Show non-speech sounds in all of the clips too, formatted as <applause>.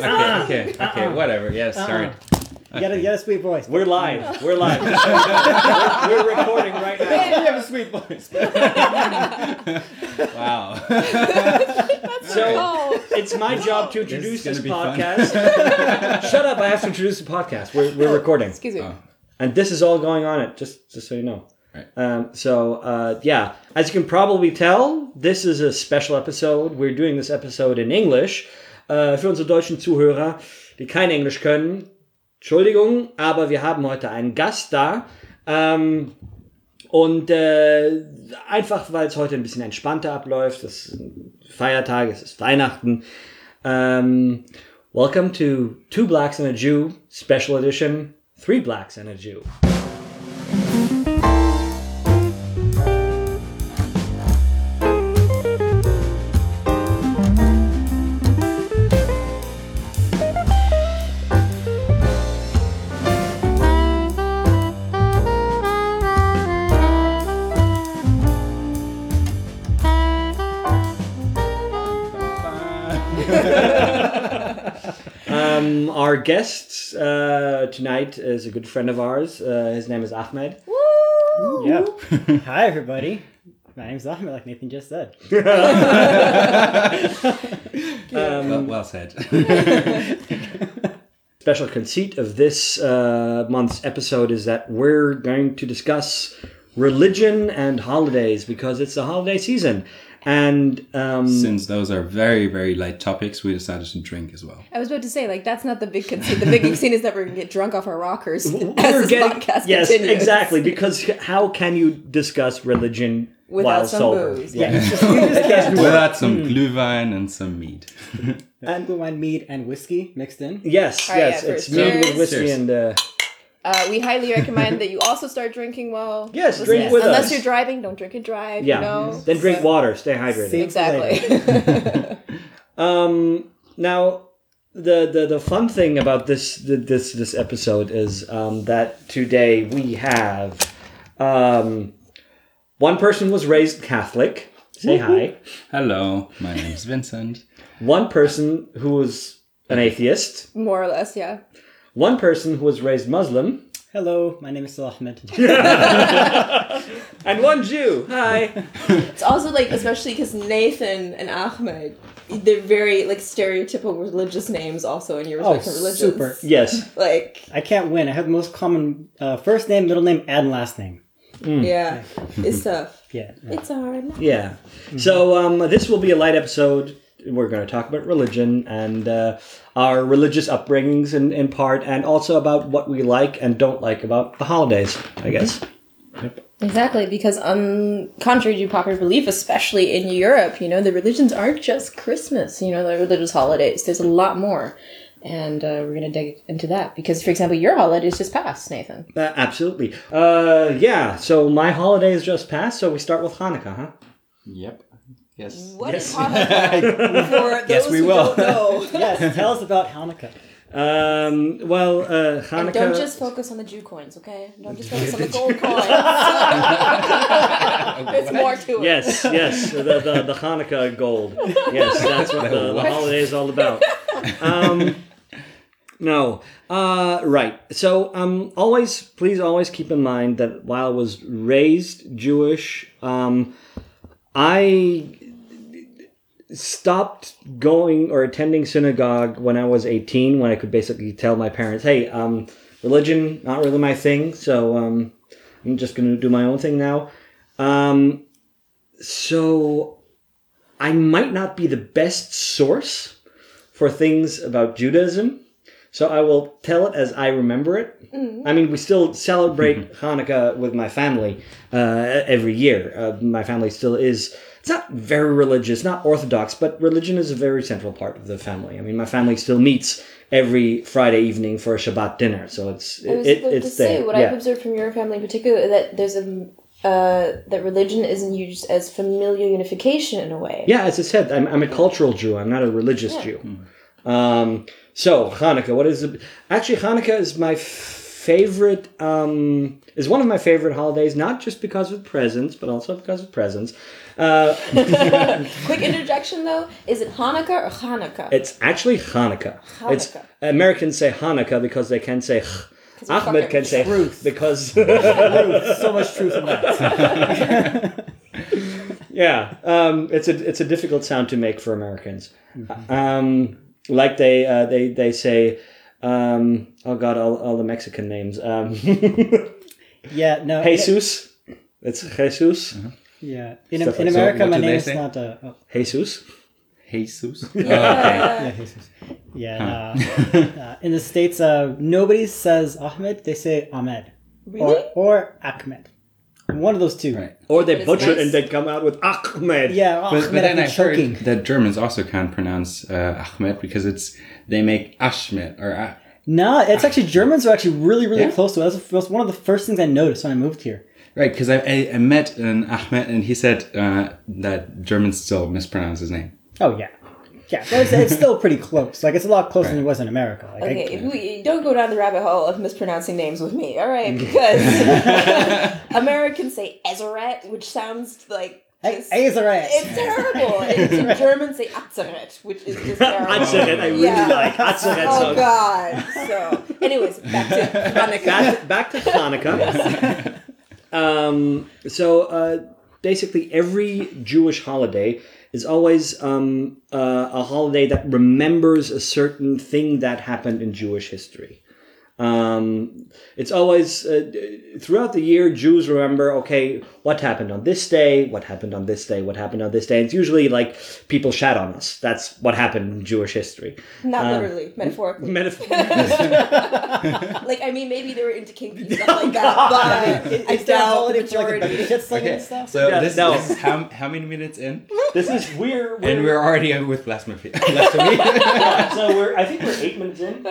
this Okay, thing. okay, okay, whatever. Yes, sorry. You got a, you got a sweet voice. We're live. We're live. <laughs> we're, we're recording right now. you have a sweet voice. <laughs> Wow. So Oh, it's my job to introduce gonna this podcast. <laughs> Shut up! I have to introduce the podcast. We're, we're recording, excuse me. Oh. and this is all going on. It just just so you know. Right. Um, so uh, yeah, as you can probably tell, this is a special episode. We're doing this episode in English. Äh, für unsere deutschen Zuhörer, die kein Englisch können, Entschuldigung, aber wir haben heute einen Gast da. Ähm, und äh, einfach, weil es heute ein bisschen entspannter abläuft, es ist Feiertag, es ist Weihnachten. Ähm, welcome to Two Blacks and a Jew Special Edition, Three Blacks and a Jew. Guest uh, tonight is a good friend of ours. Uh, his name is Ahmed. Woo! Yep. <laughs> Hi, everybody. My name's Ahmed, like Nathan just said. <laughs> well, well said. <laughs> Special conceit of this uh, month's episode is that we're going to discuss religion and holidays because it's the holiday season. And um, Since those are very, very light topics, we decided to drink as well. I was about to say, like, that's not the big conceit. The big conceit is that we're gonna get drunk off our rockers <laughs> we're this getting- podcast yes, continues. exactly. Because how can you discuss religion Without while some sober? booze. Yeah, <laughs> it's just, you just can't do We'll it. add some glühwein and some mead. And wine, mead, and whiskey mixed in. Yes, All right, yes, yeah, it's first. made with whiskey Cheers. and. Uh, Uh, we highly recommend <laughs> that you also start drinking while. Yes, listening. drink with Unless us. you're driving, don't drink and drive. yeah, You know? then drink But- water. Stay hydrated. Save. Exactly. <laughs> Um, now, the, the the fun thing about this this this episode is um, that today we have um, one person was raised Catholic. Say hi. Hello, my name is Vincent. One person who was an atheist. More or less, yeah. One person who was raised Muslim. Hello, my name is Ahmed. <laughs> And one Jew. Hi. <laughs> It's also like, especially because Nathan and Ahmed, they're very like stereotypical religious names. Also in your Oh, respective religions. super. yes. Like, I can't win. I have the most common uh, first name, middle name, and last name. yeah, <laughs> it's tough. Yeah. It's hard. Yeah. So um, this will be a light episode. We're going to talk about religion and uh, our religious upbringings in, in part, and also about what we like and don't like about the holidays, I guess. Exactly, because um, contrary to popular belief, especially in Europe, you know, the religions aren't just Christmas. You know, the religious holidays. There's a lot more, and uh, we're gonna dig into that because, for example, your holidays just passed, Nathan. Uh, absolutely. Uh, yeah, so my holidays just passed, so we start with Hanukkah, huh? Yep. Yes. What is Hanukkah? <laughs> For those Yes, we will. know. <laughs> Yes, tell us about Hanukkah. Um, well, uh, Hanukkah. And don't just focus on the Jew coins, okay? Don't just focus on the <laughs> gold coins. There's more to it. Yes, yes, the, the, the Hanukkah gold. Yes, that's what the, the holiday is all about. Um, no, uh, right. So, um, always, please always keep in mind that while I was raised Jewish, um, I stopped going or attending synagogue when I was 18, when I could basically tell my parents, hey, um, religion, not really my thing, so um, I'm just going to do my own thing now. Um, so I might not be the best source for things about Judaism. So I will tell it as I remember it. I mean, we still celebrate <laughs> Hanukkah with my family uh, every year. Uh, my family still is. It's not very religious, not orthodox, but religion is a very central part of the family. I mean, my family still meets every Friday evening for a Shabbat dinner, so it's I was it, it's to say there. what yeah. I've observed from your family in particular that there's a uh, that religion isn't used as familial unification in a way. Yeah, as I said, I'm, I'm a cultural Jew. I'm not a religious Jew. Um, so Hanukkah, what is it? Actually, Hanukkah is my f- favorite um, is one of my favorite holidays, not just because of presents, but also because of presents. Uh, <laughs> Quick interjection though: is it Hanukkah or Hanukkah? it's actually Hanukkah. It's Americans say Hanukkah because they can say. Ch. Ahmed fucking can say truth. because <laughs> so much truth in that. <laughs> yeah, um, it's a it's a difficult sound to make for Americans. Um, like they uh, they they say, um, oh god, all, all the Mexican names. Yeah, no. Jesus, it's Jesus. Yeah, in, in like- so America, what my name is say? not. Uh, oh, Jesus. Jesus. Oh, <laughs> okay. yeah, Jesus. Yeah, no. uh, <laughs> in the states, uh, nobody says Ahmed; they say Ahmed really? or or Ahmed. One of those two. Right. Or they butcher it and they come out with Ahmed. Yeah, But, Ahmed. but then I've I choking. heard that Germans also can't pronounce uh, Ahmed because it's they make Ashmed or ah- No, it's actually Germans are actually really, really Yeah? close to it. That's was one of the first things I noticed when I moved here. right because I, I, I met an Ahmed and he said uh, that Germans still mispronounce his name. Oh yeah, yeah, but it's, it's still pretty close. Like it's a lot closer than it was in America. Like, Okay, if we don't go down the rabbit hole of mispronouncing names with me, all right? Because <laughs> <laughs> Americans say Ezeret, which sounds like Hey, just- hey, it's it's terrible. <laughs> And in Germans say Atzeret, which is just terrible. Atzeret, I really Yeah. like. Atzeret Oh sounds- God! So, anyways, back to <laughs> Hanukkah. back, back to Hanukkah. <laughs> um, so uh, basically, every Jewish holiday is always um, uh, a holiday that remembers a certain thing that happened in Jewish history. Um, it's always uh, throughout the year Jews remember okay what happened on this day what happened on this day what happened on this day it's usually like people shat on us that's what happened in Jewish history Not literally, metaphorically. Metaphor- <laughs> <laughs> like, I mean, maybe they were into kinky stuff <laughs> like that, but I Is there a doubt the holiday for like a majority. bucket slinging Okay, stuff? so Yeah, this, no. this is how, how many minutes in? this is we're, And we're already with blasphemy. blasphemy. so we're I think we're eight minutes in.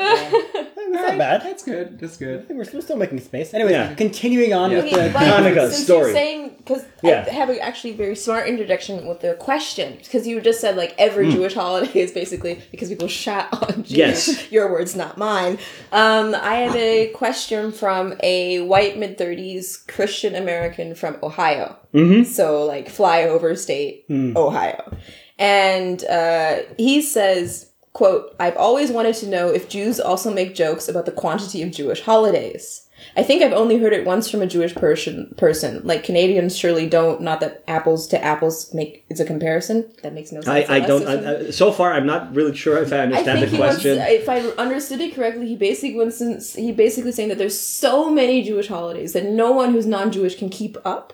It's not bad. That's good. That's good. We're, we're still making space. Anyway, Yeah. continuing on Yeah. with Okay, the. but Hanukkah since story. you're saying because Yeah. I have a actually very smart interjection with the question because you just said like every Jewish holiday is basically because people shat on Jews. Yes. <laughs> your words, not mine. Um, I have a question from a white mid thirties Christian American from Ohio. Mm-hmm. So like flyover state, Ohio, and uh, he says. Quote, I've always wanted to know if Jews also make jokes about the quantity of Jewish holidays. I think I've only heard it once from a Jewish person. Person like Canadians surely don't. Not that apples to apples make it's a comparison. That makes no sense. I unless don't. I, I, so far, I'm not really sure if I I understand the he wants, question. if I understood it correctly, he basically went since he basically saying that there's so many Jewish holidays that no one who's non-Jewish can keep up.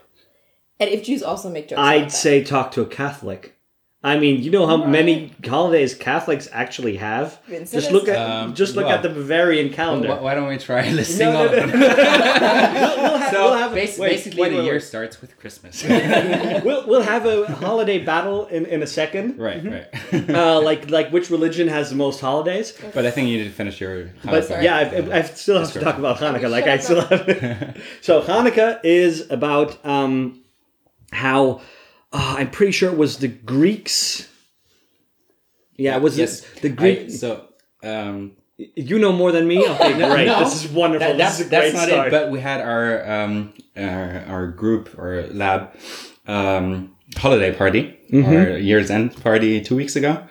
And if Jews also make jokes, I'd say talk to a Catholic. I mean, you know how many holidays Catholics actually have. Vincent Just look at Um, just look well, at the Bavarian calendar. Why, why don't we try <laughs> listing No, all no, of them? <laughs> we'll have, So we'll bas- wait, basically, wait, the wait, year starts with Christmas. <laughs> We'll we'll have a holiday battle in, in a second. right, right. Uh, like like which religion has the most holidays? but I think you need to finish your. But Hanukkah. yeah, I, I still have to talk about Hanukkah. Like I Shut still have. so Hanukkah is about um, how uh, I'm pretty sure it was the Greeks. Yeah, it was the- yes. the I, Greek. so um, you know more than me. Okay, <laughs> great. No. this is wonderful. that, that's this is a that's not start. it. But we had our um our, our group or lab um holiday party Mm-hmm. our year's end party two weeks ago,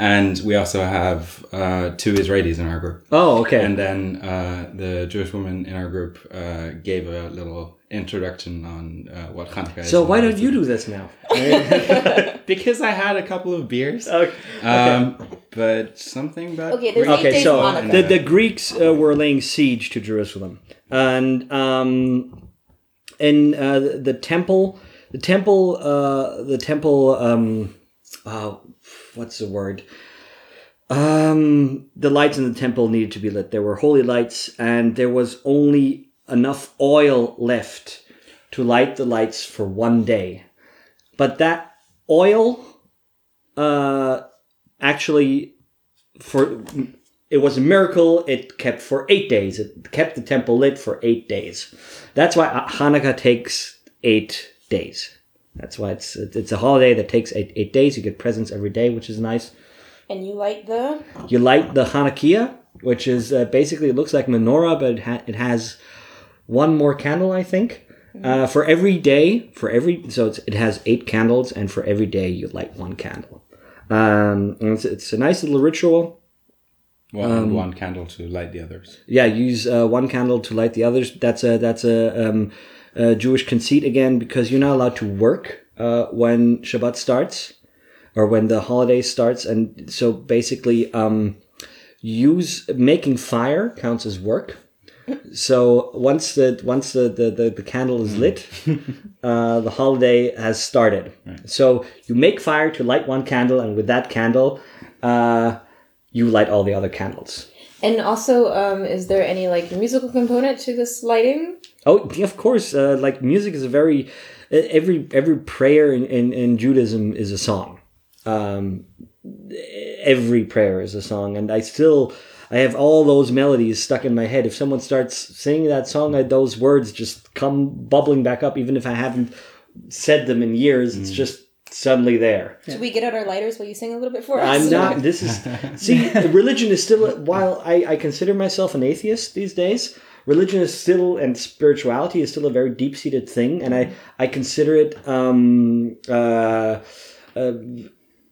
and we also have uh two Israelis in our group. oh, okay. And then uh, the Jewish woman in our group uh, gave a little introduction on uh, what Hanukkah is. so why don't you do this now? <laughs> Because I had a couple of beers. Okay. Um, but something about Okay, there's Greek- Okay, so the, the Greeks uh, were laying siege to Jerusalem, and um, in uh, the, the temple, the temple, uh, the temple, um, uh, what's the word? Um, the lights in the temple needed to be lit. There were holy lights, and there was only enough oil left to light the lights for one day. But that oil, uh, actually for it was a miracle it kept for eight days it kept the temple lit for eight days that's why hanukkah takes eight days that's why it's it's a holiday that takes eight, eight days you get presents every day which is nice and you light the you light the hanukkah which is uh, basically it looks like menorah, but it, ha- it has one more candle, I think. Uh, for every day, for every so it's, it has eight candles, and for every day you light one candle. Um, and it's, it's a nice little ritual. One, Um, one candle to light the others. Yeah, use uh, one candle to light the others. That's a that's a, um, a Jewish conceit again because you're not allowed to work uh, when Shabbat starts or when the holiday starts, and so basically, um, use making fire counts as work. So once the once the the, the, the candle is lit, <laughs> uh, the holiday has started. So you make fire to light one candle, and with that candle, uh, you light all the other candles. And also, um, is there any like musical component to this lighting? Oh, of course. Uh, like music is a very uh, every every prayer in, in, in Judaism is a song. Um, every prayer is a song, and I still I have all those melodies stuck in my head. If someone starts singing that song, I, those words just come bubbling back up, even if I haven't said them in years. It's just suddenly there. Should we get out our lighters while you sing a little bit for us? I'm not. This is <laughs> see. Religion is still. While I, I consider myself an atheist these days, religion is still and spirituality is still a very deep seated thing, and I I consider it um, uh, uh,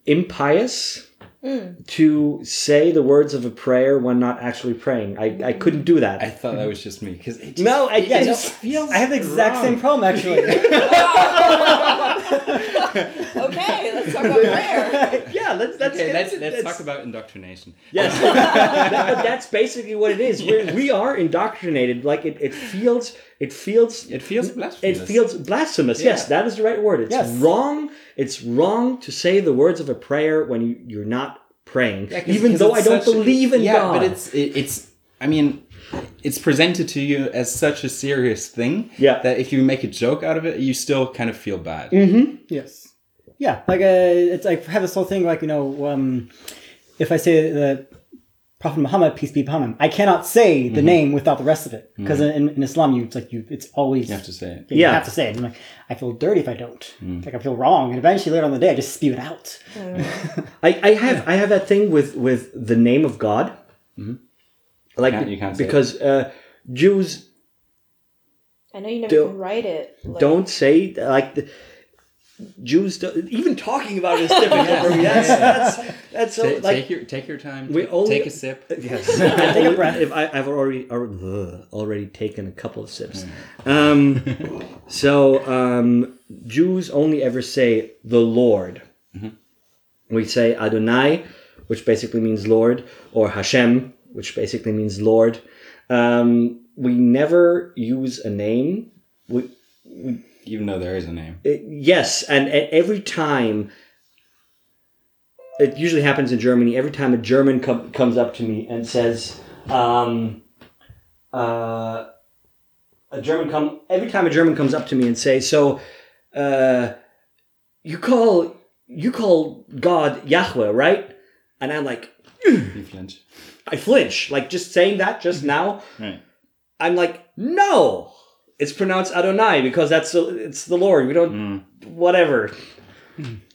impious Mm. to say the words of a prayer when not actually praying. I, I couldn't do that. I thought that was just me because no, I, it just just feels. I have the exact wrong. same problem actually. <laughs> okay, let's talk about prayer. <laughs> yeah. Let's let's Okay, get let's let's let's- talk about indoctrination. Yes, <laughs> That- but that's basically what it is. We're, we are indoctrinated. Like it, it feels, it feels, It feels blasphemous. it blasphemous. feels blasphemous. Yes, that is the right word. It's Yes. wrong. It's wrong to say the words of a prayer when you, you're not praying, Yeah, 'cause- even 'cause though I don't such- believe in yeah, God. but it's it, it's. I mean, it's presented to you as such a serious thing. Yeah. That if you make a joke out of it, you still kind of feel bad. Yes. Yeah, like uh, it's I have this whole thing like you know, um, if I say the Prophet Muhammad, peace be upon him, I cannot say the mm-hmm. name without the rest of it because mm-hmm. in, in Islam, you it's like you, it's always You have to say it. you Yeah. have to say it. I'm like, I feel dirty if I don't. Mm. Like I feel wrong, and eventually later on in the day, I just spew it out. Mm. <laughs> I, I have I have that thing with with the name of God. Mm-hmm. Like Can't- you can't say because uh, Jews I know you never Don't- write it. Like, don't say like the, Jews don't, even talking about it is difficult for me. That's that's that's so Ta- like take your take your time. We take, only- take a sip. Yes. <laughs> Take a breath. If I, I've already already, taken a couple of sips. Um, so um, Jews only ever say the Lord. We say Adonai, which basically means Lord, or Hashem, which basically means Lord. Um, we never use a name. We, Even though there is a name. it- yes, and e- every time, it usually happens in Germany. Every time a German com- comes up to me and says, um, uh, "A German come." Every time a German comes up to me and say, "So, uh, you call you call God Yahweh, right?" And I'm like, You flinch. I flinch. Like just saying that just <laughs> now. Right. I'm like, no, it's pronounced Adonai because that's it's the Lord. We don't whatever,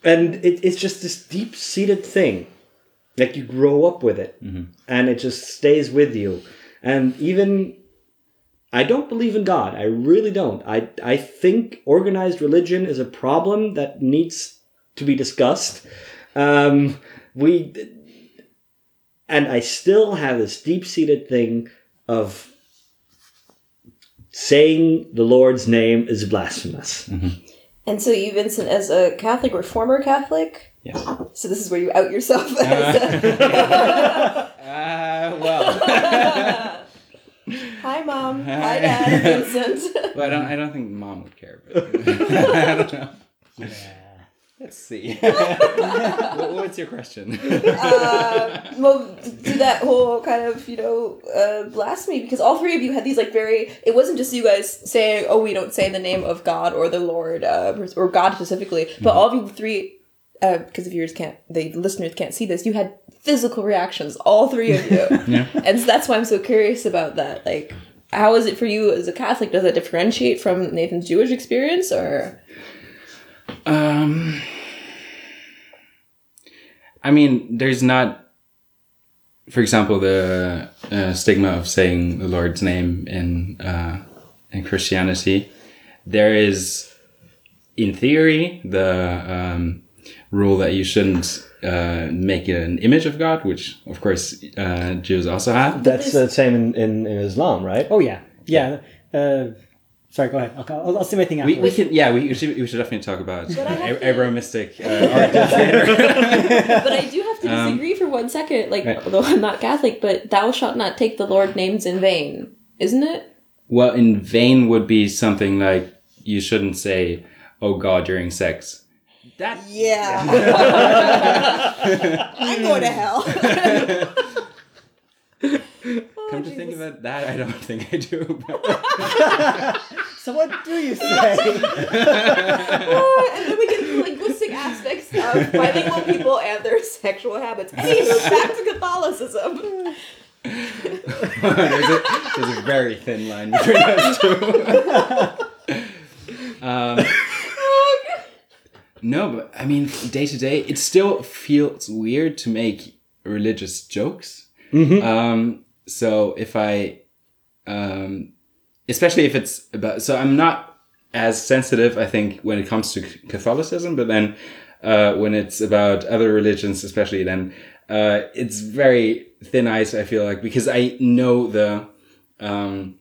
and it, it's just this deep seated thing, like you grow up with it, and it just stays with you. And even I don't believe in God. I really don't. I I think organized religion is a problem that needs to be discussed. Um, we and I still have this deep seated thing of saying the Lord's name is blasphemous. Mm-hmm. And so you, Vincent, as a Catholic or former Catholic, Yes. so this is where you out yourself as a, Uh, <laughs> <laughs> uh well, <laughs> Hi, Mom. Uh, Hi, Dad. Vincent. but I don't. I don't think mom would care. But I don't know. Yeah. Let's see. <laughs> What- What's your question? uh, well, to that whole kind of you know uh, blasphemy because all three of you had these like very. It wasn't just you guys saying, "Oh, we don't say the name of God or the Lord uh, or God specifically," but all of you three. Because the viewers can't, the listeners can't see this. You had physical reactions, all three of you, <laughs> Yeah. and so that's why I'm so curious about that. Like, how is it for you as a Catholic? Does that differentiate from Nathan's Jewish experience, or Um, I mean, there's not for example, the uh, stigma of saying the Lord's name in uh, in Christianity, there is, in theory, the um, rule that you shouldn't uh, make an image of God, which of course uh, Jews also have. That's the same in, in, in Islam, right? Oh yeah, yeah. Uh, sorry, go ahead. I'll, I'll, I'll say my thing We, after. we can, yeah, we should, we should definitely talk about I have to- Abrahamistic uh, origins <laughs> but I do have to disagree for one second. Like, right. although I'm not Catholic, but thou shalt not take the Lord names in vain, isn't it? Well, in vain would be something like you shouldn't say, "Oh God" during sex. That Yeah. <laughs> <laughs> I'm going to hell. Come to think of it, that I don't <laughs> think I do. <laughs> so what do you say? <laughs> and then we get into linguistic aspects of bilingual people and their sexual habits. Anywho, back to Catholicism. there's, a, there's a very thin line between those two. um, no, but I mean, day to day, it still feels weird to make religious jokes. Um, so if I, um, especially if it's about, so I'm not as sensitive, I think, when it comes to Catholicism, but then uh, when it's about other religions, especially then, uh, it's very thin ice. I feel like because I know the um,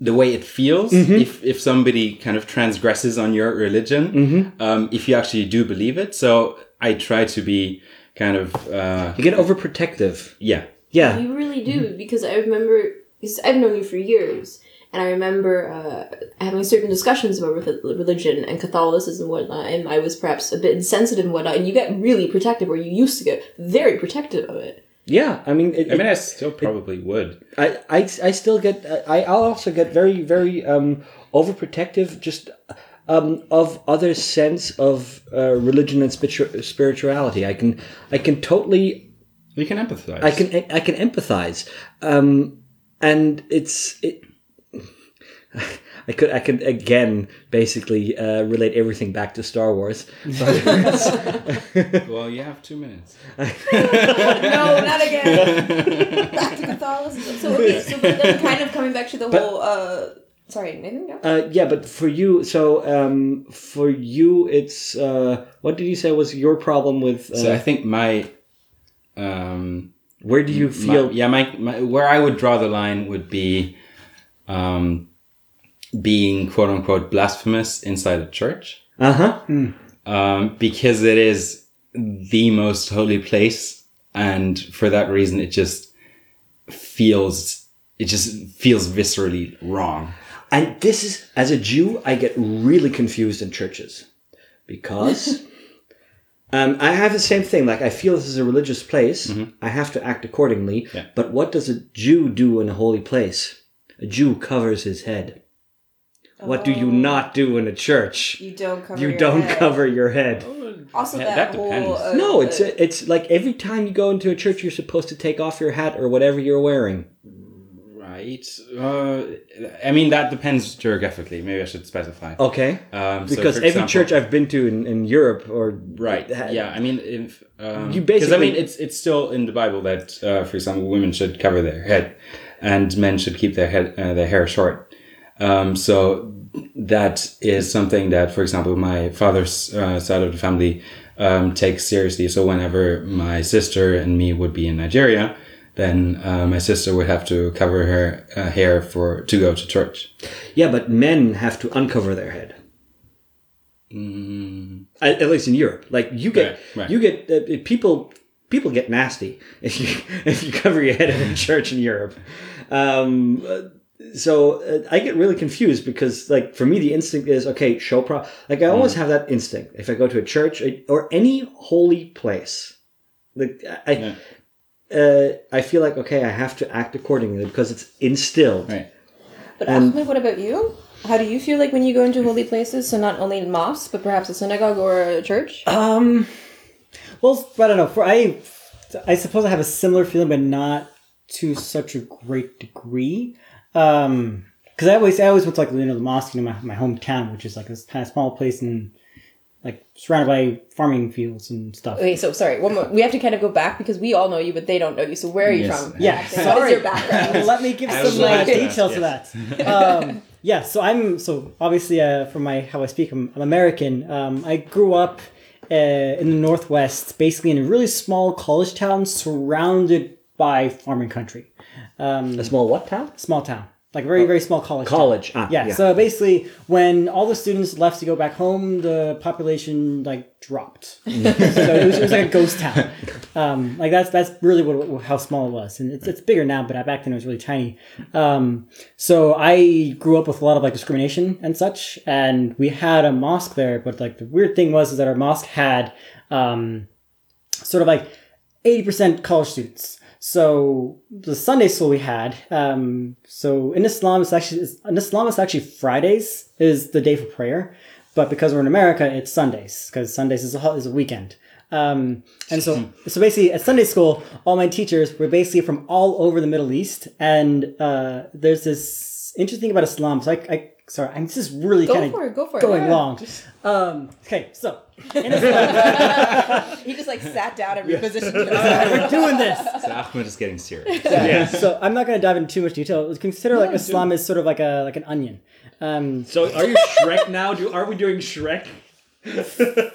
the way it feels if if somebody kind of transgresses on your religion, um, if you actually do believe it. So I try to be kind of uh, You get overprotective. yeah. Yeah. You really do, because I remember, because I've known you for years, and I remember uh, having certain discussions about religion and Catholicism and whatnot, and I was perhaps a bit insensitive and whatnot, and you get really protective, or you used to get very protective of it. Yeah. I mean, it, I mean, I still probably would. I, I, I still get I I'll also get very very um overprotective just um of other sense of uh, religion and spiritu- spirituality. I can I can totally You can empathize. I can I can empathize um and it's it <laughs> I could I could again basically uh, relate everything back to Star Wars. But <laughs> Well, you have two minutes. <laughs> no, not again. back to Catholicism. So, okay, so then kind of coming back to the whole, uh, sorry, Nathan, go? uh, yeah, but for you, so um, for you, it's uh, what did you say was your problem with? Uh, So I think my, um, where do you my- feel? yeah, my, my where I would draw the line would be, um, being quote unquote blasphemous inside a church. Uh huh. um, because it is the most holy place, and for that reason, it just feels it just feels viscerally wrong. And this is, as a Jew, I get really confused in churches because <laughs> um, I have the same thing. Like, I feel this is a religious place. I have to act accordingly. Yeah. But what does a Jew do in a holy place? A Jew covers his head. What do you not do in a church? You don't cover You your don't head. cover your head. Also, Yeah, that, that whole. depends. Uh, No, it's uh, it's like every time you go into a church, you're supposed to take off your hat or whatever you're wearing. Right. Uh, I mean, that depends geographically. Maybe I should specify. Okay. Um, so Because every example- church I've been to in, in Europe or Right. ha- Yeah. I mean, if um, You basically, I mean, it's it's still in the Bible that, uh, for example, women should cover their head, and men should keep their head uh, their hair short. Um, so that is something that, for example, my father's uh, side of the family um, takes seriously. So whenever my sister and me would be in Nigeria, then uh, my sister would have to cover her uh, hair for to go to church. Yeah, but men have to uncover their head. At, at least in Europe, like you get, Right, right. you get uh, people. People get nasty <laughs> if you if you cover your head in church in Europe. Um, uh, so uh, I get really confused because, like, for me, the instinct is okay. Show pro. Like I always have that instinct if I go to a church or any holy place. Like I, uh, I feel like okay, I have to act accordingly because it's instilled. Right. But And- Ahmed, what about you? How do you feel like when you go into holy places? So not only mosques, but perhaps a synagogue or a church. Um, well, I don't know. For I, I suppose I have a similar feeling, but not to such a great degree. Um, because I always, I always went to like you know the mosque in my, my hometown, which is like this kind of small place in like surrounded by farming fields and stuff. Okay, so sorry. One more. We have to kind of go back because we all know you, but they don't know you. So where are you Yes. from? Yeah, Exactly. What is your background? <laughs> Let me give some will like, add that, details to that. Um, <laughs> yeah, so I'm so obviously uh, from my how I speak, I'm, I'm American. Um, I grew up uh, in the Northwest, basically in a really small college town surrounded by farming country. Um, A small what town? small town, like a very very small college. College. Ah, Yeah, So basically, when all the students left to go back home, the population like dropped. <laughs> so it was, it was like a ghost town. Um, like that's that's really what, what- how small it was, and it's, it's bigger now, but back then it was really tiny. Um, so I grew up with a lot of like discrimination and such, and we had a mosque there. But like the weird thing was is that our mosque had um, sort of like eighty percent college students. So the Sunday school we had. Um, so in Islam, it's actually in Islam, it's actually Fridays is the day for prayer, but because we're in America, it's Sundays because Sundays is a is a weekend. Um, and so so basically at Sunday school, all my teachers were basically from all over the Middle East, and uh, there's this interesting thing about Islam. So I, I sorry, I'm just really Go kind for of it. Go for it. going Yeah. long. Um, okay, so in Islam, <laughs> <laughs> He just like sat down and repositioned <laughs> himself. we're doing this. So Ahmed is getting serious. Yeah. So I'm not going to dive into too much detail. Consider like Islam is sort of like a like an onion. Um, So are you Shrek now? Do are we doing Shrek?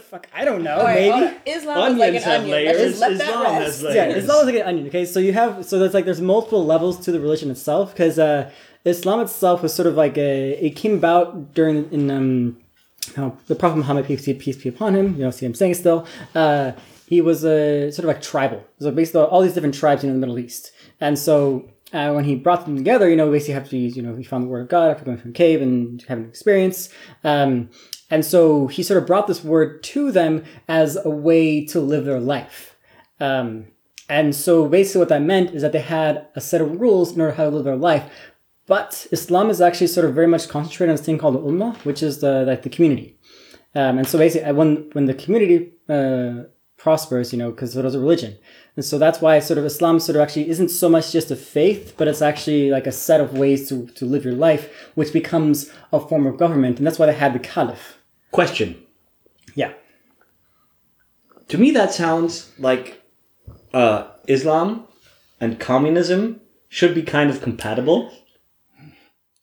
fuck, I don't know. All right, maybe. all right. Islam is like an have onion. layers. Let's just let that Islam has layers. yeah, Islam is like an onion. Okay, so you have so there's like there's multiple levels to the religion itself because uh, Islam itself was sort of like a it came about during in um know, the Prophet Muhammad peace, peace be upon him. You know, see him saying still. Uh, he was a sort of like tribal. So basically, all these different tribes you know, in the Middle East, and so. Uh, when he brought them together, you know, basically have to you know, he found the word of God after going from a cave and having an experience. Um, and so he sort of brought this word to them as a way to live their life. Um, and so basically what that meant is that they had a set of rules in order how to live their life. But Islam is actually sort of very much concentrated on this thing called the ummah, which is the like the community. Um, and so basically, uh, when when the community uh, prospers, you know, because it is a religion, and so that's why sort of Islam sort of actually isn't so much just a faith, but it's actually like a set of ways to to live your life, which becomes a form of government, and that's why they had the caliph. Question. Yeah. To me, that sounds like uh, Islam and communism should be kind of compatible.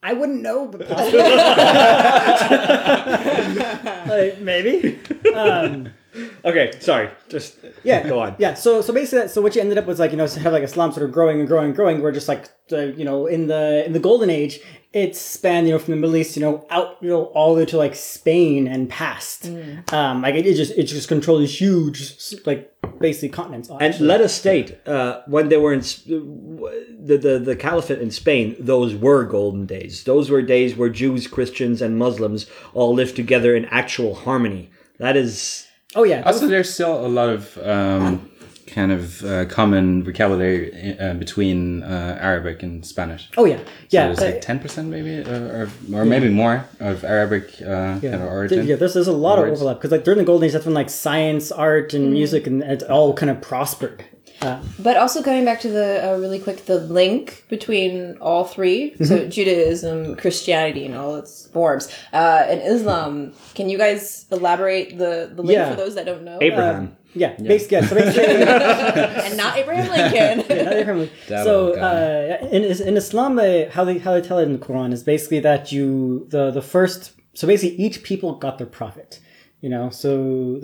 I wouldn't know, but <laughs> possibly. <laughs> like, maybe. Um, <laughs> Okay, sorry. Just yeah, Go on. Yeah, so so basically, so what you ended up was like you know to have like Islam sort of growing and growing and growing. We're just like the, you know in the in the golden age, it spanned you know from the Middle East you know out you know all the way to like Spain and past. Um, like it, it just it just controlled these huge like basically continents. And let us state, uh, when they were in the, the the caliphate in Spain, those were golden days. Those were days where Jews, Christians, and Muslims all lived together in actual harmony. That is, oh yeah, Also, there's still a lot of um, kind of uh, common vocabulary uh, between uh, Arabic and Spanish. oh yeah, So yeah. there's uh, like ten percent maybe, uh, or or maybe more of Arabic uh, kind of origin. Yeah, there's, there's a lot of overlap because like during the golden age, that's when like science, art, and music and it all kind of prospered. But also going back to the uh, really quick, the link between all 3 Mm-hmm. so Judaism, Christianity, and all its forms, uh, and Islam. Can you guys elaborate the the link Yeah. for those that don't know? Abraham. Yeah, basically, yeah, so basically. <laughs> and not Abraham Lincoln. Another family. <laughs> That so uh, in in Islam, uh, how they how they tell it in the Quran is basically that you the the first. So basically, each people got their prophet. You know, so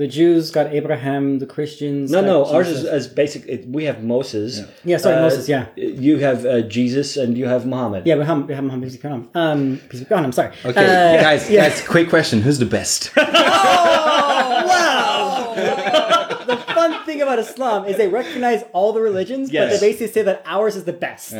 the Jews got Abraham, the Christians. No, got no, ours is Jesus. as basic. It, we have Moses. Yeah, sorry, Uh, Moses. Yeah, You have uh, Jesus and you have Muhammad. yeah, we have we have Muhammad peace be upon him. Um, peace be upon him. Sorry. Okay, Uh, guys, yeah. guys, quick question: Who's the best? the fun thing about Islam is they recognize all the religions, but they basically say that ours is the best.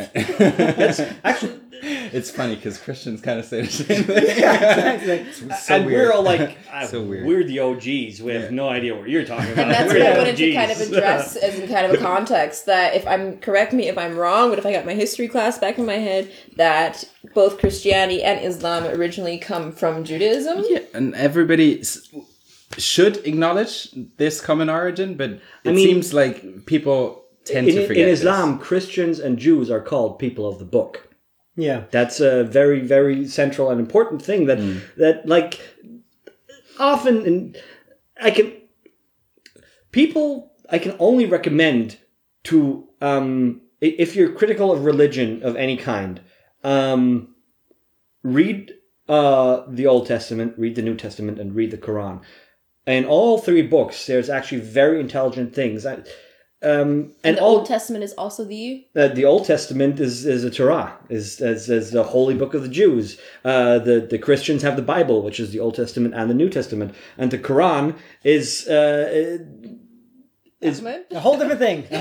Actually, it's funny because Christians kind of say the same thing. <laughs> Exactly. so and weird. we're all like, <laughs> So uh, weird. We're the OGs. We have no idea what you're talking about. And that's We're what I the wanted to kind of OGs. address <laughs> as in kind of a context that if I'm correct me if I'm wrong, but if I got my history class back in my head, that both Christianity and Islam originally come from Judaism. Yeah, and everybody s- should acknowledge this common origin, but it mean- seems like people tend in, to forget. this. In Islam, Christians and Jews are called people of the book. Yeah. That's a very, very central and important thing that Mm. that like often in I can people I can only recommend to um if you're critical of religion of any kind, um read uh the Old Testament, read the New Testament and read the Quran. In all three books there's actually very intelligent things. I, um and the all Old Testament is also the uh, the Old Testament is is a Torah, is is, is the holy book of the Jews. Uh, the the Christians have the Bible, which is the Old Testament and the New Testament, and the Quran is. Uh, is A whole different thing. <laughs> <laughs>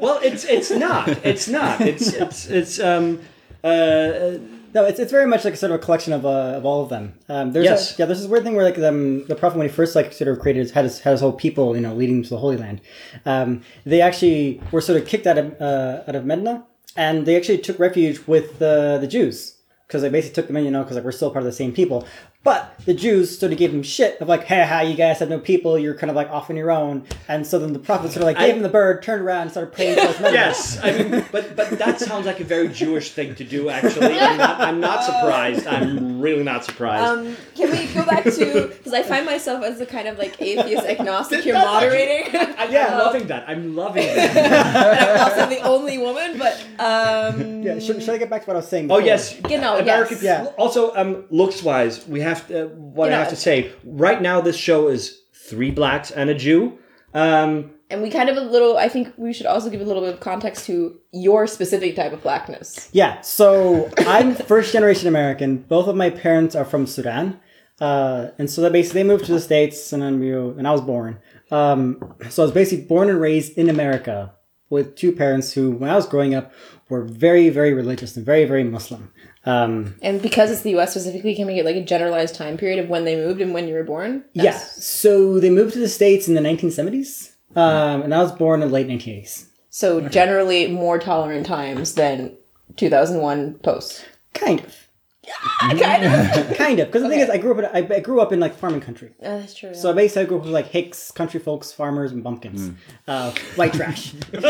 well, it's it's not. It's not. It's it's it's um uh No, it's, it's very much like a sort of a collection of, uh, of all of them. Um, there's Yes. a, yeah, there's this weird thing where like um, the prophet when he first like sort of created his, had his had his whole people you know leading to the Holy Land. Um, they actually were sort of kicked out of uh, out of Medina, and they actually took refuge with the the Jews because they basically took them in, you know, because like we're still part of the same people. But the Jews sort of gave him shit of like, hey, how you guys have no people, you're kind of like off on your own. And so then the prophet sort of like gave I- him the bird, turned around, and started praying towards Medina. yes. I mean, but but that sounds like a very Jewish thing to do. Actually, I'm not, I'm not surprised. I'm really not surprised. Um, can we go back to because I find myself as a kind of like atheist agnostic you're That's actually- moderating. I'm yeah. loving that. I'm loving that. and <laughs> I'm also the only woman, but um, Yeah, should, should I get back to what I was saying? Oh yes, You know, American. yes. Yeah. Also, um, looks wise, we have to, uh, what You I have to say right now. This show is three blacks and a Jew. Um, and we kind of a little. I think we should also give a little bit of context to your specific type of blackness. Yeah, so <laughs> I'm first generation American. Both of my parents are from Sudan. Uh, and so that basically they moved to the States and then we, and I was born. Um, so I was basically born and raised in America with two parents who, when I was growing up, were very, very religious and very, very Muslim. Um, And because it's the U.S. specifically, can we get like a generalized time period of when they moved and when you were born? yeah, so they moved to the States in the 1970s. Um, and I was born in the late 1980s. So generally more tolerant times than 2001 post. Kind of. <laughs> kind of. <laughs> Kind of. Because the thing is, I grew up in, I, I grew up in like farming country. Uh, that's true. So basically, I grew up with like hicks, country folks, farmers, and bumpkins. Uh, white trash. <laughs> Hey,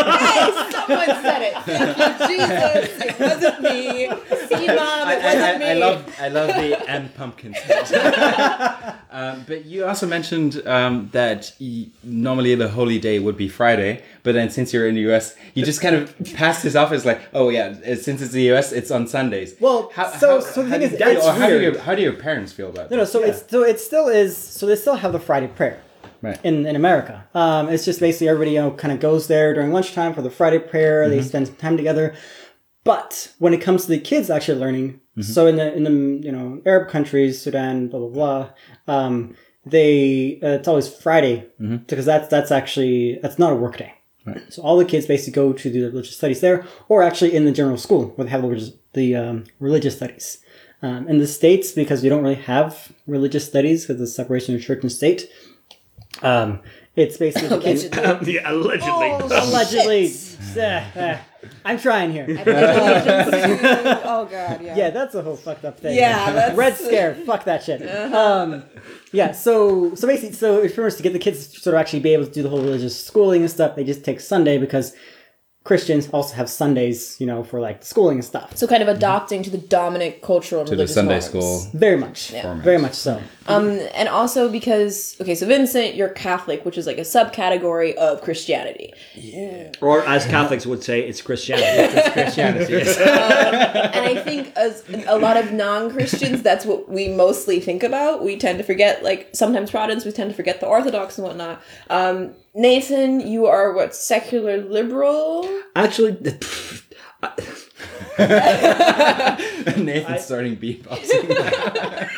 someone said it. Thank you, Jesus. It wasn't me. See, mom, I, it wasn't I, me. I love I love the and pumpkins. um, but you also mentioned um, that y- normally the holy day would be Friday, but then since you're in the US, you just kind of pass this off as like, oh yeah, uh, since it's the US, it's on Sundays. Well, so- so the how thing do is, you- it's or how do your how do your parents feel about No, no. that? So it's so it still is. So they still have the Friday prayer Right. in in America. Um, it's just basically everybody you know kind of goes there during lunchtime for the Friday prayer. They spend some time together. But when it comes to the kids actually learning, so in the in the you know Arab countries, Sudan, blah blah blah, um, they uh, it's always Friday because that's that's actually that's not a work day. So all the kids basically go to the religious studies there, or actually in the general school where they have the religious, the um, religious studies. Um, in the states, because we don't really have religious studies because of the separation of church and state, um, it's basically <laughs> the kids- Allegedly. yeah, allegedly. Oh, allegedly. Eh, eh. I'm trying here. <laughs> oh god, yeah. Yeah, that's a whole fucked up thing. Yeah, <laughs> that's- Red Scare. Fuck that shit. Um, yeah, so so basically, so if first to get the kids to sort of actually be able to do the whole religious schooling and stuff, they just take Sunday because Christians also have Sundays, you know, for like schooling and stuff. So kind of adopting to the dominant cultural and to the religious Sunday norms. school. Very much. Format. Very much so. Um, and also because okay, so Vincent, you're Catholic, which is like a subcategory of Christianity, Yeah. Or as Catholics would say, it's Christianity. Christianity. <laughs> and I think as a lot of non-Christians, that's what we mostly think about. We tend to forget, like sometimes Protestants, we tend to forget the Orthodox and whatnot. Um, Nathan, you are what secular liberal? Actually, <laughs> Nathan's starting beatboxing.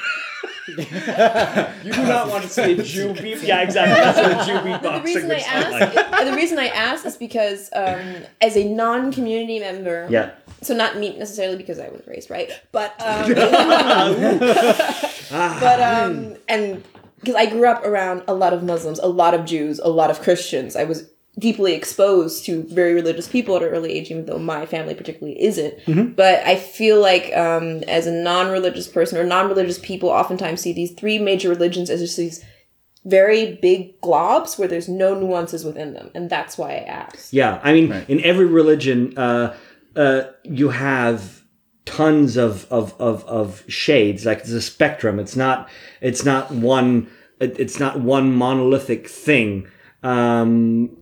<laughs> you do not want to say <laughs> Jew beat. Yeah, exactly. That's what Jew The reason I would sound like. ask, the reason I ask is because um, as a non-community member, Yeah. So not me necessarily because I was raised right, but um, but um, and because I grew up around a lot of Muslims, a lot of Jews, a lot of Christians. I was deeply exposed to very religious people at an early age, even though my family particularly isn't. But I feel like um, as a non-religious person or non-religious people, oftentimes see these three major religions as just these very big globs where there's no nuances within them, and that's why I asked. Yeah, I mean, in every religion, uh, uh, you have tons of, of, of, of shades. Like it's a spectrum. It's not it's not one it's not one monolithic thing. Um,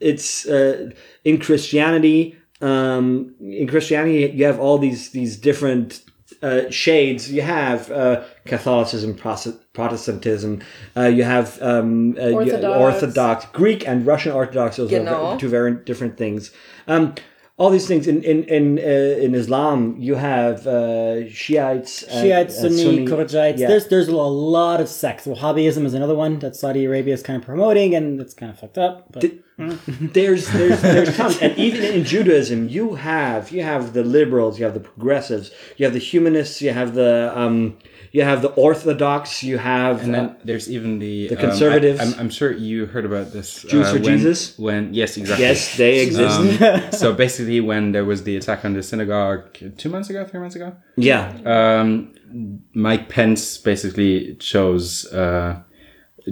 it's uh, in Christianity. Um, in Christianity, you have all these these different uh, shades. You have uh, Catholicism, Protestantism. Uh, you have um, uh, Orthodox. Orthodox, Greek and Russian Orthodox. Those are two very different things. Um, all these things in in in, uh, in Islam, you have uh, Shiites, and, Shiites, Sunni, Kharijites. yeah. There's there's a lot of sects. Wahhabism is another one that Saudi Arabia is kind of promoting, and it's kind of fucked up. But <laughs> there's there's there's tons and even in judaism you have you have the liberals you have the progressives you have the humanists you have the um you have the orthodox you have And uh, then there's even the The um, conservatives. I'm, I'm sure you heard about this. Jews for when, Jesus? When yes, exactly. yes they exist Um, <laughs> so basically, when there was the attack on the synagogue two months ago, three months ago, yeah um, Mike Pence basically chose uh,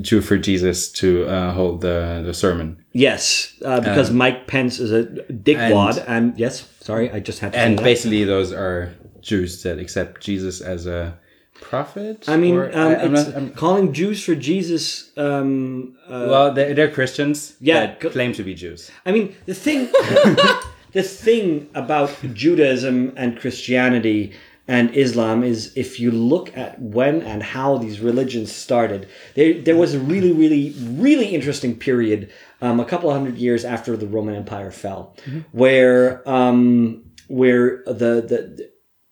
Jew for Jesus to uh, hold the, the sermon. yes uh, because mike pence is a dickwad and, yes sorry i just had to And basically, those are Jews that accept Jesus as a prophet. I mean, or- um, I- I'm not- I'm- calling Jews for Jesus. Um, uh, well, they're, they're Christians Yeah, that co- claim to be Jews. I mean, the thing, <laughs> the thing about Judaism and Christianity and Islam is if you look at when and how these religions started, there there was a really, really, really interesting period, um, a couple of hundred years after the Roman Empire fell, where um, where the the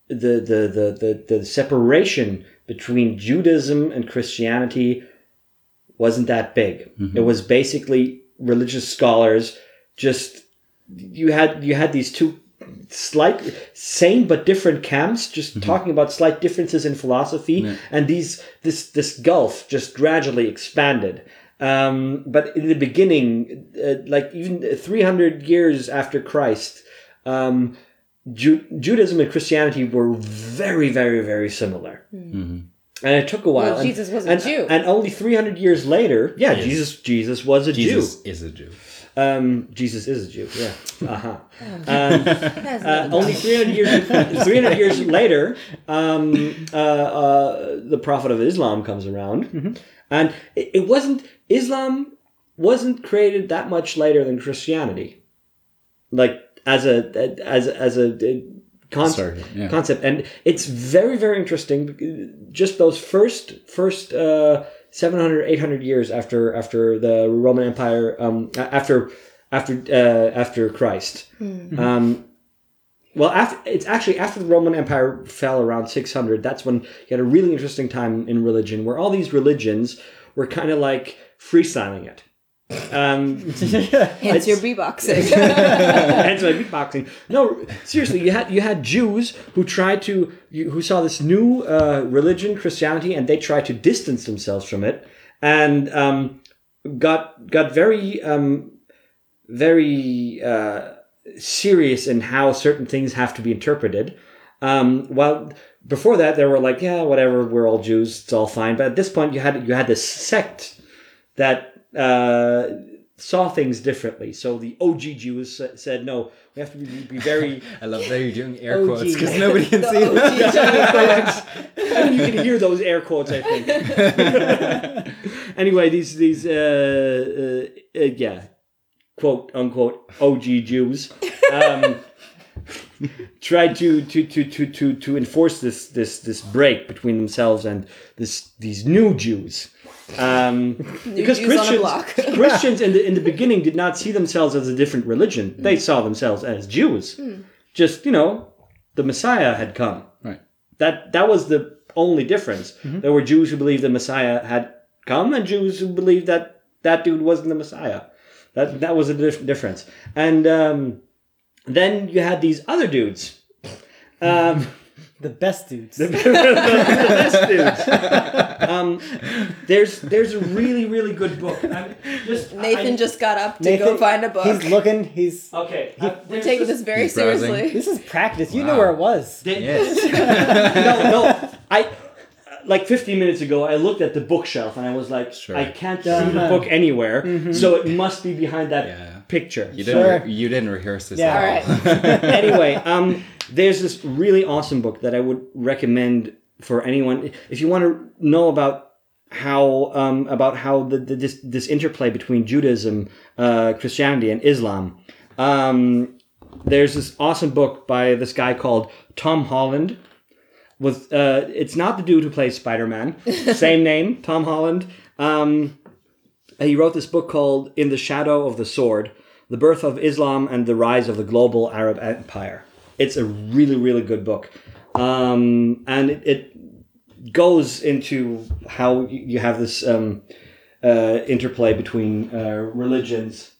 the the the the, the separation between Judaism and Christianity wasn't that big. It was basically religious scholars just you had you had these two slight same but different camps just talking about slight differences in philosophy and these this this gulf just gradually expanded. Um, but in the beginning uh, like even 300 years after christ um, Ju- Judaism and Christianity were very, very, very similar. And it took a while. Well, and- Jesus was a and, Jew. And only 300 years later, yeah, Jesus Jesus was a Jew. Jesus is a Jew. Jew. Um, Jesus is a Jew, yeah. Uh-huh. <laughs> Um, <laughs> uh, only 300 years, 300 years <laughs> later, um, uh, uh, the Prophet of Islam comes around. And it, it wasn't, Islam wasn't created that much later than Christianity. Like, as a, as, as a, uh, concept, Sorry, yeah. concept. And it's very, very interesting. Just those first, first, uh, 700, 800 years after, after the Roman Empire, um, after, after, uh, after Christ. Um, well, after, it's actually after the Roman Empire fell around 600. That's when you had a really interesting time in religion, where all these religions were kind of like freestyling it. Um, <laughs> Hence your beatboxing. <laughs> Hence my beatboxing. No, seriously, you had you had Jews who tried to who saw this new uh, religion, Christianity, and they tried to distance themselves from it, and um, got got very um, very uh, serious in how certain things have to be interpreted. Um, while before that, they were like, yeah, whatever, we're all Jews, it's all fine. But at this point, you had you had this sect that uh, saw things differently. So the OG Jews said, no, we have to be, be very. <laughs> I love that you're doing air OG. quotes because <laughs> nobody can see The that. OG <laughs> you can hear those air quotes, I think. anyway, these these uh, uh, uh, yeah, quote unquote OG Jews um, tried to, to to to to to enforce this this this break between themselves and this these new Jews. Um, <laughs> because Jews on a Christians block. <laughs> Christians in the in the beginning did not see themselves as a different religion. They saw themselves as Jews. Just you know, the Messiah had come. Right. That that was the only difference. There were Jews who believed the Messiah had come, and Jews who believed that that dude wasn't the Messiah. That that was a dif- difference. And um, then you had these other dudes. Um, <laughs> the best dudes. the <laughs> best dudes. <laughs> Um, there's there's a really really good book. I'm just Nathan I- just got up to Nathan, go find a book. He's looking. He's. okay. uh, We're taking this- this very seriously. This is practice. You Wow. knew where it was. there- Yes. <laughs> no, no. I like 15 minutes ago. I looked at the bookshelf and I was like, Sure. I can't see Uh-huh. the book anywhere, so it must be behind that Yeah. picture. You didn't. Sure. Re- you didn't rehearse this. Yeah. at All all. right. anyway, um, there's this really awesome book that I would recommend for anyone if you want to know about how um, about how the, the this this interplay between Judaism, uh, Christianity, and Islam. Um, there's this awesome book by this guy called Tom Holland. With uh, it's not the dude who plays Spider Man. <laughs> Same name, Tom Holland. Um, he wrote this book called In the Shadow of the Sword: The Birth of Islam and the Rise of the Global Arab Empire. It's a really really good book, um, and it, it goes into how you have this um, uh, interplay between uh, religions.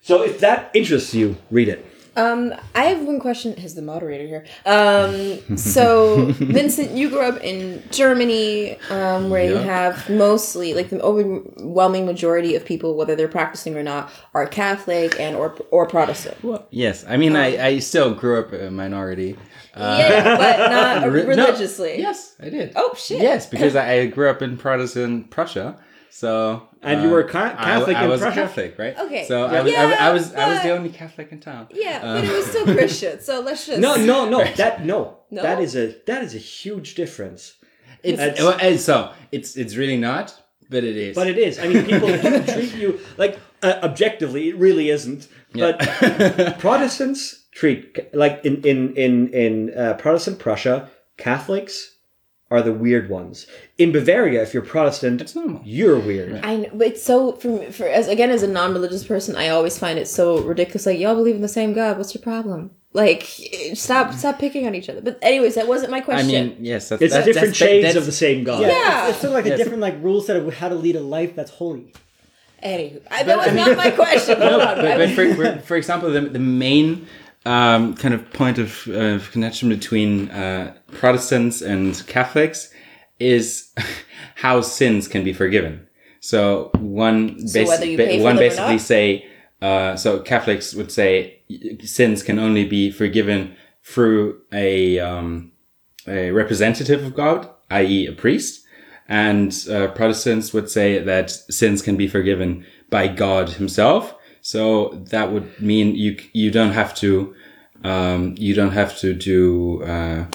So if that interests you, read it. Um, I have one question. As the moderator here, um, so <laughs> Vincent, you grew up in Germany, um, where you have mostly, like, the overwhelming majority of people, whether they're practicing or not, are Catholic and or or Protestant. Well, yes. I mean, I, I still grew up a minority. Uh, yeah, but not <laughs> re- no, religiously. yes, I did. Oh shit. Yes, because I, I grew up in Protestant Prussia. So And you were ca- I- Catholic I, in was Prussia? Catholic, right? Okay. So I, Yeah. was, I, was- I was I was the only Catholic in town. Yeah, Uh, but it was still <laughs> Christian. So let's just No, no, no. That no. No? That is a that is a huge difference. It's, That's- well, uh, so it's it's really not, but it is. But it is. I mean, people do <laughs> treat you like uh, objectively. It really isn't. But <laughs> Protestants treat like in in in in uh, Protestant Prussia, Catholics are the weird ones. In Bavaria, if you're Protestant, you're weird. I know, but it's so for for as again as a non-religious person, I always find it so ridiculous. Like y'all believe in the same God. What's your problem? Like stop stop picking on each other. But anyways, that wasn't my question. I question. mean, yes, that's It's that- different that's- shades that's- of the same God. Yeah, Yeah. It's, it's sort of like a Yes. different like rule set of how to lead a life that's holy. Anywho, I, that was not my question. <laughs> Hold on. but, but for, for, for example, the, the main um, kind of point of uh, connection between uh, Protestants and Catholics is <laughs> how sins can be forgiven. So one, basi- you ba- one basically say, uh, so Catholics would say sins can only be forgiven through a, um, a representative of God, i.e., a priest. And uh, Protestants would say that sins can be forgiven by God Himself. So that would mean you you don't have to um, you don't have to do uh,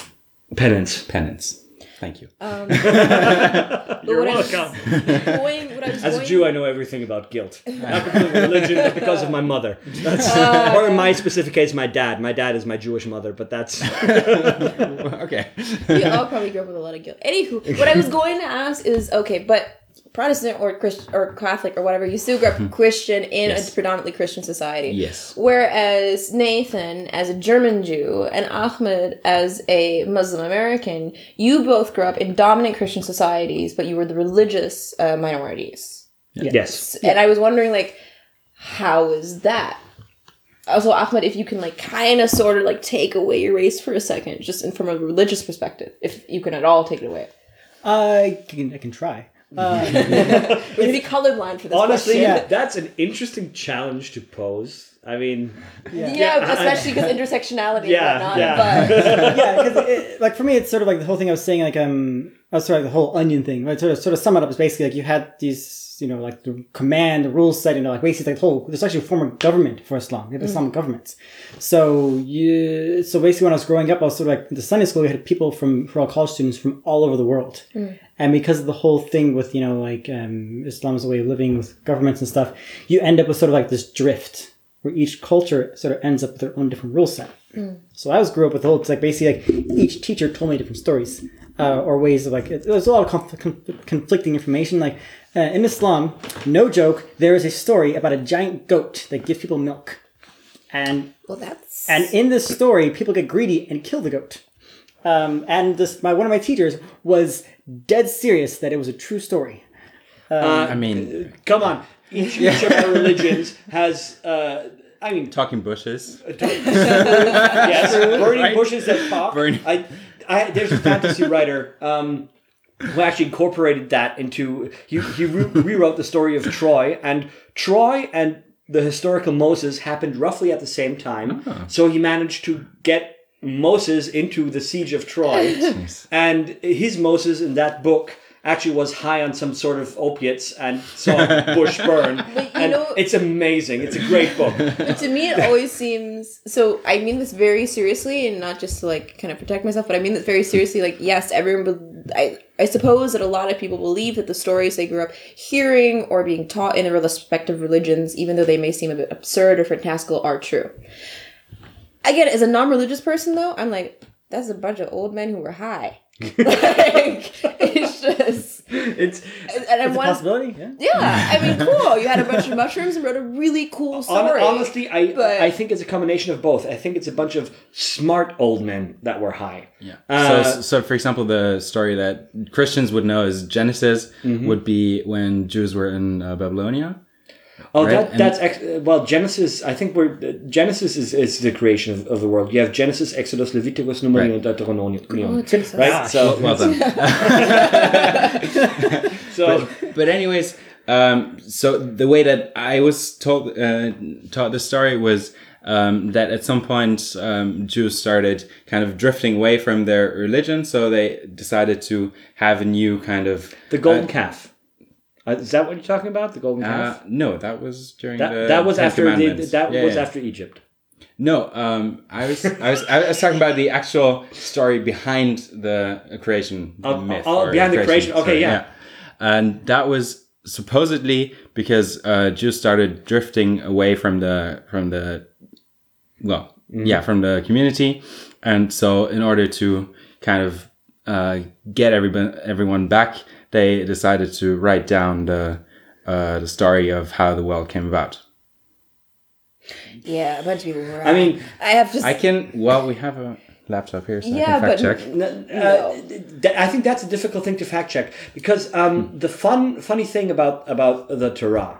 Penance. penance. Thank you. Um, <laughs> You're what I was welcome. <laughs> going, what I As a Jew, I know everything about guilt. Not because of religion, but because of my mother. That's, <laughs> Uh, or in my specific case, my dad. My dad is my Jewish mother, but that's okay. we all probably grew up with a lot of guilt. Anywho, what I was going to ask is okay, but Protestant or Christ or Catholic or whatever, you still grew up Christian in Yes. a predominantly Christian society. Yes. Whereas Nathan, as a German Jew, and Ahmed, as a Muslim American, you both grew up in dominant Christian societies, but you were the religious uh, minorities. yes. And I was wondering, like, how is that? Also, Ahmed, if you can, like, kind of sort of, like, take away your race for a second, just in, from a religious perspective, if you can at all take it away. I can I can try. Uh, We're going to be colorblind for this Honestly, question. Yeah. that's an interesting challenge to pose. I mean, Yeah, Yeah, especially because intersectionality Yeah, and whatnot. yeah. But <laughs> yeah, because like for me, it's sort of like the whole thing I was saying, like um, Oh, sort of the whole onion thing. Right, sort of sort of sum it up is basically like you had these, you know, like the command, the rules set, you know, like basically like the whole. There's actually a form of government for Islam. You have Islamic mm. governments. So you, so basically, when I was growing up, I was sort of like in the Sunday school. We had people from for all college students from all over the world, mm. and because of the whole thing with you know like um, Islam's way of living with governments and stuff, you end up with sort of like this drift where each culture sort of ends up with their own different rule set. Mm. So I was grew up with the whole. It's like basically like each teacher told me different stories uh, or ways of like. There's a lot of conf- conf- conflicting information. Like uh, in Islam, no joke, there is a story about a giant goat that gives people milk, and well, that's and in this story, people get greedy and kill the goat. Um, and this, my one of my teachers was dead serious that it was a true story. I mean, come on. Each, each of our <laughs> religions has, uh, I mean, talking bushes. <laughs> yes, burning Right. bushes that talk. Burning- I, I, there's a fantasy writer um, who actually incorporated that into. He, he re- rewrote the story of Troy, and Troy and the historical Moses happened roughly at the same time. So he managed to get Moses into the siege of Troy, <laughs> and his Moses in that book. Actually, was high on some sort of opiates and saw bush <laughs> burn, and know- it's amazing. It's a great book. But to me, it always seems so. I mean this very seriously, and not just to like kind of protect myself, but I mean this very seriously. Like, yes, everyone. be- I I suppose that a lot of people believe that the stories they grew up hearing or being taught in their respective religions, even though they may seem a bit absurd or fantastical, are true. Again, as a non-religious person, though, I'm like, that's a bunch of old men who were high. <laughs> <laughs> like, it's just, It's and I'm It's a one, possibility. Yeah. yeah. I mean, cool. You had a bunch of mushrooms and wrote a really cool hon- story. honestly, I but- I think it's a combination of both. I think it's a bunch of smart old men that were high. Yeah. Uh, so, so, for example, the story that Christians would know is Genesis Mm-hmm. would be when Jews were in uh, Babylonia. Oh, Right, that, and- that's ex- uh, well. Genesis. I think we're uh, Genesis is, is the creation of, of the world. You have Genesis, Exodus, Leviticus, Numeri, Right. and Deuteronomium. Oh, Jesus. right. So, Well done. <laughs> so but anyways, um, so the way that I was told uh, taught this story was um, that at some point um, Jews started kind of drifting away from their religion, so they decided to have a new kind of the golden calf. Uh, is that what you're talking about? The golden Uh, calf. no, that was during that the that was Ten after the, that Yeah, was yeah. after Egypt. No, um, I was I was I was talking about the actual story behind the creation Oh, myth. oh, behind the creation. Okay, yeah. and that was supposedly because uh, Jews started drifting away from the from the well, Mm-hmm. yeah, from the community, and so in order to kind of uh, get everyone everyone back, they decided to write down the uh, the story of how the world came about. Yeah, a bunch of people were. I mean, I have just. I can. Well, we have a laptop here, so Yeah, I can fact but- check. N- uh, th- I think that's a difficult thing to fact check because um, the fun, funny thing about about the Torah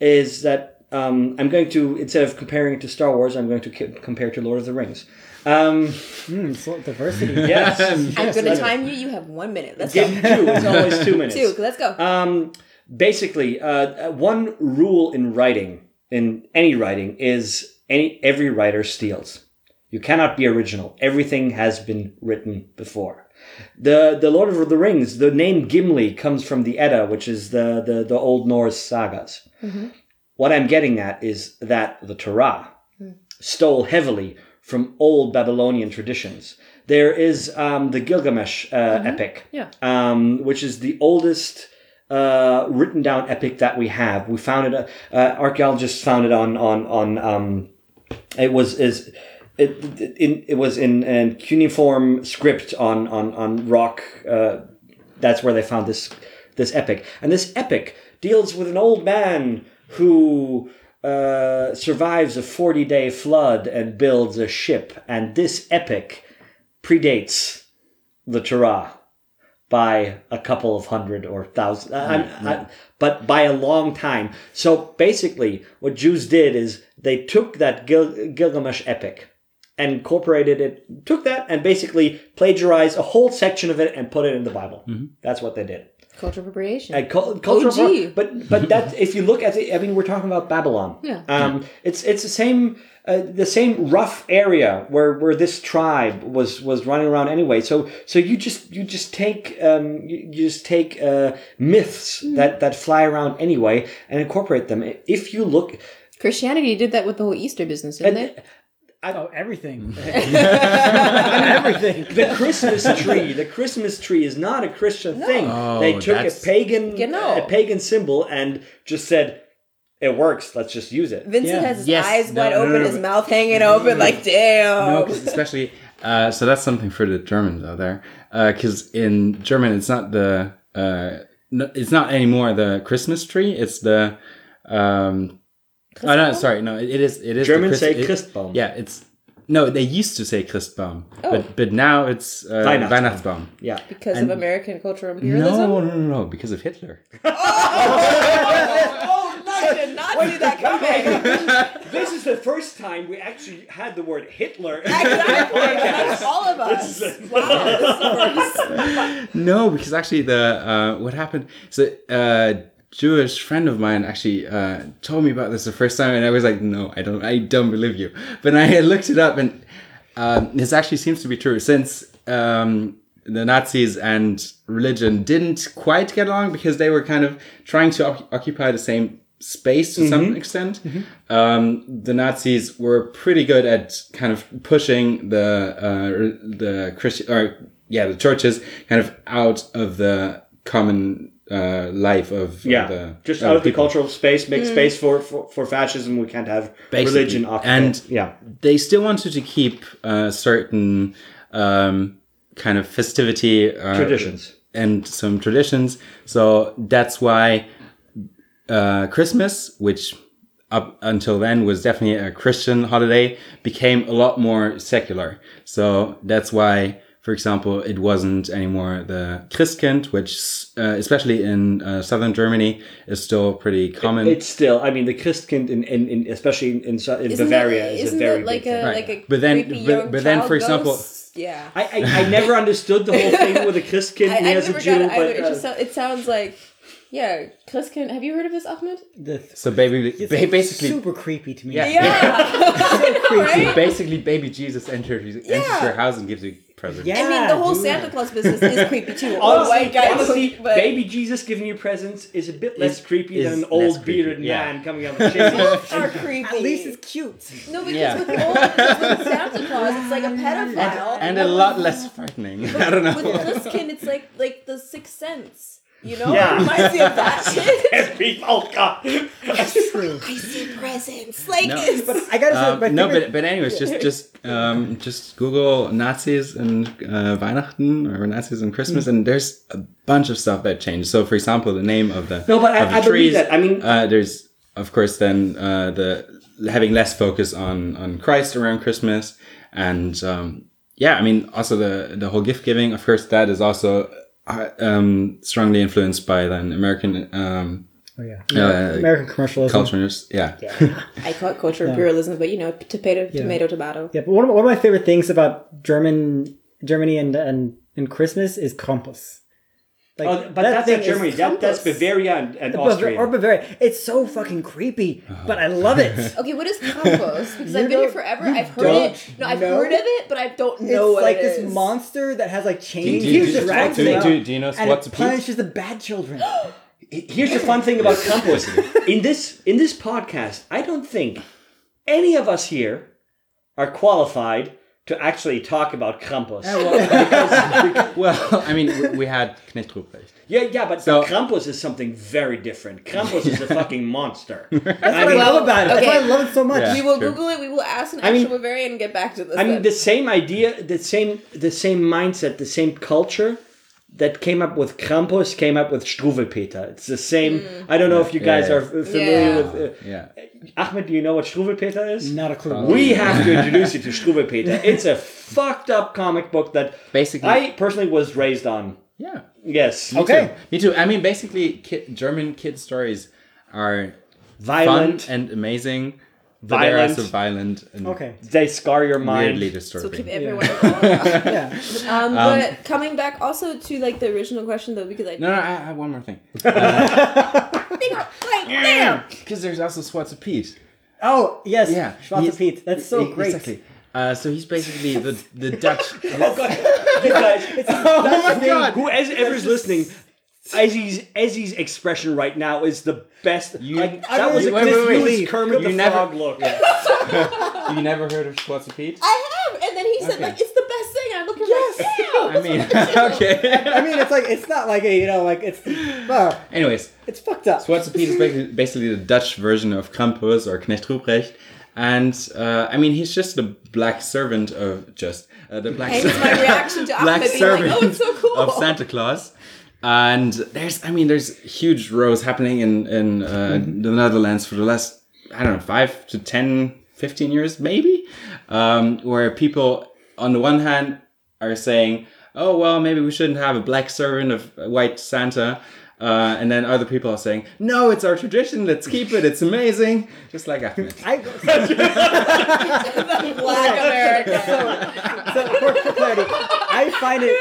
is that um, I'm going to instead of comparing it to Star Wars, I'm going to ki- compare it to Lord of the Rings. Um, Mm, so diversity. <laughs> yes, I'm going to time you. You have one minute. Let's Give go. two. It's always two minutes. <laughs> Two. Let's go. Um, basically, uh, one rule in writing, in any writing, is any every writer steals. You cannot be original. Everything has been written before. The the Lord of the Rings, the name Gimli comes from the Edda, which is the the, the Old Norse sagas. What I'm getting at is that the Torah stole heavily from old Babylonian traditions. There is um, the Gilgamesh uh, epic, Yeah. um, which is the oldest uh, written down epic that we have. We found it. Uh, uh, archaeologists found it on on on. Um, it was is. It, it, it was in, in cuneiform script on on on rock. Uh, that's where they found this this epic, and this epic deals with an old man who uh, survives a forty day flood and builds a ship, and this epic predates the Torah by a couple of hundred or thousand, I- I- but by a long time. So basically, what Jews did is they took that Gil- Gilgamesh epic and incorporated it, took that and basically plagiarized a whole section of it and put it in the Bible. Mm-hmm. That's what they did. Cultural appropriation. And cul- cultural, OG. pro- but but that <laughs> if you look at it, I mean, we're talking about Babylon. Yeah. Um, it's it's the same uh, the same rough area where where this tribe was was running around anyway. So so you just you just take um you, you just take uh, myths Hmm. that that fly around anyway and incorporate them. If you look, Christianity did that with the whole Easter business, didn't it? Oh, everything. <laughs> everything. the Christmas tree, the Christmas tree is not a Christian thing. Oh, they took a that's- pagan Genau. a pagan symbol and just said it works. Let's just use it. Vincent Yeah. has his Yes. eyes No, wide no, no, open, no, his but- mouth hanging open, like damn. No, 'cause especially uh, so that's something for the Germans out there, because in German it's not the uh, no, it's not anymore the Christmas tree. It's the um, oh no, sorry, no, it, it is it is the Germans say it- Christbaum. Yeah, it's no, they used to say Christbaum, Oh. but but now it's uh, Weihnachtsbaum. Weihnachtsbaum. Yeah. because And- of American cultural imperialism. No, no, no, no, because of Hitler. <laughs> oh, I did not see that coming. <laughs> This is the first time we actually had the word Hitler. <laughs> exactly. That's all of us. Wow, is the first. No, because actually the uh, what happened? So uh, Jewish friend of mine actually uh, told me about this the first time, and I was like, no, I don't, I don't believe you. <laughs> But I had looked it up, and um, this actually seems to be true since um, the Nazis and religion didn't quite get along because they were kind of trying to op- occupy the same space to some extent. Um, the Nazis were pretty good at kind of pushing the uh, the Christian or yeah, the churches kind of out of the common uh, life of Yeah, the just out of the people. cultural space, make space for, for for fascism. We can't have Basically. religion occupy. And- yeah, they still wanted to keep uh, certain um, kind of festivity uh, Traditions. and some traditions. So that's why uh, Christmas, which up until then was definitely a Christian holiday, became a lot more secular. So that's why, for example, it wasn't anymore the Christkind, which, uh, especially in uh, southern Germany, is still pretty common. it's still. I mean, the Christkind in, in, in especially in, in, Su- in Isn't Bavaria it, is a isn't very it like big a thing. Right. like a But then- but- but then, for example- ghost? yeah. I, I, I never understood the whole thing with the Christkind <laughs> I, I as a never Jew, got it but either. It uh, just it sounds like yeah, Christkind. Have you heard of this, Ahmed? The, so baby, it's ba- basically, super creepy to me. Yeah. Yeah, <laughs> <laughs> right? basically, baby Jesus enters, enters Yeah. your house and gives you presents. Yeah. I mean, the whole dude. Santa Claus business is creepy too. <laughs> All Honestly, white guys, honestly <laughs> but baby Jesus giving you presents is a bit less Is- creepy than an old bearded yeah. man coming out of <laughs> the chimney. both are creepy. At least it's cute. no, because Yeah. with old with Santa Claus, it's like a pedophile, And a lot less frightening. I don't know. With Christkind, it's like like the Sixth Sense. You know, Yeah. it reminds me of that <laughs> shit. Every oh god. That's true. I see presents. Like, No. it's, But I gotta say, Um, my no, but but anyways, just <laughs> just um, just Google Nazis and uh, Weihnachten or Nazis and Christmas, and there's a bunch of stuff that changed. So, for example, the name of the No, but I- of the I believe that. I mean- uh, there's of course then uh, the having less focus on on Christ around Christmas, and um, yeah, I mean also the the whole gift giving. Of course, that is also um, strongly influenced by then American um, oh, yeah. uh, American commercialism. cultures. Yeah. I call it cultural imperialism, but you know, tomato, tomato, tomato. Yeah, but one of, one of my favorite things about German Germany and and, and Christmas is Krampus. Like, Oh, but that that's thing not Germany. That, that's Bavaria and, and Bav- Austria. or Bavaria. It's so fucking creepy, but I love it. <laughs> Okay, what is Krampus? Because You I've been here forever. I've heard it. No, I've know? heard of it, but I don't know it's what like it this monster that has like chains Do you- and do you- drags do them you- out, do- do you know and what's it a punishes the bad children. Here's the fun thing about Krampus. in this in this podcast, I don't think any of us here are qualified to actually talk about Krampus. <laughs> Well, I mean, we, we had Knecht yeah, yeah, but So- Krampus is something very different. Krampus is a fucking monster. <laughs> That's what I mean- love about it. That's okay. why I love it so much. Yeah. We will Sure. Google it. We will ask an I mean- actual Bavarian and get back to this. I mean, then. the same idea, the same, the same mindset, the same culture that came up with Krampus came up with Struwwelpeter. It's the same. I don't know if you guys Yeah, are yeah. f- familiar Yeah. with. Uh, Yeah. Ahmed, do you know what Struwwelpeter is? Not a clue. We have to <laughs> introduce you to Struwwelpeter. It's a fucked up comic book that Basically, I personally was raised on. yeah. Yes. Me Okay. too. Me too. I mean, basically, kid, German kid stories are Violent. fun and amazing, but they're Violent. also violent and Okay. They scar your mind. weirdly disturbing. so disturbing. keep everyone. Yeah. <laughs> Yeah. Um, but coming back also to like the original question though, because I no, no, I I have one more thing. right there. Because there's also Schwarzer Pete. Oh yes. Yeah. Schwarzer he's- Pete. That's so e- great. Exactly. Uh, so he's basically the the <laughs> Dutch. Oh god, you guys. <laughs> oh my god! Whoever's listening, Ezzy's Ezzy's expression right now is the best. You- like, I that was a really- wait, wait, wait. Kermit You the never- Frog look. <laughs> You never heard of Schwarzer Pete? I have, and then he said Okay. like it's the best thing. I'm looking yes. like, damn. I mean, <laughs> okay. I mean, it's like it's not like a you know like it's uh, Anyways, it's fucked up. Schwarzer Pete is basically, basically the Dutch version of Krampus or Knecht Ruprecht. And uh, I mean, he's just the black servant of just uh, the black, Hence my reaction to <laughs> black Ahmed being like, servant "Oh, it's so cool." of Santa Claus. And there's, I mean, there's huge rows happening in in uh, the Netherlands for the last, I don't know, five to 10, 15 years, maybe, um, where people, on the one hand, are saying, "Oh well, maybe we shouldn't have a black servant of white Santa." Uh, and then other people are saying, "No, it's our tradition. Let's keep it. It's amazing." Just like Ahmed. <laughs> I, Black America. <laughs> so for, for clarity, I find it.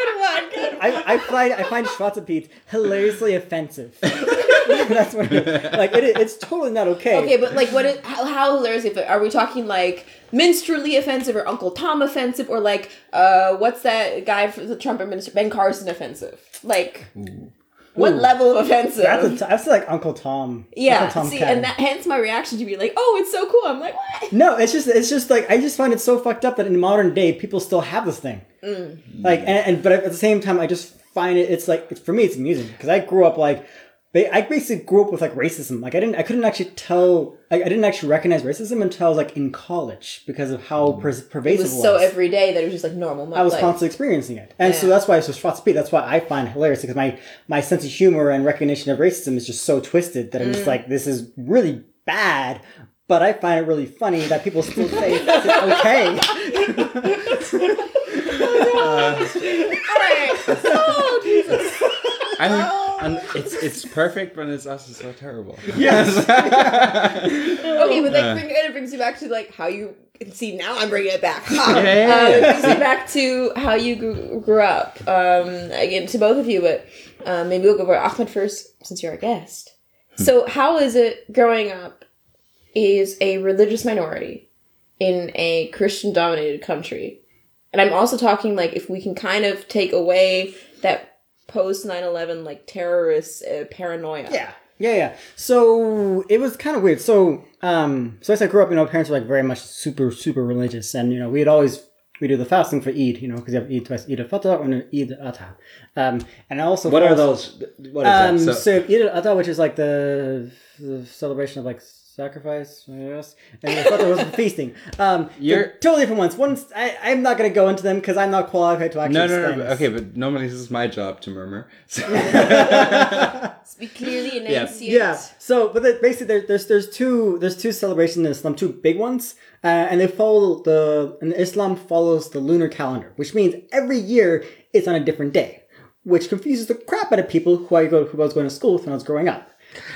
I, I find I find Schwarzer Pete hilariously offensive. <laughs> That's what it, like it, is- it's totally not okay. Okay, but like, what is how, how hilarious? If are we talking like minstrelly offensive or Uncle Tom offensive or like uh what's that guy for the Trump administration Ben Carson offensive? Like, What level of offensive? That's t- feel like Uncle Tom. yeah. Uncle Tom See, Cat. and that, hence my reaction to be like, "Oh, it's so cool." I'm like, "What?" No, it's just it's just like I just find it so fucked up that in modern day people still have this thing. Mm. Like and, and but at the same time I just find it it's like it's, for me it's amusing because I grew up like I basically grew up with like racism. Like I didn't I couldn't actually tell I, I didn't actually recognize racism until I was like in college because of how per- Mm. It pervasive was it was. so every day that it was just like normal. I was like, constantly experiencing it, and so that's why it's just fraught speed. That's why I find it hilarious because my my sense of humor and recognition of racism is just so twisted that I'm Mm. just like, this is really bad. But I find it really funny that people still say it's okay. oh Jesus! I mean, and it's it's perfect, but it's also so terrible. Yes. <laughs> Okay, but that bring, it brings you back to like how you see now. I'm bringing it back. Ha! Yeah, yeah, Uh, yeah. it brings you back to how you grew, grew up. Um, again, to both of you, but um, maybe we'll go for Ahmed first since you're a guest. So, how is it growing up? Is a religious minority in a Christian-dominated country, and I'm also talking like if we can kind of take away that post 9/11 like terrorist uh, paranoia. Yeah. Yeah, yeah. So it was kind of weird. So, um, so as I grew up, you know, parents were like very much super, super religious, and you know, we'd always we do the fasting for Eid, you know, because you have Eid twice, Eid al-Fitr and Eid al-Adha. Um, and I also What are those? What is Um, that? so, So- Eid al-Adha, which is like the, the celebration of like sacrifice, yes. guess, and the Fitr was the <laughs> feasting. Um, You're- totally different ones. One's I, I'm not going to go into them because I'm not qualified to actually. No, no, explain no. this. Okay, but normally this is my job to murmur. So- <laughs> Speak clearly and Yeah. enunciate. Yeah. So, but the, basically, there, there's there's two there's two celebrations in Islam, two big ones, uh, and they follow the and Islam follows the lunar calendar, which means every year it's on a different day, which confuses the crap out of people who I go who I was going to school with when I was growing up.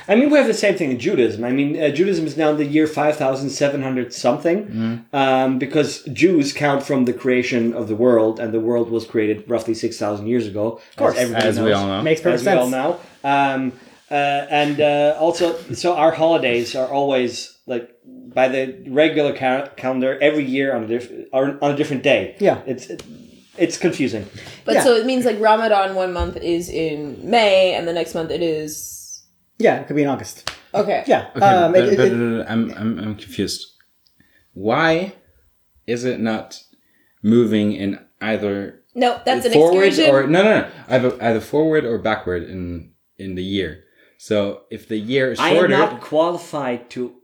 I mean, we have the same thing in Judaism. I mean, uh, Judaism is now in the year 5,700 something um, because Jews count from the creation of the world, and the world was created roughly 6,000 years ago. Of course. As we all know. Makes perfect as we all know. Um, uh, and uh, also, so our holidays are always like by the regular ca- calendar every year on a different on a different day. Yeah. it's it's confusing. But Yeah. so it means like Ramadan one month is in May and the next month it is Yeah, it could be in August. okay. Yeah. Okay, um, but, it- but, it- uh, I'm, I'm I'm confused. Why is it not moving in either No, that's an forward excursion. or no no no either either forward or backward in in the year? So if the year is I am not qualified to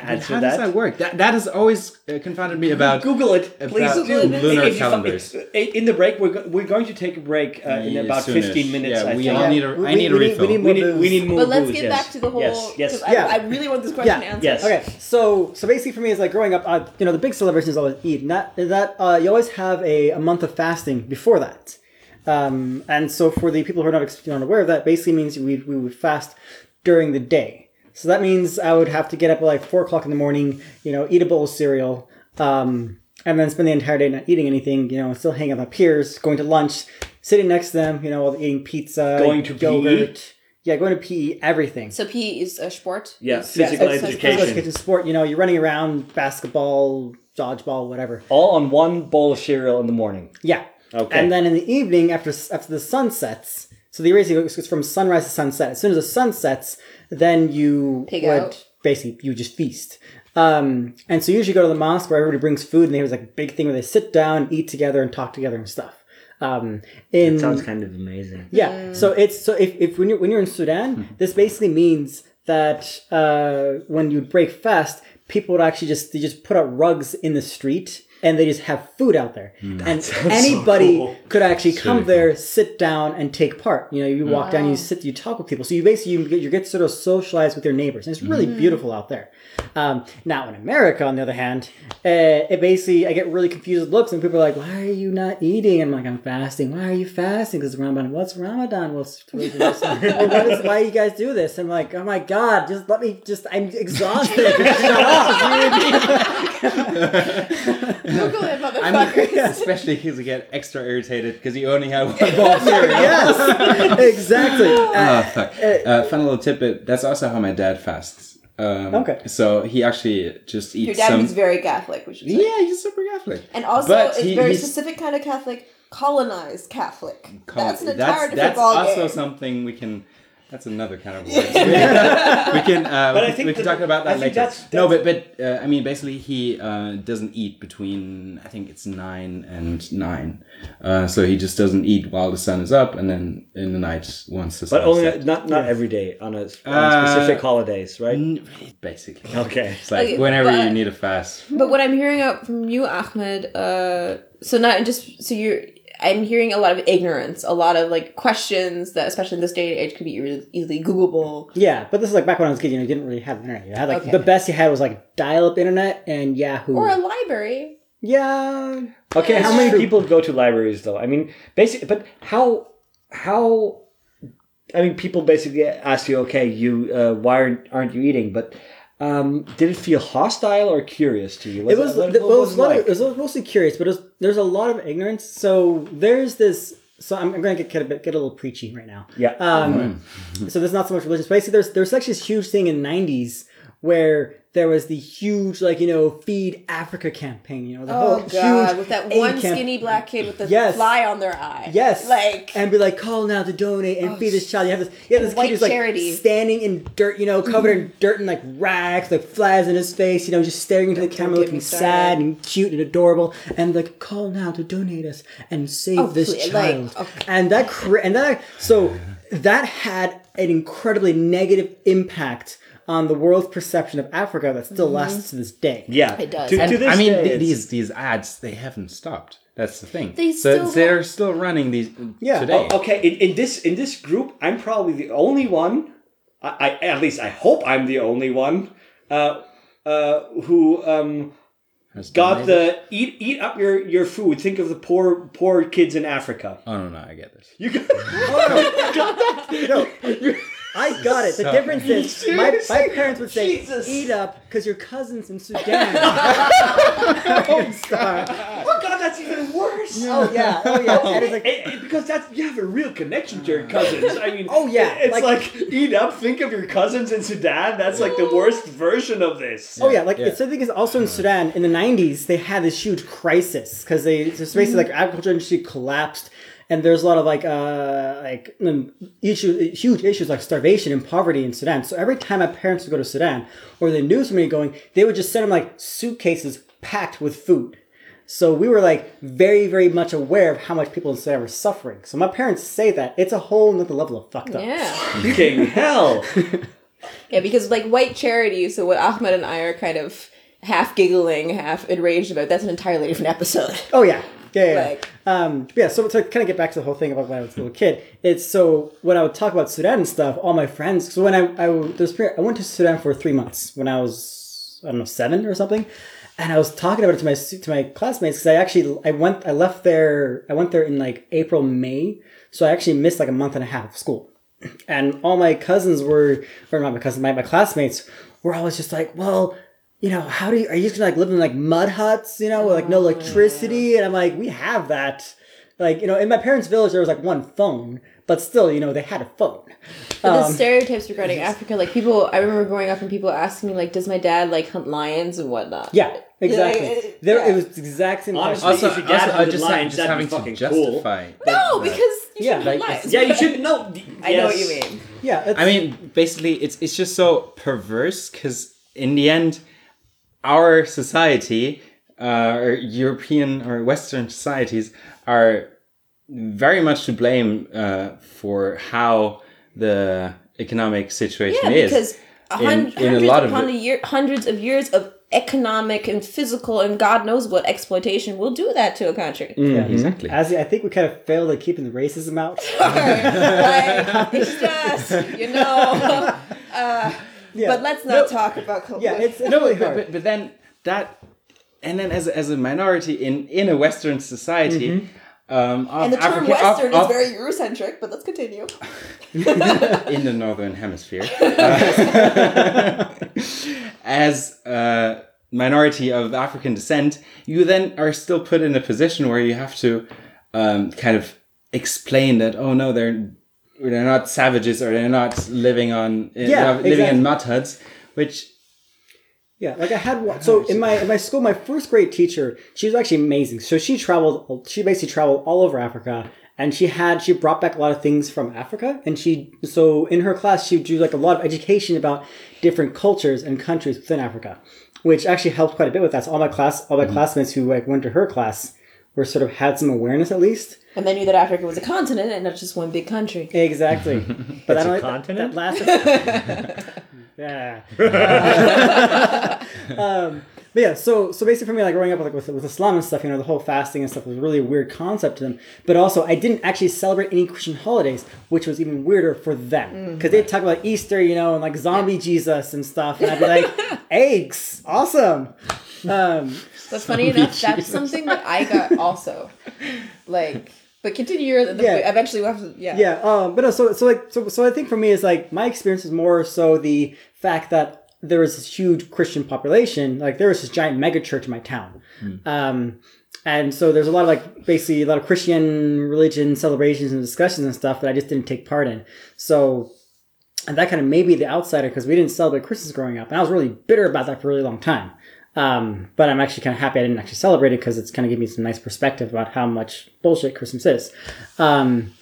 how answer does that. that work? That that has always uh, confounded me about Google it, please about do. lunar If calendars. In the break, we're, go- we're going to take a break uh, in Yeah, about soonish. 15 minutes. Yeah, I we think. all need a. We- I need a we need- refill. we need we more need, we need more but let's booze, get yes. back to the whole. Yes, yes. 'cause I, Yeah. I really want this question Yeah. answered. Yes. Okay, so so basically for me, it's like growing up. Uh, you know, the big celebration is always Eid. And that that uh, you always have a, a month of fasting before that. Um, and so for the people who are not ex- not aware of that, basically means we we would fast during the day. So that means I would have to get up at like four o'clock in the morning. You know, eat a bowl of cereal. Um, and then spend the entire day not eating anything, you know, and still hanging out with my peers, going to lunch, sitting next to them, you know, while eating pizza, Going to PE? Yeah, going to PE, everything. So PE is a sport. Yeah, Is- physical exercise education. class. Physical education sport, you know, you're running around, basketball, dodgeball, whatever. All on one bowl of cereal in the morning. Yeah. Okay. And then in the evening, after after the sun sets, so the erasing goes from sunrise to sunset. As soon as the sun sets, then you Pig would out. basically you just feast. Um, and so you usually go to the mosque where everybody brings food, and there's like a big thing where they sit down, eat together, and talk together and stuff. Um, in Sounds kind of amazing. yeah. So it's so if, if when you're when you're in Sudan, this basically means that uh, when you break fast, people would actually just they just put out rugs in the street and they just have food out there, and anybody cool. could actually come there, sit down, and take part. You know, you walk down, you sit, you talk with people. So you basically you get, you get sort of socialized with your neighbors, and it's really beautiful out there. Um, now in America, on the other hand, uh, it basically I get really confused with looks, and people are like, "Why are you not eating?" I'm like, "I'm fasting." Why are you fasting? Because Ramadan. What's Ramadan? What's, what's <laughs> well, what is, why you guys do this? I'm like, "Oh my god, just let me. Just I'm exhausted. <laughs> Shut up." <laughs> Google it, I'm motherfuckers. especially because you get extra irritated because you only have one bowl of cereal. <laughs> yes, exactly. <laughs> Uh, Oh fuck! Uh, fun little tidbit. That's also how my dad fasts. Um, Okay. So he actually just eats Your dad some. is very Catholic, we should say. yeah, he's super Catholic. And also, But it's he- very he's- specific kind of Catholic colonized Catholic. Call- that's an entire different that's ballgame. also something we can. That's another kind of word. <laughs> we can. Uh, But I we- think we can that- talk about that think later. that's- no, but but uh, I mean, basically, he uh, doesn't eat between I think it's nine and nine. Uh, so he just doesn't eat while the sun is up, and then in the night once the sun. But only set. not not every day on a on Uh, specific holidays, right? N- basically. Okay. It's like Okay, whenever you need a fast. But what I'm hearing out from you, Ahmed, uh, so not just so you're. I'm hearing a lot of ignorance, a lot of like questions that, especially in this day and age, could be really easily Googleable. Yeah, but this is like back when I was a kid. You know, you didn't really have internet. You had like Okay. the best you had was like dial-up internet and Yahoo. Or a library. yeah, Okay, how many true. people go to libraries though? I mean, basically, but how how? I mean, people basically ask you, okay, you uh, why aren't, aren't you eating? But um, did it feel hostile or curious to you? it was. what- it what was, a lot like? of, it was mostly curious, but was, there's a lot of ignorance. So there's this. So I'm, I'm going to get, a bit get a little preachy right now. Yeah. Um, so there's not so much religious. But basically, there's there's actually this huge thing in the '90s where there was the huge like you know feed Africa campaign. You know the Oh whole god, huge with that one camp- skinny black kid with the Yes. fly on their eye. Yes. Like and be like, call now to donate and oh, feed this child. You have this, have this White kid who's like standing in dirt, you know, covered in mm-hmm. dirt and like rags, like flies in his face, you know, just staring into the camera, looking sad and cute and adorable, and like, call now to donate us and save Oh, this please, like, child. okay. And that, cre- and that, so that had an incredibly negative impact on the world's perception of Africa that still lasts to this day. yeah, It does. To, And to this I mean, day, th- these these ads they haven't stopped. That's the thing. They so still they're still running these Yeah. today. Oh, okay, in, in this in this group, I'm probably the only one. I, I at least I hope I'm the only one uh, uh, who um, Has got the eat eat up your, your food. Think of the poor poor kids in Africa. Oh no, no, I get this. You got, <laughs> <laughs> No, <laughs> I got it. The So- difference is my, my parents would say, Jesus. "Eat up," because your cousins in Sudan. <laughs> oh starved. oh God, that's even worse. oh yeah, oh yeah. And it's like, Eh, eh, because that's you have a real connection to your cousins. I mean, Oh, yeah, it's like- like, eat up. Think of your cousins in Sudan. That's like the worst version of this. oh yeah, like Yeah. it's the thing is also in Sudan in the '90s they had this huge crisis because they just basically like agriculture industry collapsed. And there's a lot of like uh like um, issues, huge issues like starvation and poverty in Sudan. So every time my parents would go to Sudan or they knew somebody going, they would just send them like suitcases packed with food. So we were like very, very much aware of how much people in Sudan were suffering. So my parents say that it's a whole nother level of fucked up. yeah. King <laughs> hell. <laughs> Yeah, because like white charity, so what Ahmed and I are kind of half giggling, half enraged about, that's an entirely different episode. Oh yeah, yeah, yeah. Like- um, yeah. So to kind of get back to the whole thing about when I was a little kid, it's so when I would talk about Sudan and stuff, all my friends. So when I I there's period- I went to Sudan for three months when I was I don't know seven or something, and I was talking about it to my to my classmates because I actually I went I left there I went there in like April May, so I actually missed like a month and a half of school. and all my cousins were, or not my cousins, my, my classmates were always just like, well, you know, how do you, are you just gonna like live in like mud huts, you know, with like no electricity? And I'm like, we have that. Like, you know, in my parents' village, there was like one phone, but still, you know, they had a phone. But Um, the stereotypes regarding Africa, like people, I remember growing up and people asking me, like, does my dad like hunt lions and whatnot? Yeah, exactly. Yeah, there, yeah. it was the exact same. Honestly, question. Also, if your dad also hunted just, lions, just having to fucking cool. justify. No, because you Yeah, should like, hunt lions. Yeah, you should know. I know what you mean. yeah, I mean, basically, it's it's just so perverse because in the end, our society, uh, or European or Western societies, are very much to blame uh, for how the economic situation Yeah, is. because a in- hun- in a hundreds lot of upon it. a year, hundreds of years of economic and physical and God knows what exploitation will do that to a country. yeah, exactly. As I think we kind of failed at keeping the racism out. <laughs> <laughs> like, it's just, you know. <laughs> Uh, Yeah. But let's not talk about culture. Yeah, it's, it's <laughs> no, really but, hard. but, but then that, and then as a, as a minority in in a Western society. Um, of and the term African- of- Western of- is very Eurocentric, but let's continue. <laughs> <laughs> in the northern hemisphere Uh, as a minority of african descent you then are still put in a position where you have to um, kind of explain that oh no they're they're not savages or they're not living on eh, Yeah, living exactly. in mud huts which Yeah, like I had one. So in my in my school, my first grade teacher, she was actually amazing. So she traveled. She basically traveled all over Africa, and she had she brought back a lot of things from Africa. And she so in her class, she would do like a lot of education about different cultures and countries within Africa, which actually helped quite a bit with that. So all my class, all my mm-hmm. classmates who like went to her class, were sort of had some awareness at least. And they knew that Africa was a continent and not just one big country. Exactly. <laughs> but It's I a don't continent? That, that last. <laughs> yeah. <laughs> um, but yeah, so so basically for me, like growing up with, like with with Islam and stuff, you know, the whole fasting and stuff was really a weird concept to them. But also, I didn't actually celebrate any Christian holidays, which was even weirder for them because they talk about Easter, you know, and like zombie Jesus and stuff, and I'd be like, eggs, awesome. Um, That's funny enough. That's something that I got <laughs> also. Like, but continue your. The, Yeah. Eventually, we'll have to. Yeah. yeah um but no so so like so, so i think for me is like my experience is more so the fact that there was this huge christian population like there was this giant mega church in my town um and so there's a lot of like basically a lot of christian religion celebrations and discussions and stuff that i just didn't take part in so and that kind of made me the outsider because we didn't celebrate christmas growing up and i was really bitter about that for a really long time um, but I'm actually kind of happy I didn't actually celebrate it because it's kind of gave me some nice perspective about how much bullshit Christmas is. Um,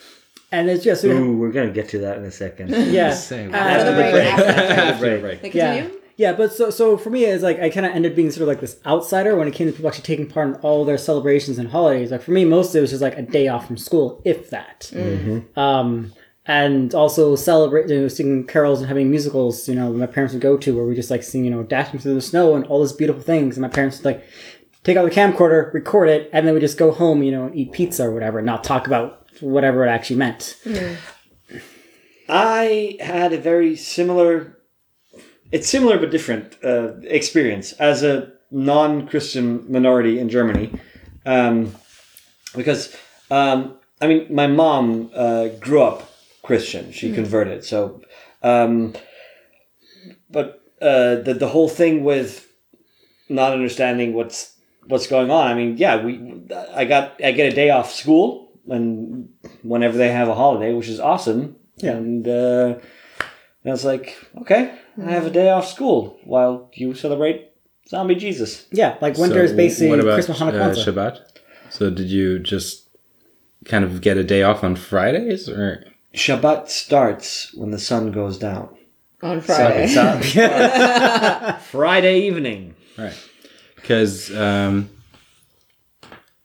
and it's just Ooh, we're gonna get to that in a second. <laughs> yeah, <laughs> Uh, After the break. After the break. Break. Like, yeah, yeah. But so so for me, it's like I kind of ended up being sort of like this outsider when it came to people actually taking part in all their celebrations and holidays. Like for me, mostly it was just like a day off from school, if that. Um, and also celebrate, you know, singing carols and having musicals. You know, my parents would go to where we just like sing, you know, dashing through the snow and all these beautiful things. And my parents would like take out the camcorder, record it, and then we just go home, you know, and eat pizza or whatever, and not talk about whatever it actually meant. I had a very similar, it's similar but different uh, experience as a non-Christian minority in Germany, um, because um, I mean my mom uh, grew up Christian. She converted, so um, but uh, the the whole thing with not understanding what's what's going on. I mean, yeah, we I got I get a day off school and whenever they have a holiday, which is awesome. Yeah. And uh, I was like, okay, I have a day off school while you celebrate zombie Jesus. Yeah, like winter is basically what about Christmas, Hanukkah, uh, Kwanzaa. Shabbat? So did you just kind of get a day off on Fridays, or Shabbat starts when the sun goes down. On So Friday. it's <laughs> uh, Friday evening. right? Because um,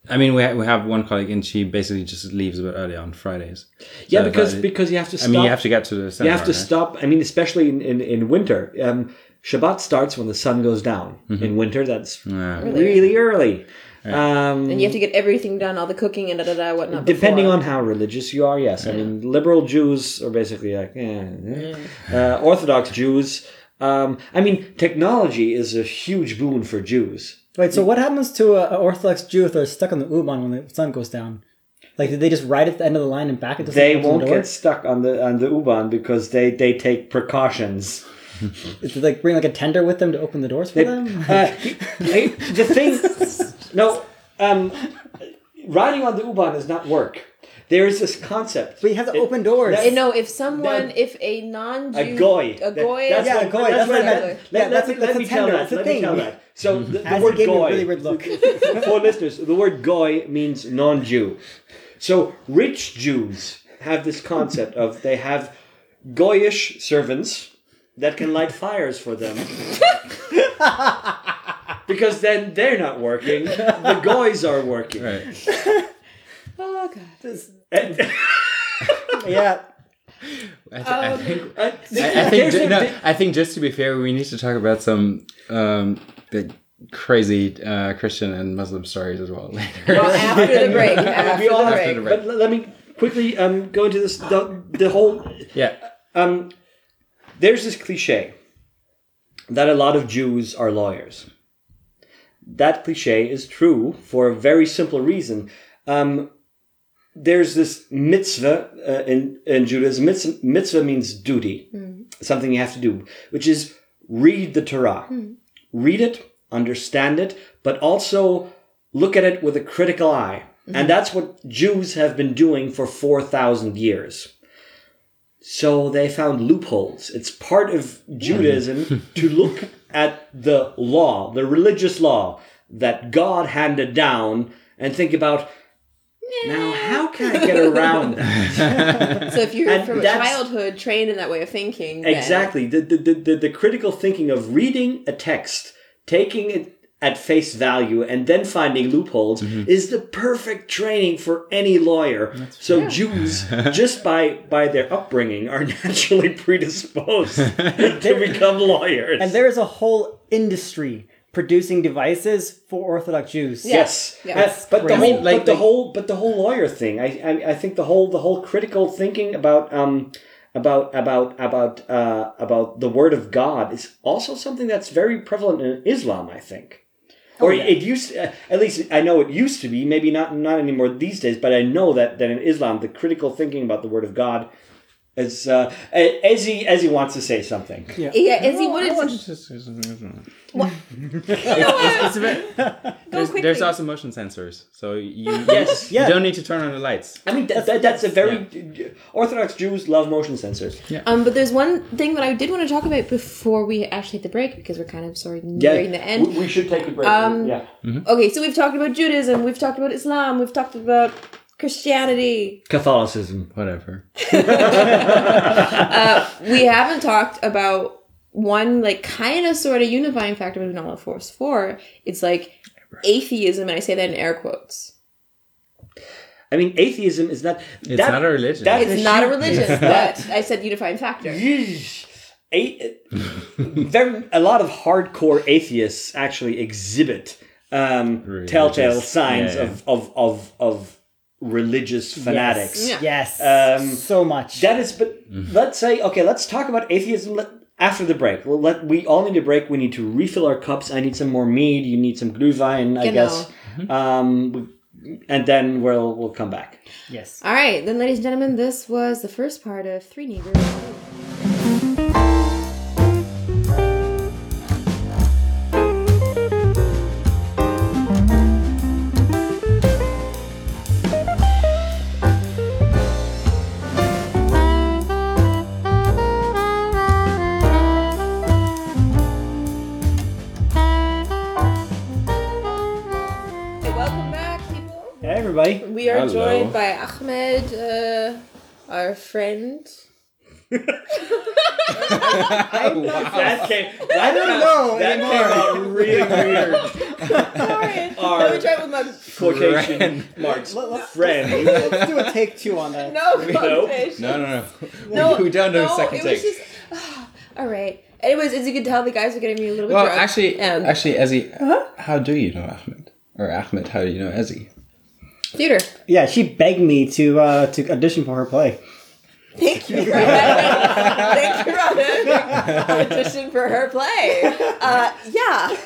I mean, we ha- we have one colleague, and she basically just leaves a bit earlier on Fridays. Yeah, because but- because you have to I mean, you have to get to the. you have to right? stop. I mean, especially in, in, in winter. Um, Shabbat starts when the sun goes down. In winter, that's Yeah. really early. Um, and you have to get everything done, all the cooking and da da da whatnot. Depending before. on how religious you are, yes. I mean, liberal Jews are basically like, eh, eh. Uh, Orthodox Jews. Um, I mean, technology is a huge boon for Jews. Wait, so what happens to a, a Orthodox Jew if they're stuck on the U-Bahn when the sun goes down? Like, did they just ride at the end of the line and back it to They won't the get stuck on the on the U-Bahn because they they take precautions. Did they like bring like a tender with them to open the doors for them? Uh, I- the thing, <laughs> <laughs> no, um, riding on the U-Bahn does not work. There is this concept. but you have to open doors. that- no, if someone, That- if a non-Jew, A goy. a That- goy, that's Yeah, what- a goy, That's that's what what I I meant. meant. Yeah, Let, that's let, a- me- let that's me a tell that. Let me tell that. So the, the word he gave me a goy. really weird look. <laughs> for listeners, the word goy means non-Jew. So rich Jews have this concept of they have goyish servants that can light fires for them. <laughs> <laughs> because then they're not working, the guys are working. Right. <laughs> oh god, And- <laughs> yeah. I, th- I Um, think I, I, I think ju- no, I think just to be fair, we need to talk about some um, the crazy uh, Christian and Muslim stories as well <laughs> later. well, after the break, after we all the break. to break. But let me quickly um, go into this. The, the whole yeah. um, there's this cliche that a lot of Jews are lawyers. That cliche is true for a very simple reason. Um, there's this mitzvah uh, in, in Judaism. Mitzvah, mitzvah means duty, something you have to do, which is read the Torah. Read it, understand it, but also look at it with a critical eye. And that's what Jews have been doing for 4,000 years So they found loopholes. It's part of Judaism hmm. <laughs> to look at the law, the religious law that God handed down, and think about now how can I get around that? <laughs> So if you're And from a childhood trained in that way of thinking, Exactly. The, the, the, the, the critical thinking of reading a text, taking it at face value, and then finding loopholes is the perfect training for any lawyer. so Jews, <laughs> just by, by their upbringing, are <laughs> naturally predisposed <laughs> to become lawyers. And there is a whole industry producing devices for Orthodox Jews. Yes, Yeah. That's but the whole, Like- but the like- whole, but the whole lawyer thing. I, I, I think the whole, the whole critical thinking about, um, about, about, about, uh, about the Word of God is also something that's very prevalent in Islam. I think, or yeah. it used, uh, at least I know it used to be. Maybe not, not anymore these days. But I know that that in Islam, the critical thinking about the Word of God is. Uh, Ezzy as he wants to say something. Yeah. Yeah, as he wanted to. It's a bit- there's, quickly. there's also motion sensors, so you, <laughs> Yes. you don't need to turn on the lights. I mean, that, that, that's a very Orthodox Jews love motion sensors. Um, but there's one thing that I did want to talk about before we actually hit the break because we're kind of sort of Yeah, nearing the end. we- we should take a break. Um, yeah. Okay, so we've talked about Judaism, we've talked about Islam, we've talked about Christianity. Catholicism. Whatever. <laughs> We haven't talked about one like kind of sort of unifying factor between all of Force Four. It's like atheism, and I say that in air quotes. I mean, atheism is not. It's not a religion. that It's is not a religion, <laughs> but I said unifying factor. A, very, a lot of hardcore atheists actually exhibit um, telltale signs yeah, yeah. Of, of, of, of religious fanatics. Yeah. Yes. Um, so much. That is, but let's say, okay, let's talk about atheism after the break. We'll let, we all need a break. We need to refill our cups. I need some more mead. You need some glühwein, I Genau. guess. Um, and then we'll we'll come back. yes. All right, then, ladies and gentlemen, this was the first part of Three Neighbors. Hey. We are Hello. joined by Ahmed, uh, our friend. <laughs> That came. That don't know that came out really weird. Sorry, Our- let me try with my Quotation marks. Let- let's- Friend. Let's do a take two on that. no <laughs> No. No, no, no. No, we don't do no, a second it take. was just. <sighs> all right. Anyways, as you can tell, the guys are getting me a little bit well, drunk. actually, Um, actually, Ezzy, how do you know Ahmed? Or Ahmed, how do you know Ezzy? Theater. Yeah, she begged me to uh, to audition for her play. Thank you for <laughs> Thank you Robin. audition for her play. Uh, yeah.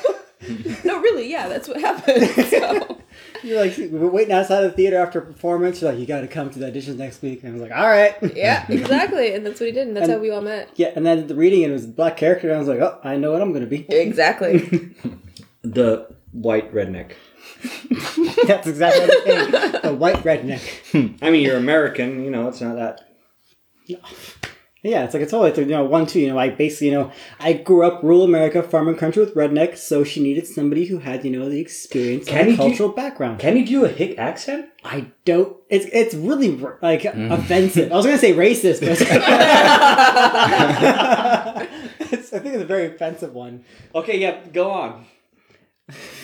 No, really, yeah, that's what happened. <laughs> So. You're like, we were waiting outside the theater after a performance. You're like, you got to come to the auditions next week. And I was like, all right. Yeah, exactly, and that's what he did, and that's And- how we all met. Yeah, and then the reading, and it was a black character. And I was like, oh, I know what I'm going to be. Exactly. <laughs> The white redneck. <laughs> That's exactly the it became. The white redneck. Hmm. I mean, you're American. You know, it's not that. Yeah, it's like it's all like you know one two. You know, I basically you know I grew up rural America, farming country with rednecks, so she needed somebody who had you know the experience Can and you do- cultural background. Can you do a hick accent? I don't. It's it's really like hmm. offensive. I was gonna say racist, but <laughs> <laughs> it's, I think it's a very offensive one. Okay, yeah, go on.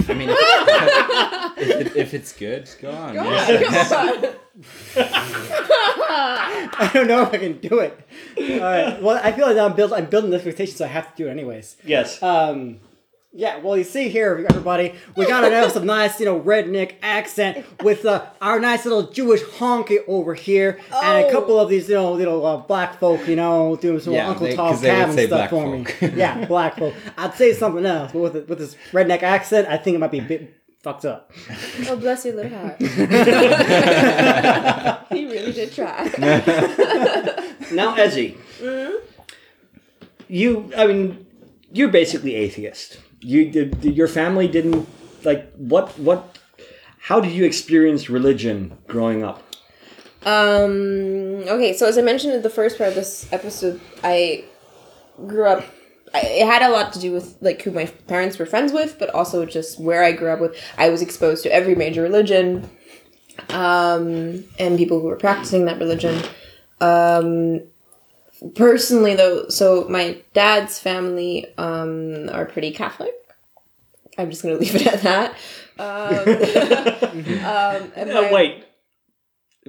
I mean, if, if, if it's good, go on. Go yeah. on, come on. <laughs> I don't know if I can do it. All right. Well, I feel like I'm building. I'm building the expectation, so I have to do it anyways. Yes. Um, yeah, well, you see here, everybody, we got to have some <laughs> nice, you know, redneck accent with uh, our nice little Jewish honky over here, and a Oh. couple of these, you know, little uh, black folk, you know, doing some Yeah, Uncle they- Tom 'cause Cabin stuff black for folk. me. <laughs> yeah, black folk. I'd say something else, but with with this redneck accent, I think it might be a bit fucked up. Oh, bless your little heart. <laughs> he really did try. Now, Ezzy, you, I mean, you're basically atheist. You, the- your family didn't like what, what, how did you experience religion growing up? Um. Okay. So as I mentioned in the first part of this episode, I grew up. It had a lot to do with like who my parents were friends with, but also just where I grew up with. I was exposed to every major religion, um, and people who were practicing that religion. Um, personally, though, so my dad's family um, are pretty Catholic. I'm just gonna <laughs> leave it at that. Um, <laughs> um, and Oh, my- wait.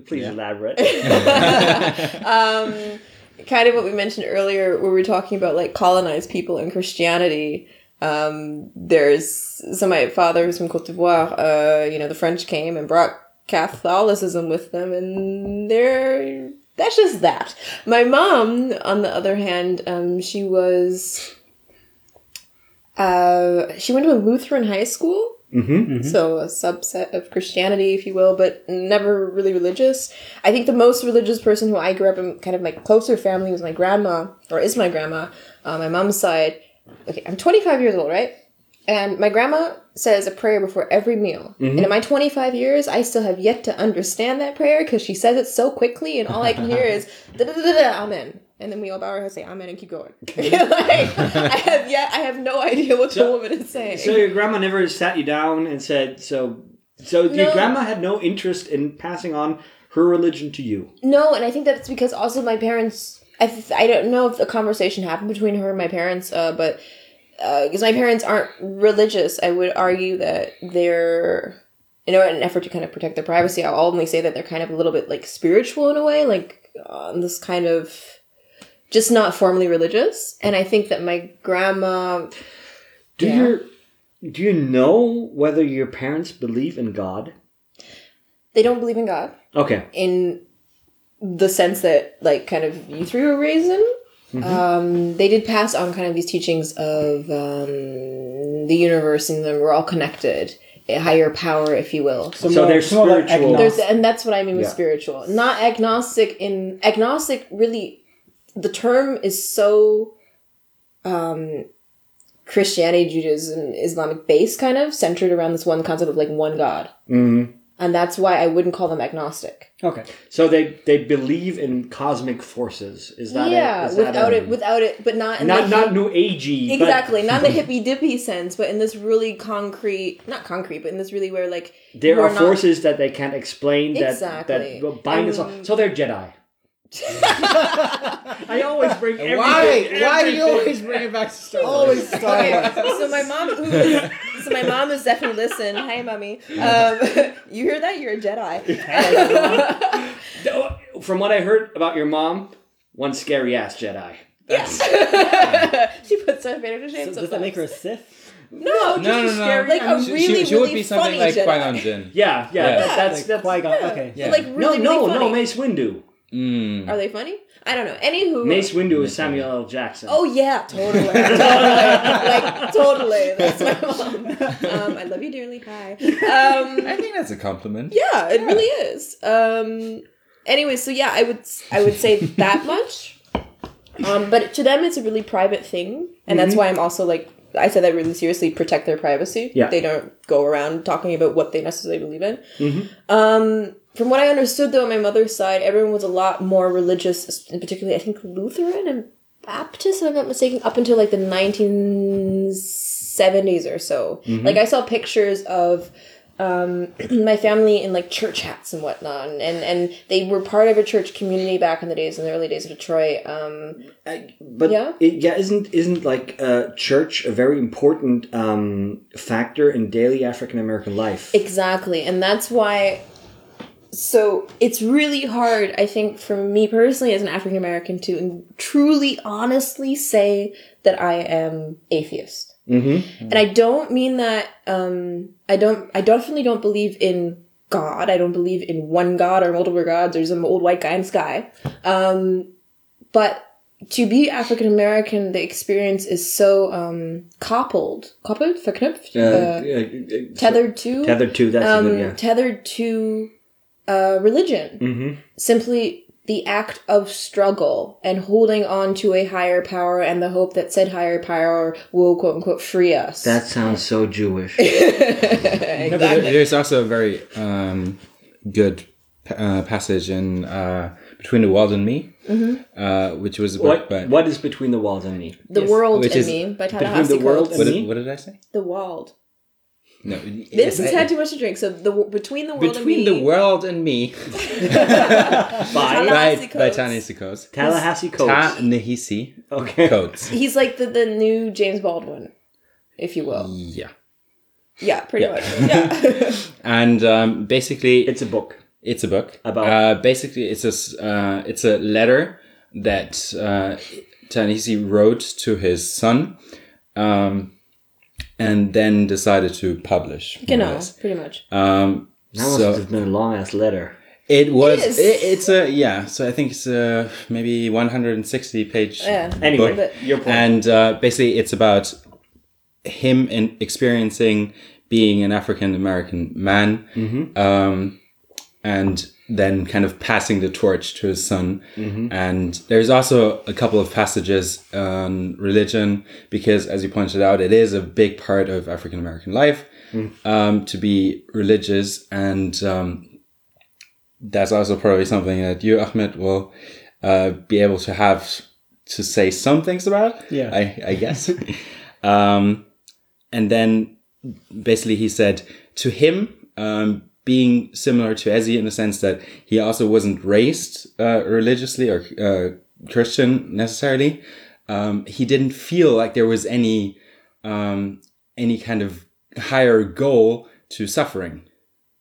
Please elaborate. <laughs> um, kind of what we mentioned earlier, where we were talking about like colonized people and Christianity. Um, there's so my father was from Cote d'Ivoire. Uh, you know, the French came and brought Catholicism with them, and they're that's just that. My mom, on the other hand, um, she was. Uh, she went to a Lutheran high school, mm-hmm. so a subset of Christianity, if you will, but never really religious. I think the most religious person who I grew up in, kind of my closer family, was my grandma, or is my grandma, on my mom's side. Okay, I'm 25 years old, right? And my grandma says a prayer before every meal. And in my 25 years, I still have yet to understand that prayer because she says it so quickly, and all I can hear is <laughs> da da da da amen. And then we all bow our heads, say amen, and keep going. <laughs> like, I <laughs> have yet, I have no idea what the woman is saying. So your grandma never sat you down and said, so, so your grandma had no interest in passing on her religion to you. No, and I think that's because also my parents. I, th- I don't know if the conversation happened between her and my parents, uh, but Uh, because my parents aren't religious, I would argue that they're, you know, in an effort to kind of protect their privacy, I'll only say that they're kind of a little bit like spiritual in a way, like on this kind of just not formally religious. And I think that my grandma, Do Yeah. your do you know whether your parents believe in God? they don't believe in God Okay. in the sense that like kind of you three were raised in. Um, they did pass on kind of these teachings of um, the universe and that we're all connected, a higher power, if you will. So, So more- they're so spiritual. There's and that's what I mean with Yeah. spiritual, not agnostic. In agnostic, really, the term is so um, Christianity, Judaism, Islamic based, kind of centered around this one concept of like one God, hmm and that's why I wouldn't call them agnostic. Okay. So they they believe in cosmic forces. Is that yeah, it? Is that without a- it, without it, but not in not the not new agey. but- exactly, not in the <laughs> hippy dippy sense, but in this really concrete, not concrete, but in this really where like There we're not- forces that they can't explain that Exactly. that bind us all. So they're Jedi. <laughs> I always bring everything. Why? Why do you always bring it back to Star Wars? Always Star Okay, so my mom, who is, so my mom is definitely listen. Hi, mommy. Um, <laughs> you hear that? You're a Jedi. <laughs> From what I heard about your mom, one scary ass Jedi. yes. she puts her Vader to shame. So does that make her a Sith? No, just No, a no, no. scary, like a she, really, she, she would really be something funny like Jedi. Qui Gon Jinn. Yeah, yeah, Yeah. That, that's Like that's Qui-Gon. Yeah. Okay. Yeah. Like no, really, no, really funny. no. Mace Windu. Mm. Are they funny? I don't know. Anywho, Mace Windu is Samuel L. Jackson. Oh yeah, totally, totally, <laughs> like totally. That's my mom. Um, I love you dearly. Hi. Um, I think that's a compliment. yeah, it really is. Um, anyway, so yeah, I would I would say that <laughs> much. Um, but to them, it's a really private thing, and that's why I'm also like I said that really seriously. Protect their privacy. Yeah. they don't go around talking about what they necessarily believe in. Um, from what I understood, though, on my mother's side, everyone was a lot more religious, and particularly I think Lutheran and Baptist, if I'm not mistaken, up until like the 1970s or so. Like I saw pictures of um, <clears throat> my family in like church hats and whatnot, and and they were part of a church community back in the days, in the early days of Detroit. Um, But Yeah? it, yeah, isn't isn't like uh, church a very important um, factor in daily African American life? Exactly. And that's why so it's really hard, I think, for me personally as an African American to truly honestly say that I am atheist. mm-hmm. And I don't mean that um I don't I definitely don't believe in God. I don't believe in one God or multiple gods or some old white guy in the sky. Um but to be African American, the experience is so um coupled, coupled, verknüpft, uh, tethered to tethered to that's um, yeah. tethered to uh, religion. Mm-hmm. Simply the act of struggle and holding on to a higher power and the hope that said higher power will quote unquote free us. That sounds so Jewish. <laughs> No, but there's also a very um, good uh, passage in uh, Between the World and Me, uh, which was What by. what is between the walls and me? The World Which and is Me by Between Ta-Nehisi the World Coates. What and did, Me? what did I say? The World. No. Vincent's I- had too much to drink, so the between the world Between and the me, World and Me <laughs> By by, by Coates. Ta-Nehisi Coates. Tallahassee Coates. Ta-Nehisi Okay. Coates. <laughs> he's like the, the new James Baldwin, if you will. Yeah. Yeah, pretty Yeah. much. Yeah. <laughs> And um, basically, It's a book. It's a book About- Uh, basically, it's a s- uh, it's a letter that uh, Ta-Nehisi wrote to his son, um, and then decided to publish. more or genau, less. pretty much. Um, That must so have been a long ass letter. it was. It is. It, it's a yeah. So I think it's a maybe 160 page. Yeah. Anyway, book. your point. And uh, basically, it's about him in experiencing being an African American man, um, and then kind of passing the torch to his son. And there's also a couple of passages on religion, because as you pointed out, it is a big part of African American life um, to be religious. And um, that's also probably something that you, Ahmed, will uh, be able to have to say some things about. Yeah. I, I guess. <laughs> um, and then basically he said to him, um, being similar to Ezzy in the sense that he also wasn't raised uh, religiously or uh, Christian necessarily. Um, he didn't feel like there was any um, any kind of higher goal to suffering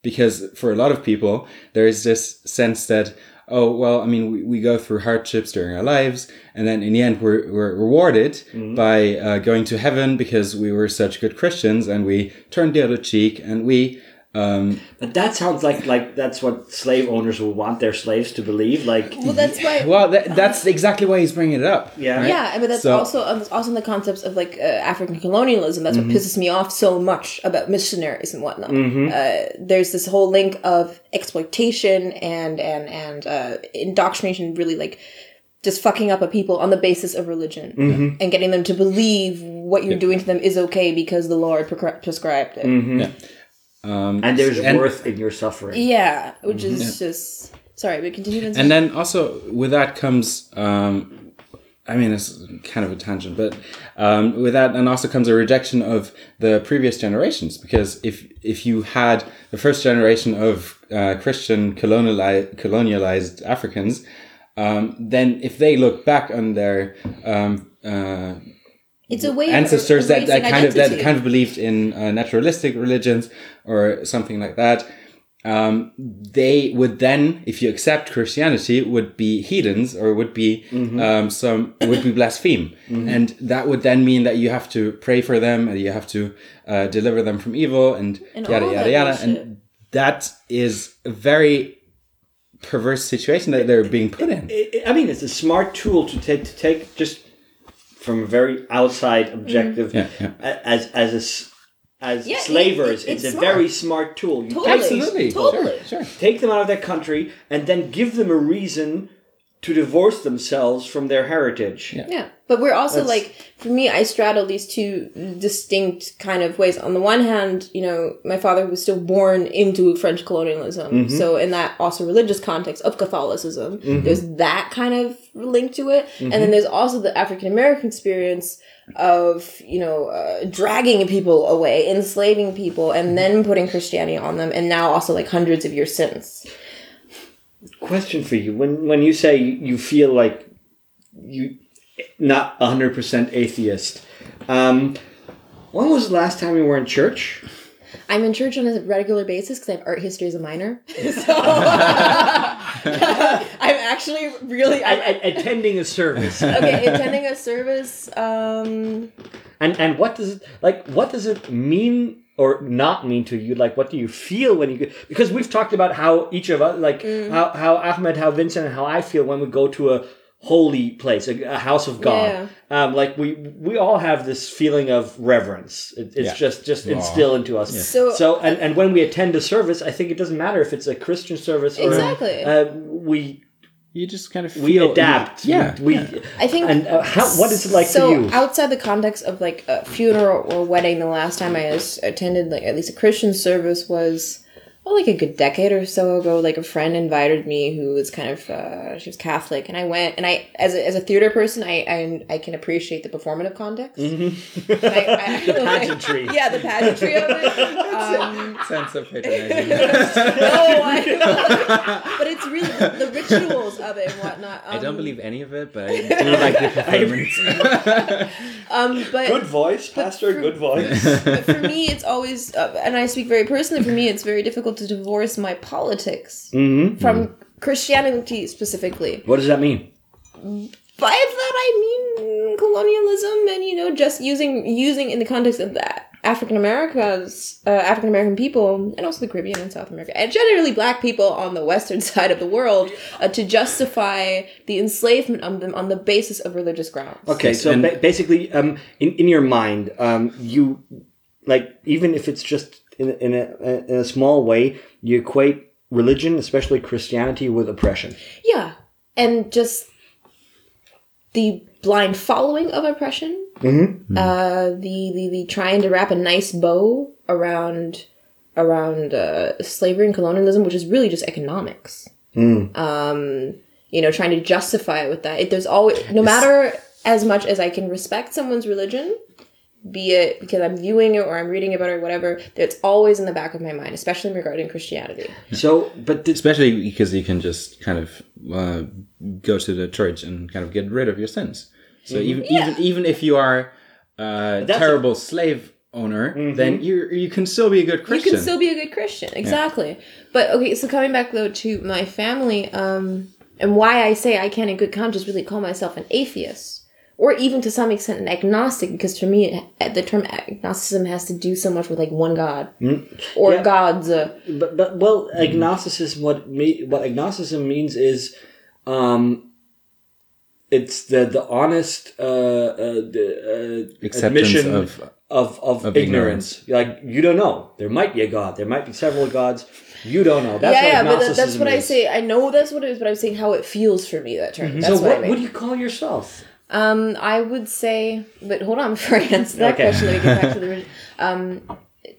because for a lot of people there is this sense that oh well i mean we, we go through hardships during our lives and then in the end we're, we're rewarded by uh, going to heaven because we were such good christians and we turned the other cheek and we um, But that sounds like like that's what slave owners would want their slaves to believe. Like, Well, that's why. well that, that's exactly why he's bringing it up Yeah. right? Yeah, but that's So- also also in the concepts of like uh, African colonialism. That's what pisses me off so much about missionaries and whatnot. Uh, there's this whole link of exploitation and and and uh, indoctrination, really like just fucking up a people on the basis of religion and getting them to believe what you're doing to them is okay because the Lord prescri- prescribed it. Um, and there's and- worth in your suffering. Yeah, which is just sorry, We continue. Vincent. and then also with that comes um i mean it's kind of a tangent but um with that and also comes a rejection of the previous generations because if if you had the first generation of uh, christian colonialized colonialized africans um, then if they look back on their um, uh, it's a way of ancestors that, that erasing kind of that kind of believed in uh, naturalistic religions or something like that. Um, they would then if you accept christianity would be heathens or would be um, some would be blaspheme. And that would then mean that you have to pray for them and you have to uh, deliver them from evil and, And yada yada yada. Bullshit. and that is a very perverse situation that they're being put in. I I mean, it's a smart tool to take to take just from a very outside mm. objective Yeah, yeah. as as a s as Yeah, slavers. it- it's, it's a very smart tool. You Totally. absolutely Totally. sure, sure. take them out of their country and then give them a reason to divorce themselves from their heritage. Yeah. Yeah, but we're also That's- like, for me, I straddle these two distinct kind of ways. On the one hand, you know, my father was still born into French colonialism, mm-hmm. so in that also religious context of Catholicism, mm-hmm. there's that kind of link to it, and then mm-hmm. there's also the African American experience of you know uh, dragging people away, enslaving people, and then putting Christianity on them, and now also like hundreds of years since. Question for you: When when you say you feel like you not hundred percent atheist, um, when was the last time you were in church? I'm in church on a regular basis because I have art history as a minor. <laughs> So <laughs> <laughs> I'm actually really I, I, I, attending a service. okay. Attending a service. Um, And and what does it like? What does it mean or not mean to you? Like, what do you feel when you go? Because we've talked about how each of us, like how how Ahmed, how Vincent, and how I feel when we go to a holy place, a, a house of God. Um, like we we all have this feeling of reverence. It, it's Yeah. just just instilled into us. So- so and and when we attend a service, I think it doesn't matter if it's a Christian service or Exactly. uh, we you just kind of we feel adapt. yeah we. I think. And uh, how what is it like so for you? outside the context of like a funeral or wedding, the last time I was attended like at least a Christian service was oh, like a good decade or so ago, like a friend invited me who was kind of uh, she was Catholic, and I went, and I as a, as a theater person, I I, I can appreciate the performative context, mm-hmm. <laughs> I, I, The pageantry. yeah, the pageantry of it. <laughs> Um, Sense of patronizing. <laughs> no, I, but it's really the, the rituals of it and whatnot. Um, I don't believe any of it, but <laughs> I do like the performance. Um, but Good voice, Pastor. Good voice. <laughs> but for me, it's always, uh, and I speak very personally. For me, it's very difficult to divorce my politics Mm-hmm. from Christianity specifically. What does that mean? By that I mean colonialism, and you know, just using using in the context of that African Americans, uh, African American people, and also the Caribbean and South America, and generally Black people on the Western <laughs> side of the world, uh, to justify the enslavement of them on the basis of religious grounds. Okay, so and- ba- basically, um, in in your mind, um, you like even if it's just in in a in a small way, you equate religion, especially Christianity, with oppression. Yeah, and just the blind following of oppression. Mm-hmm. Uh, the, the the trying to wrap a nice bow around around uh, slavery and colonialism, which is really just economics. Um, you know, trying to justify it with that. It, there's always, no matter as much as I can respect someone's religion, be it because I'm viewing it or I'm reading about it or whatever, it's always in the back of my mind, especially regarding Christianity. So, but this, Especially because you can just kind of uh, go to the church and kind of get rid of your sins. So even even even if you are a That's a- terrible slave owner, then you you can still be a good Christian. You can still be a good Christian, exactly. But okay, so coming back though to my family, um, and why I say I can't in good conscience really call myself an atheist, or even to some extent an agnostic, because for me it, the term agnosticism has to do so much with like one God or Yeah. gods. Uh, but, but well, agnosticism. What me, what agnosticism means is, um, it's the the honest uh, uh, the, uh, admission of- of, of, of ignorance. Like you don't know. There might be a god. There might be several gods. You don't know. That's yeah, what yeah, but that, that's what I say. I know that's what it is, but I'm saying how it feels for me. That term. That's So what, what I mean. would you call yourself? Um, I would say, but hold on before I answer that Okay. question. Let me get back to the. <laughs> Um,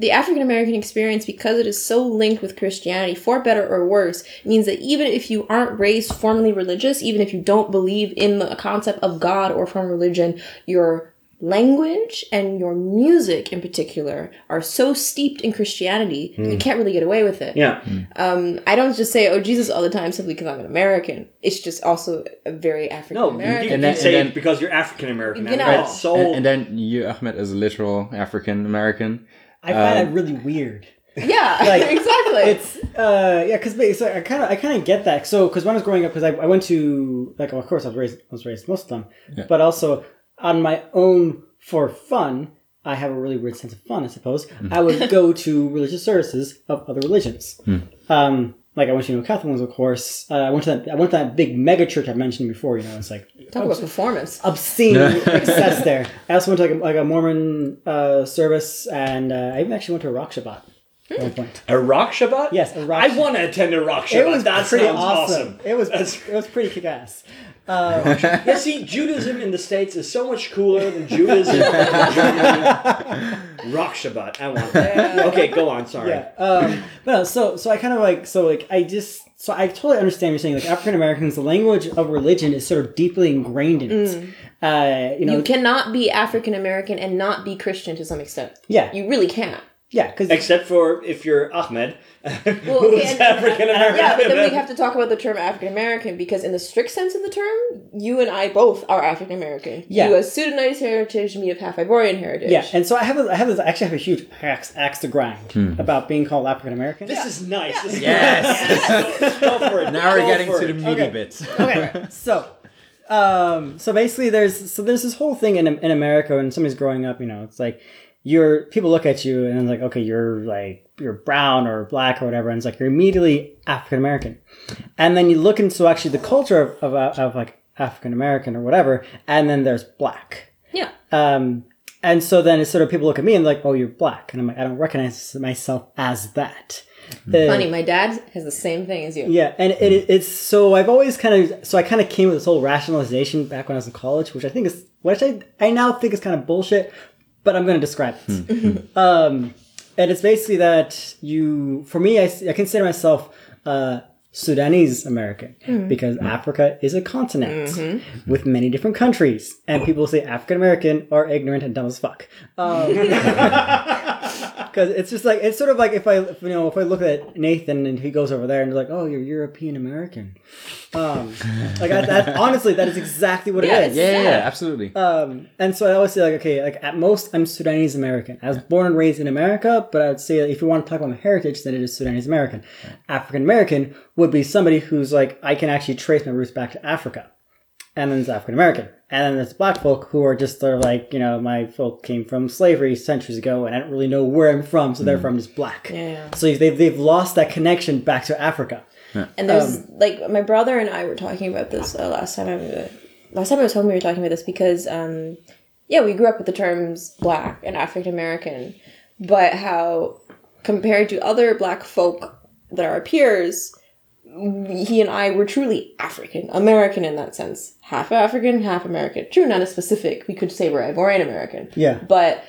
the African American experience, because it is so linked with Christianity, for better or worse, means that even if you aren't raised formally religious, even if you don't believe in the concept of God or from religion, your language and your music in particular are so steeped in Christianity, you can't really get away with it. Yeah. Um, I don't just say, oh, Jesus all the time simply because I'm an American. It's just also a very African No, you, American. you, And you then- say and it then- because you're African American. You know. That's so. and, and then you, Ahmed, is a literal African American. I find that really weird. Yeah, <laughs> Like, <laughs> exactly. It's uh yeah, because so I kind of I kind of get that. So because when I was growing up, because I, I went to like of course I was raised I was raised Muslim, but also on my own for fun. I have a really weird sense of fun, I suppose. I would go to religious services of other religions. Um, like I went to you know Catholic ones, of course. Uh, I went to that. I went to that big mega church I mentioned before. You know, it's like Talk about performance. obscene excess <laughs> <laughs> there. I also went to like a, like a Mormon uh, service, and uh, I even actually went to a rock Shabbat at one point. a rock Shabbat? Yes, a rock I Shabbat. want to attend a rock Shabbat. It was that pretty awesome. awesome. It was That's- it was pretty kick ass. Yeah, see, Judaism in the States is so much cooler than Judaism in Germany. Rock Shabbat. I want that. Okay, go on. Sorry. Yeah. Um, but no, so so I kind of like so like I just so I totally understand what you're saying. Like African Americans, the language of religion is sort of deeply ingrained in us. Uh, you know, You cannot be African American and not be Christian to some extent. yeah, You really can't. Yeah, because Except for if you're Ahmed, <laughs> Well, who's okay, African American. Yeah, but then we <laughs> have to talk about the term African American because, in the strict sense of the term, you and I both are African American. Yeah. You have Sudanese heritage, me have half Ivorian heritage. yeah, and so I have a, I have this, I actually have a huge axe, axe to grind about being called African American. This is nice. This is Yes. Yes. <laughs> Go for it. Now we're getting to it. the meaty Okay. bits. okay so um so basically there's so there's this whole thing in in america when somebody's growing up you know it's like you're people look at you and it's like okay you're like you're brown or black or whatever. And it's like you're immediately african american and then you look into actually the culture of, of, of like african american or whatever and then there's black. Yeah. um and so then it's sort of people look at me and like oh you're black. And i'm like i don't recognize myself as that. Uh, Funny, my dad has the same thing as you. yeah, and it, it's so I've always kind of so I kind of came with this whole rationalization back when I was in college, which I think is which I I now think is kind of bullshit, but I'm going to describe it. <laughs> um, and it's basically that you, for me, I consider myself uh, Sudanese American because Africa is a continent with many different countries, and people say African American are ignorant and dumb as fuck. <laughs> Because it's just like it's sort of like if I if, you know if I look at Nathan and he goes over there and they're like, oh, you're European American. Um, like I, that, honestly, that is exactly what Yeah, it is. Yeah, yeah, Yeah. absolutely. Um, and so I always say like, okay, like at most I'm Sudanese American. I was born and raised in America, but I would say if you want to talk about my heritage, then it is Sudanese American. African American would be somebody who's like, I can actually trace my roots back to Africa. And then there's African American. And then there's black folk who are just sort of like, you know, my folk came from slavery centuries ago and I don't really know where I'm from, so therefore I'm just black. Yeah. So they've, they've lost that connection back to Africa. And there's like my brother and I were talking about this uh, last time. I last time I was home, we were talking about this because, um, yeah, we grew up with the terms black and African American, but how compared to other black folk that are our peers, he and I were truly African American in that sense, half African, half American. True, not as specific. We could say we're Ivorian American. Yeah. but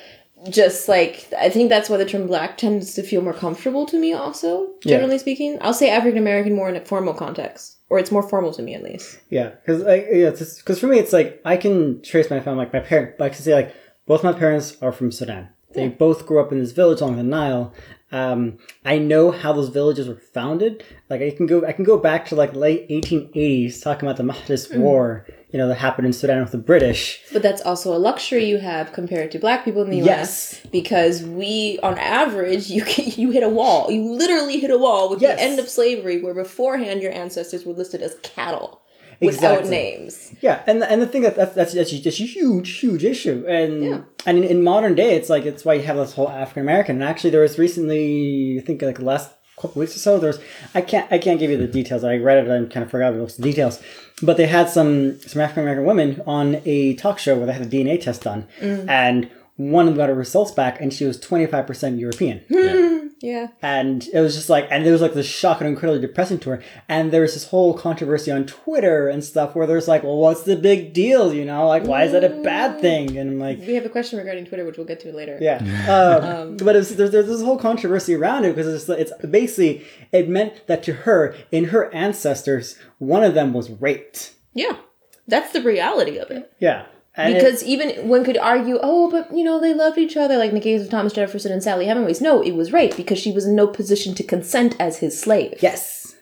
just like I think that's why the term black tends to feel more comfortable to me also, generally speaking. I'll say African American more in a formal context. Or it's more formal to me at least. Yeah, because like yeah, because for me it's like I can trace my family. Like my parent, I can say like both my parents are from Sudan. They both grew up in this village along the Nile. Um, I know how those villages were founded. Like I can go, I can go back to like late 1880s, talking about the Mahdist War. You know that happened in Sudan with the British. But that's also a luxury you have compared to black people in the US Yes. because we on average you can, you hit a wall. You literally hit a wall with Yes. the end of slavery where beforehand your ancestors were listed as cattle without Exactly. names. Yeah, and and the thing that that's that's, that's, a huge huge issue, and Yeah. and in, in modern day, it's like it's why you have this whole African American. And actually, there was recently, I think like the last couple weeks or so, there's I can't I can't give you the details. I read it and kind of forgot most of the details, but they had some some African American women on a talk show where they had a DNA test done, mm. and one of them got her results back, and she was twenty five percent European. Hmm. Yeah. And it was just like, and it was like this shock and incredibly depressing to her. And there was this whole controversy on Twitter and stuff where there's like, well, what's the big deal? You know, like, why is that a bad hmm. thing? And I'm like, We have a question regarding Twitter which we'll get to later. yeah. <laughs> Um, um, but it was, there's, there's this whole controversy around it because it's, it's basically, it meant that to her, in her ancestors, one of them was raped. Yeah. That's the reality of it. Yeah. And it- Because even one could argue, oh, but you know, they loved each other, like in the case of Thomas Jefferson and Sally Hemingway's. No, it was rape because she was in no position to consent as his slave. Yes.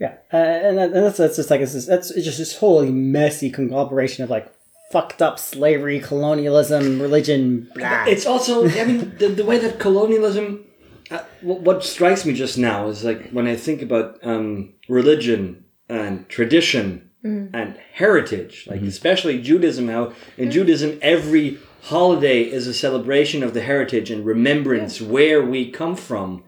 Yeah, uh, and, that, and that's, that's just like it's just, that's it's just this whole messy conglomeration of like fucked up slavery, colonialism, religion. Blah. It's also, I mean, the, the way that colonialism. Uh, what, what strikes me just now is like when I think about um, religion and tradition and heritage, like especially Judaism, how in Judaism every holiday is a celebration of the heritage and remembrance where we come from.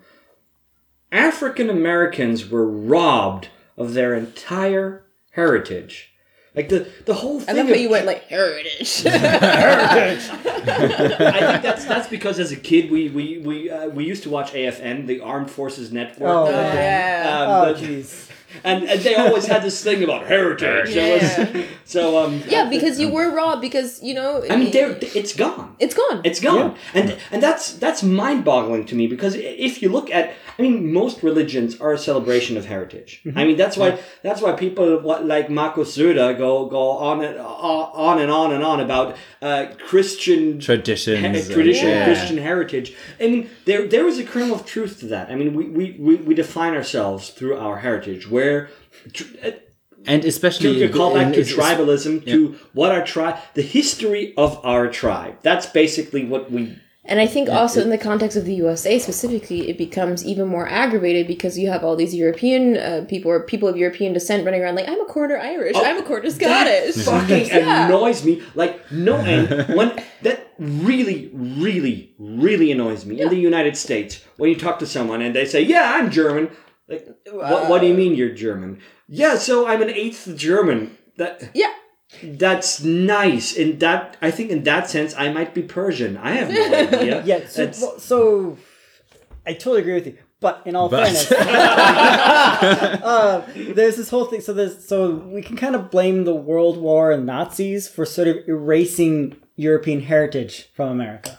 African Americans were robbed of their entire heritage. Like the, the whole thing. I love how you went like heritage. <laughs> heritage. I think that's that's because as a kid we we we uh, we used to watch AFN, the Armed Forces Network. Oh, Uh, yeah. um, oh jeez. And, and they always had this thing about heritage. So, Yeah. it's- <laughs> so um, yeah, because you were robbed because, you know, I mean, they're, it's gone. it's gone. It's gone, and and that's that's mind-boggling to me because if you look at, I mean, most religions are a celebration of heritage. I mean, that's why that's why people like Markus Söder go go on and on and on and on about uh, Christian Traditions. he- and- tradition, Yeah. Christian heritage. I mean, there there is a kernel of truth to that. I mean, we we, we, we define ourselves through our heritage, where. Tr- uh, And especially to call back to it's- tribalism, to what our tribe, the history of our tribe. That's basically what we. And I think also in the context of the USA specifically, it becomes even more aggravated because you have all these European uh, people or people of European descent running around like, I'm a quarter Irish, I'm a quarter Scottish. That fucking <laughs> Yeah. annoys me. Like no, and <laughs> when that really, really, really annoys me in the United States when you talk to someone and they say, "Yeah, I'm German." Like, what, what do you mean you're German? Yeah, so I'm an eighth German. That Yeah. that's nice. In that, I think in that sense, I might be Persian. I have no idea. <laughs> Yeah, so, well, so I totally agree with you. But in all But- fairness, uh, <laughs> <laughs> there's this whole thing. So there's so we can kind of blame the World War and Nazis for sort of erasing European heritage from America.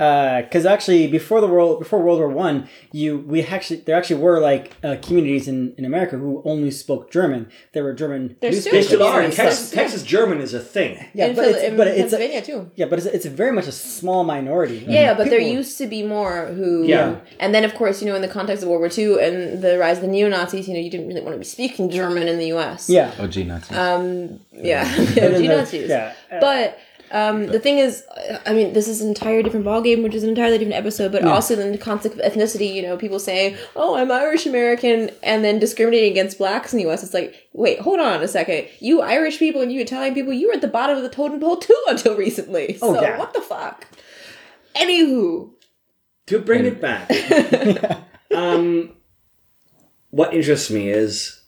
Because actually before the world before World War One, you we actually there actually were like uh, communities in, in America who only spoke German. There were German There's newspapers. They still are. In Texas. Texas German is a thing. Yeah, in, but Phil- it's, in but it's a, too. yeah, but it's, it's very much a small minority. Yeah, yeah, but there used to be more who. Yeah. And then, of course, you know, in the context of World War II and the rise of the neo Nazis, you know, you didn't really want to be speaking German in the U.S. Yeah, OG Nazis. Um. Yeah. OG <laughs> <laughs> Nazis. yeah, uh, But um, the thing is, I mean, this is an entire different ballgame, which is an entirely different episode. But also in the concept of ethnicity, you know, people saying, "Oh, I'm Irish American," and then discriminating against blacks in the U.S. It's like, wait, hold on a second. You Irish people and you Italian people, you were at the bottom of the totem pole too <laughs> until recently. Oh, so yeah. what the fuck? Anywho, To bring it back, <laughs> um, what interests me is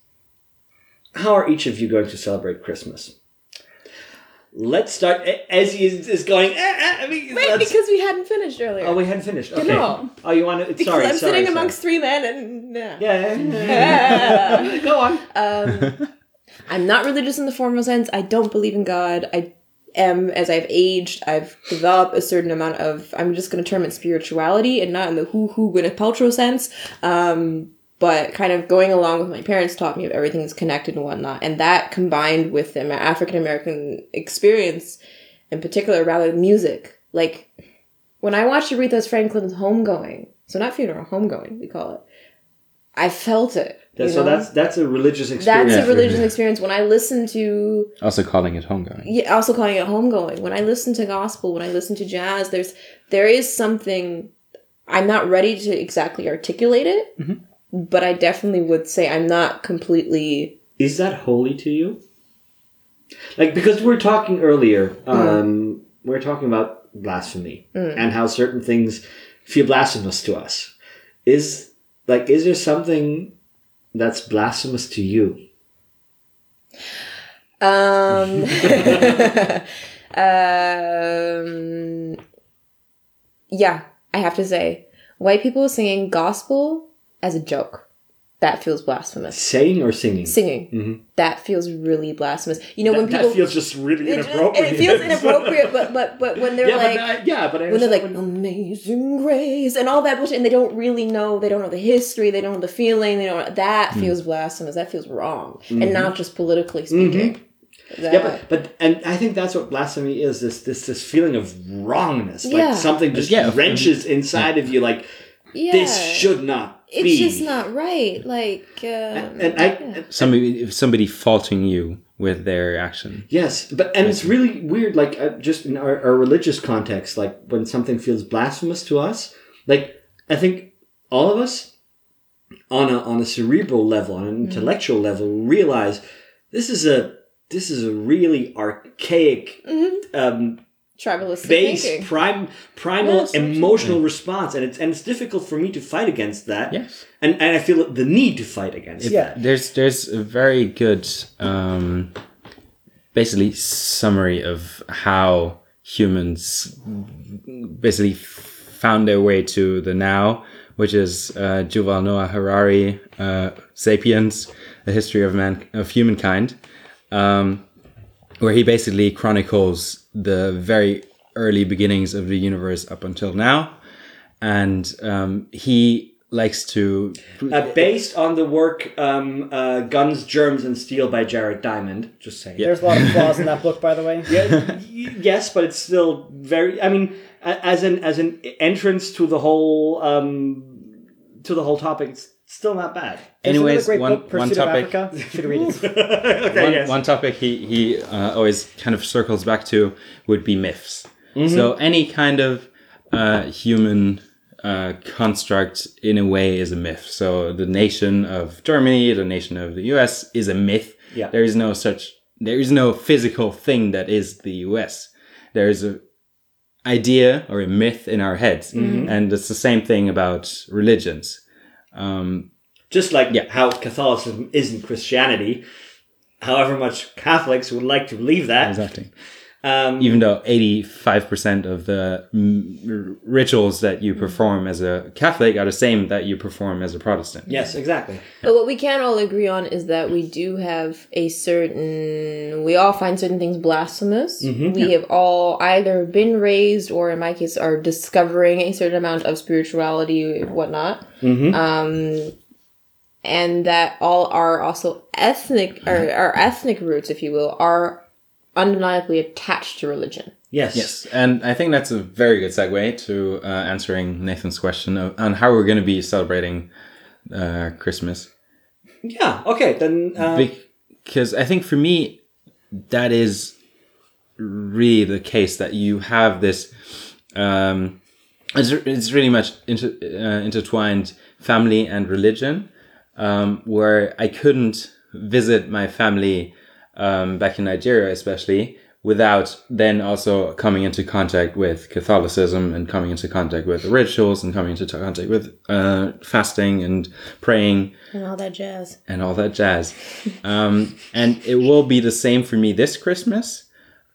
how are each of you going to celebrate Christmas? Let's start. Ezzy is, is going. "Eh, eh," I mean, wait, let's- because we hadn't finished earlier. oh, we hadn't finished. Okay. No. Oh, you want to? because Sorry, I'm sorry, sitting sorry. amongst three men and yeah. Yeah, yeah, yeah. <laughs> Go on. Um, I'm not religious in the formal sense. I don't believe in God. I am, as I've aged, I've developed a certain amount of, I'm just going to term it spirituality and not in the who who Gwyneth Paltrow sense. Um, but kind of going along with my parents taught me of everything's connected and whatnot. And that combined with the African American experience, in particular, rather music. Like, when I watched Aretha Franklin's Homegoing, so not funeral, homegoing, we call it, I felt it. you so know? that's that's a religious experience. That's a religious experience. When I listen to, also calling it homegoing. yeah, also calling it homegoing. When I listen to gospel, when I listen to jazz, there's there is something. I'm not ready to exactly articulate it, mm-hmm. But I definitely would say I'm not completely. Is that holy to you? Like because we're talking earlier, um, we're talking about blasphemy and how certain things feel blasphemous to us. Is like is there something that's blasphemous to you? Um, <laughs> <laughs> um, yeah, I have to say, white people singing gospel as a joke. That feels blasphemous. Saying or singing? Singing. Mm-hmm. That feels really blasphemous. You know, That, when people. that feels just really it, inappropriate. it feels <laughs> inappropriate, but but but when they're yeah, like but I, yeah, but I when they're like understand amazing grace and all that bullshit, and they don't really know, they don't know the history, they don't know the feeling, they don't. That mm. feels blasphemous. That feels wrong, and mm-hmm. not just politically speaking. Mm-hmm. That- Mm-hmm. Yeah, but, but and I think that's what blasphemy is this this this feeling of wrongness, like Yeah. something just Yeah. wrenches inside of you, like yeah, this should not It's be. just not right. Like, um, and I yeah. Somebody, somebody faulting you with their action. yes, but and it's really weird, like uh, just in our, our religious context, like when something feels blasphemous to us, like I think all of us on a on a cerebral level, on an intellectual level, realize this is a this is a really archaic um, tribalistic base thinking. prime primal Yes, absolutely. emotional response and it's and it's difficult for me to fight against that Yes. and and i feel the need to fight against it Yeah. There's there's a very good um, basically summary of how humans basically found their way to the now, which is uh, Yuval Noah Harari, uh, *Sapiens: A History of Man of Humankind*, um, where he basically chronicles the very early beginnings of the universe up until now, and um, he likes to uh, based on the work um, uh, guns germs and steel by jared diamond just saying There's a lot of flaws in that book, by the way. <laughs> yeah, yes but it's still very i mean as an as an entrance to the whole um to the whole topic it's still not bad There's another Anyways, great one, book, one Pursuit topic. of Africa. <laughs> Should read it. <laughs> okay one, yes. one topic he he uh, always kind of circles back to would be myths. Mm-hmm. So any kind of uh, human uh, construct, in a way, is a myth. So the nation of Germany, the nation of the U.S. is a myth. Yeah. There is no such. There is no physical thing that is the U.S. There is a idea or a myth in our heads, Mm-hmm. and it's the same thing about religions. Um, just like Yeah. how catholicism isn't christianity however much catholics would like to believe that exactly. Um, even though 85% of the mm, rituals that you perform as a Catholic are the same that you perform as a Protestant. yes, exactly. But what we can all agree on is that we do have a certain. We all find certain things blasphemous. we have all either been raised, or in my case, are discovering a certain amount of spirituality, whatnot. Um, and that all are also ethnic, or our ethnic roots, if you will, are undeniably attached to religion. Yes. Yes, and I think that's a very good segue to uh, answering Nathan's question of, on how we're going to be celebrating uh, Christmas. Yeah. Okay. Then. Uh, because I think for me, that is really the case that you have this. Um, it's, it's really much inter, uh, intertwined family and religion, um, where I couldn't visit my family um, back in Nigeria, especially without then also coming into contact with Catholicism and coming into contact with the rituals and coming into contact with uh, fasting and praying And all that jazz. and all that jazz. <laughs> Um, and it will be the same for me this Christmas.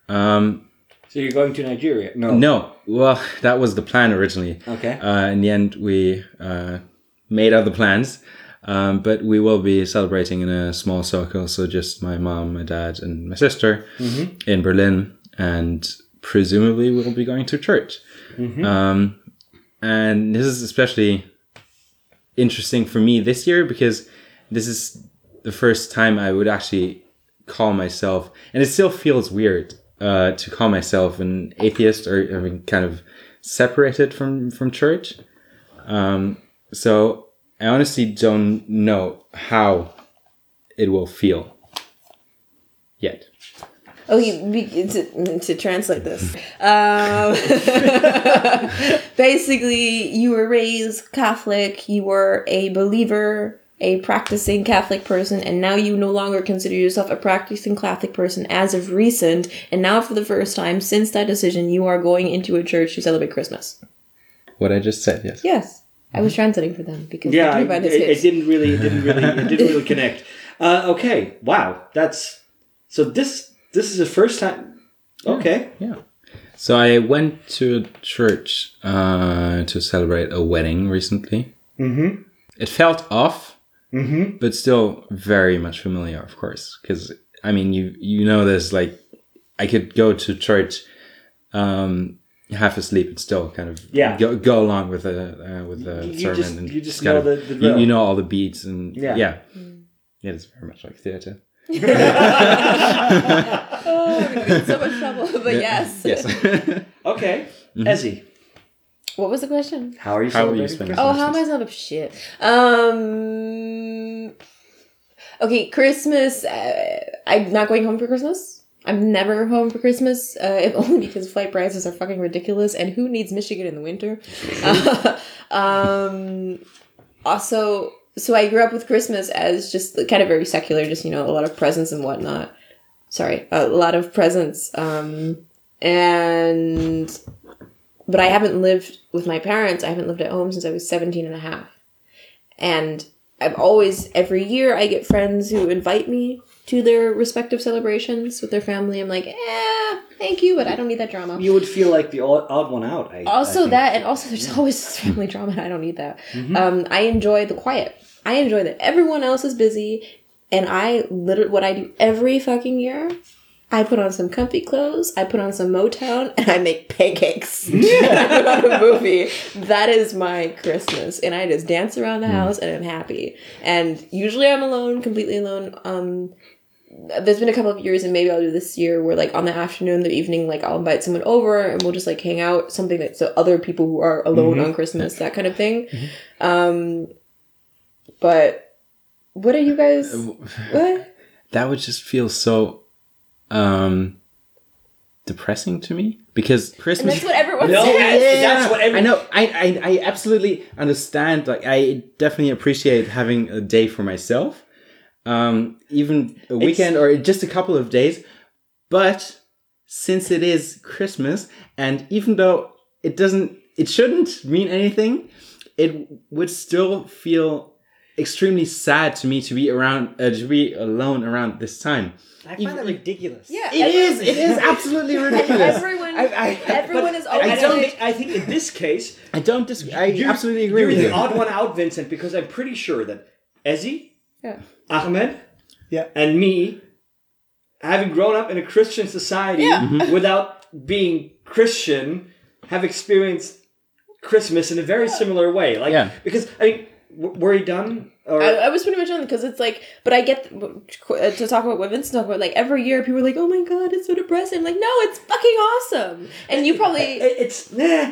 Um, so you're going to Nigeria? No. no, well, <laughs> that was the plan originally. Okay. Uh, in the end, we uh, made other plans. Um, but we will be celebrating in a small circle. So just my mom, my dad, and my sister in Berlin. And presumably we'll be going to church. Um, and this is especially interesting for me this year because this is the first time I would actually call myself, and it still feels weird uh, to call myself an atheist or I mean, kind of separated from from church. Um, so I honestly don't know how it will feel yet. Okay, be- to, to translate this. Um, <laughs> basically, you were raised Catholic, you were a believer, a practicing Catholic person, and now you no longer consider yourself a practicing Catholic person as of recent, and now for the first time since that decision, you are going into a church to celebrate Christmas. What I just said, yes. Yes. I was translating for them because Yeah. they I, do find it, it didn't really. It didn't really. It didn't really <laughs> connect. Uh, okay. Wow. That's so. This this is the first time. Okay. Yeah. So I went to a church uh, to celebrate a wedding recently. Mm-hmm. It felt off, mm-hmm. but still very much familiar, of course. Because I mean, you you know, there's like I could go to church um, half asleep and still kind of Yeah. go, go along with the uh, with the You sermon just- and you just kind know of- the- the you, drill. you know all the beats and Yeah. yeah yeah it's very much like theater. <laughs> <laughs> Oh, I'm in so much trouble, <laughs> but yes. Yes. Okay. Mm-hmm. Ezzy, What was the question? how are you How are you celebrating spending- Oh, how am I not up shit? Um. Okay, Christmas. Uh, I'm not going home for Christmas. I'm never home for Christmas, uh, if <laughs> only because flight prices are fucking ridiculous, and who needs Michigan in the winter? <laughs> um. Also, so I grew up with Christmas as just kind of very secular, just you know, a lot of presents and whatnot. Sorry, a lot of presents. Um, and but I haven't lived with my parents. I haven't lived at home since I was 17 and a half. And I've always, every year, I get friends who invite me to their respective celebrations with their family. I'm like, eh, thank you, but I don't need that drama. You would feel like the odd, one out. I, I also, think. that, and also, there's always family <laughs> drama, and I don't need that. Um, I enjoy the quiet. I enjoy that everyone else is busy, and I literally, what I do every fucking year, I put on some comfy clothes, I put on some Motown, <laughs> and I make pancakes. <laughs> and I put on a movie. That is my Christmas. And I just dance around the house and I'm happy. And usually I'm alone, completely alone. Um, there's been a couple of years, and maybe I'll do this year, where like on the afternoon, the evening, like I'll invite someone over and we'll just like hang out, something that so other people who are alone on Christmas, that kind of thing. Um, but what are you guys? <laughs> What? that would just feel so um depressing to me because And Christmas that's what everyone <laughs> No, says. yeah, that's what every- I know I, I I absolutely understand like I definitely appreciate having a day for myself um even a weekend or just a couple of days but since it is Christmas and even though it doesn't it shouldn't mean anything it would still feel extremely sad to me to be around uh, to be alone around this time. I find that ridiculous. Yeah, It is. It is absolutely <laughs> ridiculous. Everyone, I, I, everyone is I, don't think, I think in <laughs> this case, I don't disagree. I you're- absolutely agree you're with the you. odd one out, Vincent, because I'm pretty sure that Ezzy, Yeah. Ahmed, Yeah. and me, having grown up in a Christian society Yeah. Mm-hmm. <laughs> without being Christian, have experienced Christmas in a very similar way. Like, Yeah. because I mean, w- were you done? Or I, I was pretty much on because it's like, but I get uh, to talk about what Vince talked about. Like every year, people are like, "Oh my god, it's so depressing." I'm like, no, it's fucking awesome. And you probably it's nah.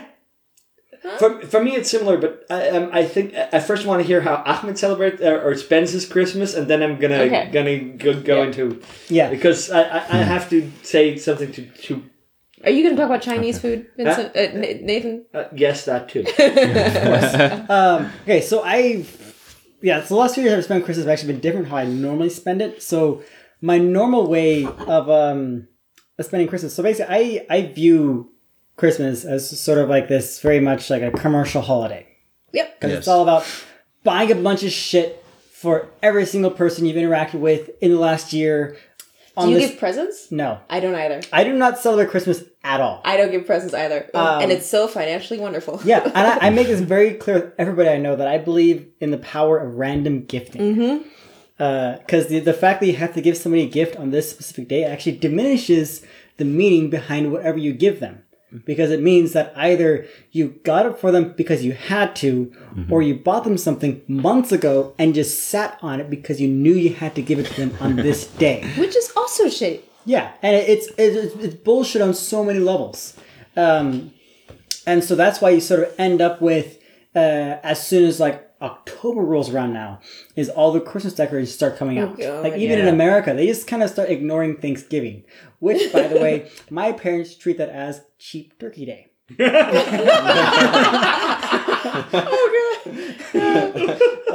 For, for me, it's similar, but I, um, I think I first want to hear how Ahmed celebrates uh, or spends his Christmas, and then I'm gonna Okay. gonna go, go Yeah. into Yeah. because I, I, I have to say something to to are you going to talk about Chinese food, Vincent? Uh, Na- Nathan? uh, yes that too. <laughs> Um, okay, so I, yeah, so the last few years I've spent Christmas have actually been different how I normally spend it. So my normal way of um of spending Christmas. So basically, I I view Christmas as sort of like this very much like a commercial holiday Yep. because Yes. it's all about buying a bunch of shit for every single person you've interacted with in the last year. On Do you this, give presents? no, I don't either. I do not celebrate Christmas at all. I don't give presents either, Um, and it's so financially wonderful. Yeah, and I, I <laughs> make this very clear with everybody I know that I believe in the power of random gifting. Mm-hmm. Because the, the fact that you have to give somebody a gift on this specific day actually diminishes the meaning behind whatever you give them. Because it means that either you got it for them because you had to, or you bought them something months ago and just sat on it because you knew you had to give it to them on this <laughs> day. which is also shitty. Yeah, and it's it's, it's bullshit on so many levels, um, and so that's why you sort of end up with uh, as soon as like October rolls around now, is all the Christmas decorations start coming oh, out. God, like even in. America, they just kind of start ignoring Thanksgiving, which, by the way, <laughs> my parents treat that as cheap turkey day. <laughs> <laughs>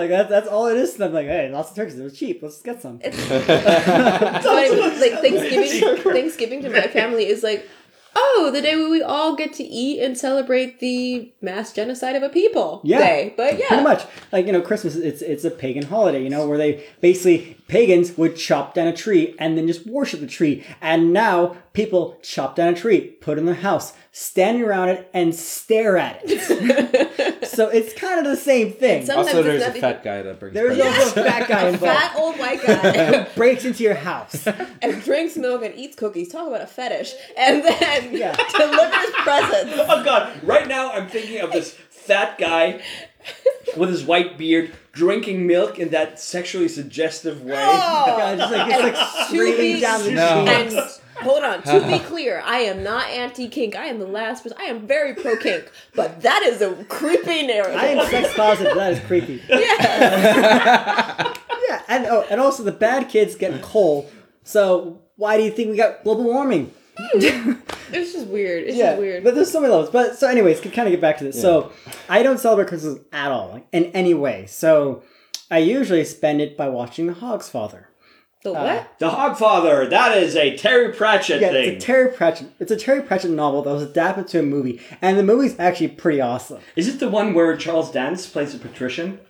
like that, that's all it is. I'm like, hey, lots of turkeys. It was cheap. Let's get some. It's funny, but, like Thanksgiving. Thanksgiving to my family is like, oh, the day where we all get to eat and celebrate the mass genocide of a people. Yeah. Day. But yeah, Pretty much. Like, you know, Christmas, it's it's a pagan holiday, you know, where they basically, pagans would chop down a tree and then just worship the tree. And now people chop down a tree, put it in their house, stand around it, and stare at it. <laughs> so it's kind of the same thing. Sometimes Also, there's a nothing- fat guy that brings. There's also a fat guy <laughs> involved fat old white guy <laughs> who breaks into your house. <laughs> and drinks milk and eats cookies. Talk about a fetish, and then Yeah. delivers presents. oh God! Right now, I'm thinking of this fat guy with his white beard drinking milk in that sexually suggestive way. God, just like, it's like streaming down the No. Cheeks. And hold on, to be <laughs> clear, I am not anti kink. I am the last person. I am very pro kink, but that is a creepy narrative. I am sex positive. That is creepy. <laughs> yeah. <laughs> Yeah, and oh, and also the bad kids get coal. So why do you think we got global warming? It's just weird. It's Yeah, just weird. but there's so many levels. But so, anyways, to kind of get back to this. So I don't celebrate Christmas at all, like, in any way. So I usually spend it by watching The Hog's Father. The what? The Hogfather. That is a Terry Pratchett Yeah, thing. it's a Terry Pratchett. It's a Terry Pratchett novel that was adapted to a movie, and the movie's actually pretty awesome. is it the one where Charles Dance plays a patrician?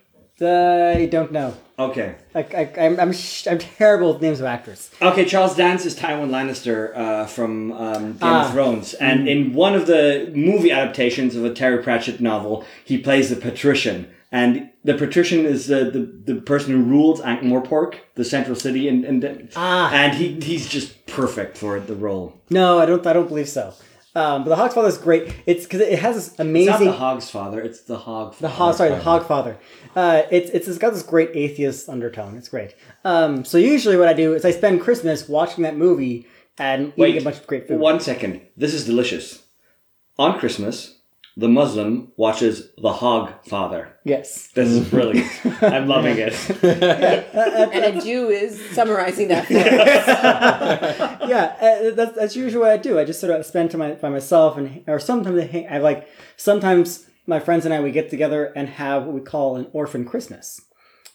I don't know. Okay. Like I, I'm, I'm, sh- I'm terrible with names of actors. Okay, Charles Dance is Tywin Lannister uh, from um, Game Ah. of Thrones, and in one of the movie adaptations of a Terry Pratchett novel, he plays the patrician, and the patrician is the the, the person who rules Ankh-Morpork, the central city, and and Ah. and he he's just perfect for the role. No, I don't. I don't believe so. Um, but the Hog's Father is great. It's because it has this It's not amazing. the Hog's father; it's the Hog. The hog, sorry, the hog father. Uh, it's, it's it's got this great atheist undertone. It's great. Um, so usually what I do is I spend Christmas watching that movie and Wait, eating a bunch of great food. One second. This is delicious. On Christmas, the Muslim watches the Hog Father. Yes. This is brilliant. <laughs> I'm loving it. And a Jew is summarizing that. <laughs> Yeah, uh, that's that's usually what I do. I just sort of spend time by, by myself, and or sometimes I, hang, I like sometimes my friends and I we get together and have what we call an orphan Christmas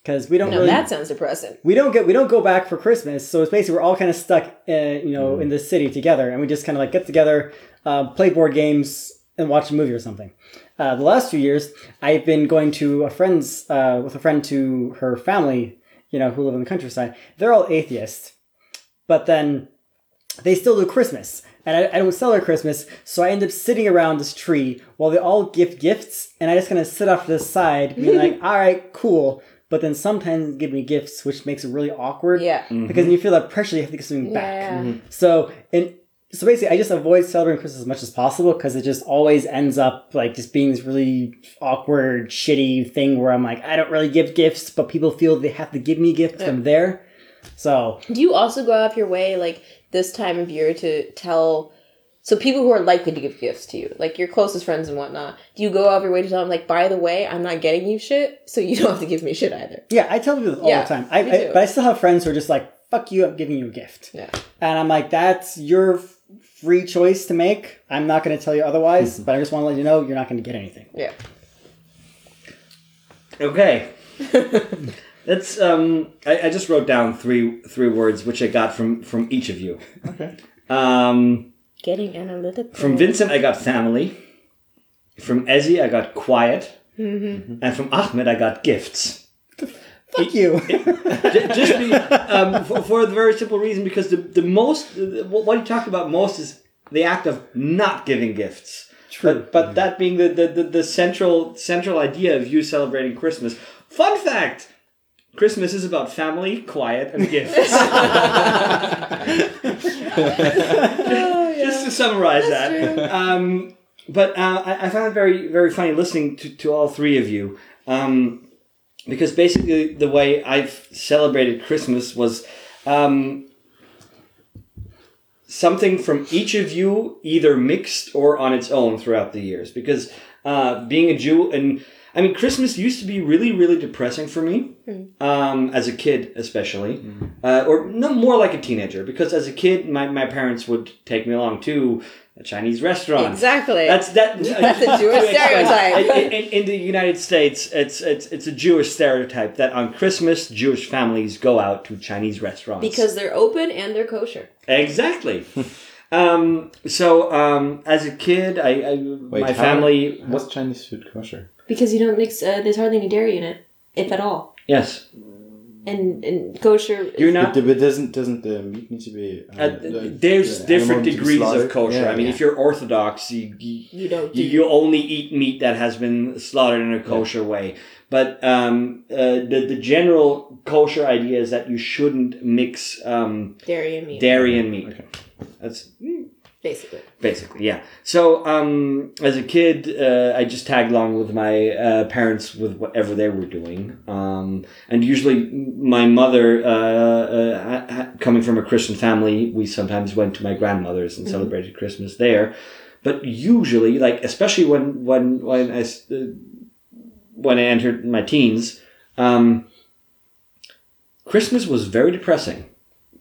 because we don't Now really that sounds depressing. we don't get we don't go back for Christmas, so it's basically we're all kind of stuck, uh, you know, in the city together, and we just kind of like get together, uh, play board games, and watch a movie or something. Uh, the last few years, I've been going to a friend's uh, with a friend to her family, you know, who live in the countryside. They're all atheists, but then they still do Christmas, and I, I don't celebrate Christmas, so I end up sitting around this tree while they all gift gifts, and I just kind of sit off to the side, being <laughs> like, "All right, cool." But then sometimes they give me gifts, which makes it really awkward. Yeah. Because when you feel that pressure, you have to give something back. Yeah. So and so basically, I just avoid celebrating Christmas as much as possible because it just always ends up like just being this really awkward, shitty thing where I'm like, I don't really give gifts, but people feel they have to give me gifts. I'm there. So Do you also go out of your way, like this time of year, to tell so people who are likely to give gifts to you, like your closest friends and whatnot? Do you go out of your way to tell them, like, by the way, I'm not getting you shit, so you <laughs> don't have to give me shit either? yeah, I tell people all Yeah, the time. I, I but I still have friends who are just like, fuck you, I'm giving you a gift. Yeah. And I'm like, that's your free choice to make. I'm not going to tell you otherwise, but I just want to let you know you're not going to get anything. Yeah. Okay. <laughs> That's um. I, I just wrote down three three words which I got from from each of you. Okay. Um, Getting analytical. from Vincent, I got family. From Ezzy, I got quiet. And from Ahmed, I got gifts. Fuck you. <laughs> J- Just be, um, for, for the very simple reason because the the most what you talk about most is the act of not giving gifts. True. But, but that being the, the, the, the central central idea of you celebrating Christmas. Fun fact: Christmas is about family, quiet, and gifts. <laughs> <laughs> Just to summarize that. Um, but uh, I, I found it very very funny listening to, to all three of you. Um, because basically the way I've celebrated Christmas was um, something from each of you, either mixed or on its own throughout the years. Because uh, being a Jew, and I mean, Christmas used to be really, really depressing for me um, as a kid, especially, uh, or no more like a teenager. Because as a kid, my, my parents would take me along to a Chinese restaurant. Exactly. That's that. <laughs> That's a <laughs> Jewish stereotype. In, in, in the United States, it's it's it's a Jewish stereotype that on Christmas, Jewish families go out to Chinese restaurants because they're open and they're kosher. exactly. um, so um, as a kid, I, I Wait, my how- family. How's Chinese food kosher? Because you don't mix, uh, there's hardly any dairy in it, if at all. Yes, And, and kosher. you're not. the- but doesn't doesn't the meat need to be? Uh, Uh, like, there's the different animal need to be degrees of kosher. Yeah, I mean, yeah. if you're Orthodox, you, you You don't you, you only eat meat that has been slaughtered in a kosher way. But um, uh, the the general kosher idea is that you shouldn't mix um, dairy and meat. dairy and meat. Okay. That's Basically. basically yeah. So um, as a kid, uh, I just tagged along with my uh, parents with whatever they were doing, um, and usually my mother, uh, uh, coming from a Christian family, we sometimes went to my grandmother's and celebrated Christmas there. But usually, like especially when when when I uh, when I entered my teens, um, Christmas was very depressing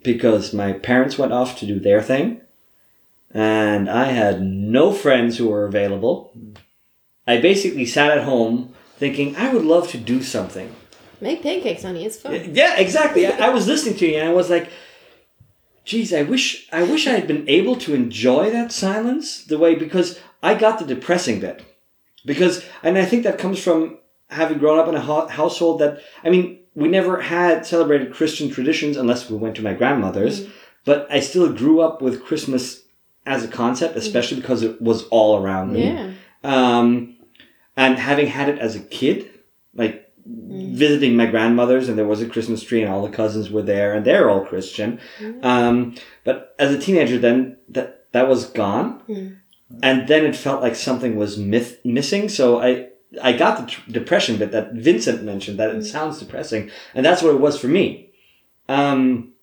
because my parents went off to do their thing, and I had no friends who were available. I basically sat at home thinking I would love to do something. Make pancakes, honey. It's fun. Yeah, exactly. I, I was listening to you and I was like, geez, I wish I wish I had been able to enjoy that silence the way because I got the depressing bit. Because and I think that comes from having grown up in a ho- household that I mean, we never had celebrated Christian traditions unless we went to my grandmother's, mm. but I still grew up with Christmas as a concept, especially because it was all around me. Yeah. Um, and having had it as a kid, like visiting my grandmother's, and there was a Christmas tree, and all the cousins were there, and they're all Christian. Um, but as a teenager, then that that was gone, and then it felt like something was myth- missing. So I I got the tr- depression bit that Vincent mentioned. That it sounds depressing, and that's what it was for me. Um,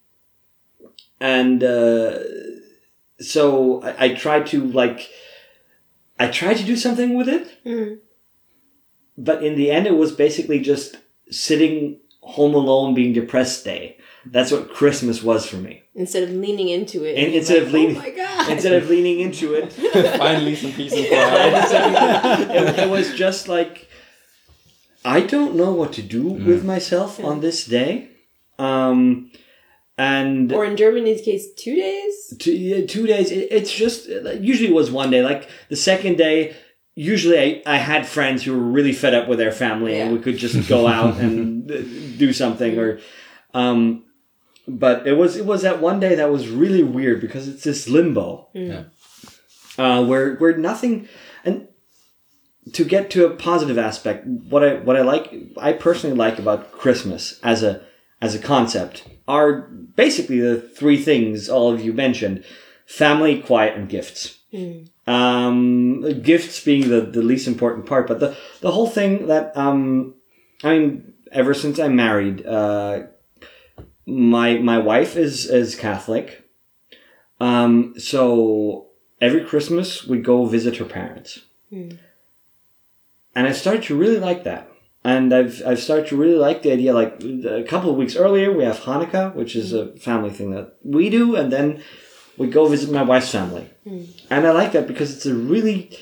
and uh, so I, I tried to like. I tried to do something with it, Mhm. but in the end, it was basically just sitting home alone, being depressed day. That's what Christmas was for me. Instead of leaning into it. And instead like, of leaning- Oh my god. Instead of leaning into it, <laughs> Finally, some peace and quiet. <laughs> it, it was just like I don't know what to do with myself on this day. Um, and Or in Germany's case, two days. two, yeah, two days. It, it's just usually it was one day. Like the second day, usually I, I had friends who were really fed up with their family, and we could just go out <laughs> <laughs> and do something. Or, um, but it was it was that one day that was really weird because it's this limbo, Yeah. uh, where where nothing and. To get to a positive aspect, what I what I like, I personally like about Christmas as a as a concept are basically the three things all of you mentioned. Family quiet and gifts. Um, gifts being the, the least important part but the, the whole thing that um, i mean ever since i'm married uh, my my wife is is catholic. Um, so every christmas we go visit her parents. And i started to really like that and I've I've started to really like the idea. Like a couple of weeks earlier, we have Hanukkah, which is a family thing that we do, and then we go visit my wife's family, and I like that because it's a really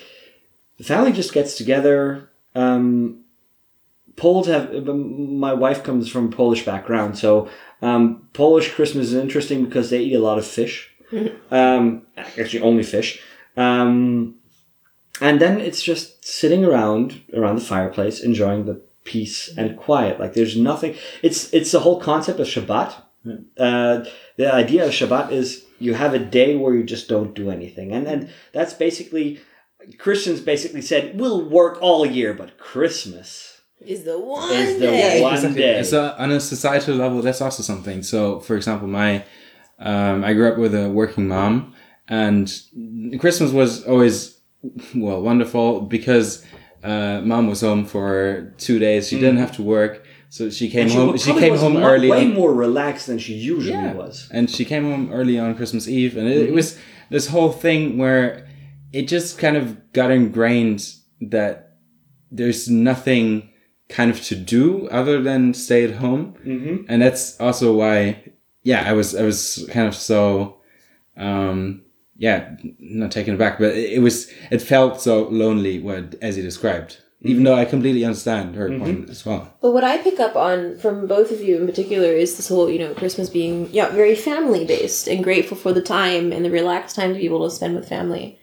the family just gets together. Um, Poles have my wife comes from a Polish background, so um, Polish Christmas is interesting because they eat a lot of fish, <laughs> um, actually only fish. Um, and then it's just sitting around around the fireplace enjoying the peace and quiet like there's nothing it's it's the whole concept of shabbat uh, the idea of shabbat is you have a day where you just don't do anything and and that's basically christians basically said we'll work all year but christmas Is the one Is the day. one- Exactly. day. So on a societal level, that's also something. So, for example, my um, I grew up with a working mom, and Christmas was always well wonderful because uh, mom was home for two days. She didn't have to work, so she came And home. She came home early. way on- more relaxed than she usually Yeah. was and she came home early on Christmas Eve, and it, it was this whole thing where it just kind of got ingrained that there's nothing kind of to do other than stay at home, mm-hmm. and that's also why, yeah, I was I was kind of so, um, yeah, not taken aback, but it, it was it felt so lonely what Ezzy described. Even mm-hmm. though I completely understand her point mm-hmm. as well. But what I pick up on from both of you in particular is this whole, you know, Christmas being yeah very family based and grateful for the time and the relaxed time to be able to spend with family.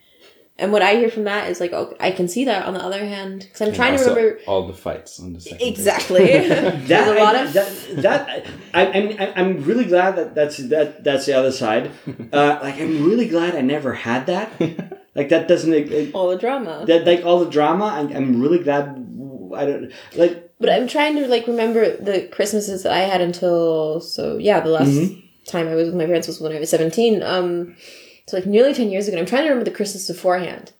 And what I hear from that is like, oh, I can see that. On the other hand, because I'm trying to remember all the fights on the second. day. exactly. <laughs> There's that, a lot I, of that, that I, I mean I, I'm really glad that that's that that's the other side. <laughs> Uh, like I'm really glad I never had that. Like that doesn't it, all the drama. that like all the drama. I, I'm really glad. I don't like. But I'm trying to like remember the Christmases that I had until so yeah the last time I was with my parents was when I was 17. Um, so like nearly 10 years ago. And I'm trying to remember the Christmas beforehand.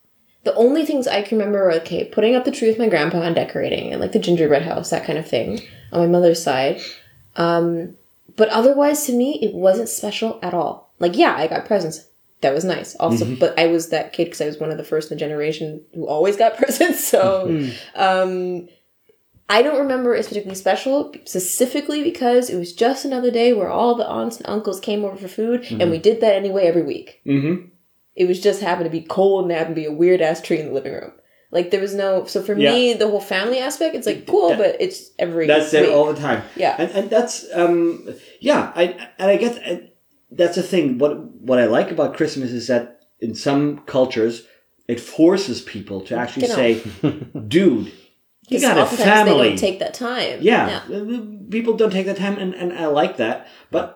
The only things I can remember are okay, putting up the tree with my grandpa and decorating, and like the gingerbread house, that kind of thing, on my mother's side. Um, but otherwise, to me, it wasn't special at all. Like, yeah, I got presents. That was nice. Also, but I was that kid because I was one of the first in the generation who always got <laughs> presents. So, um, I don't remember it's particularly special, specifically because it was just another day where all the aunts and uncles came over for food, and we did that anyway every week. Mm-hmm. It was just happened to be cold and there happened to be a weird ass tree in the living room. Like there was no. So for me, the whole family aspect, it's like cool, That- but it's every. That's week. all the time. Yeah. and and that's um yeah. I and I guess uh, that's the thing. What what I like about Christmas is that in some cultures it forces people to actually say, <laughs> "Dude, you 'Cause got a oftentimes They family." don't take that time. yeah, uh, people don't take that time, and, and I like that. But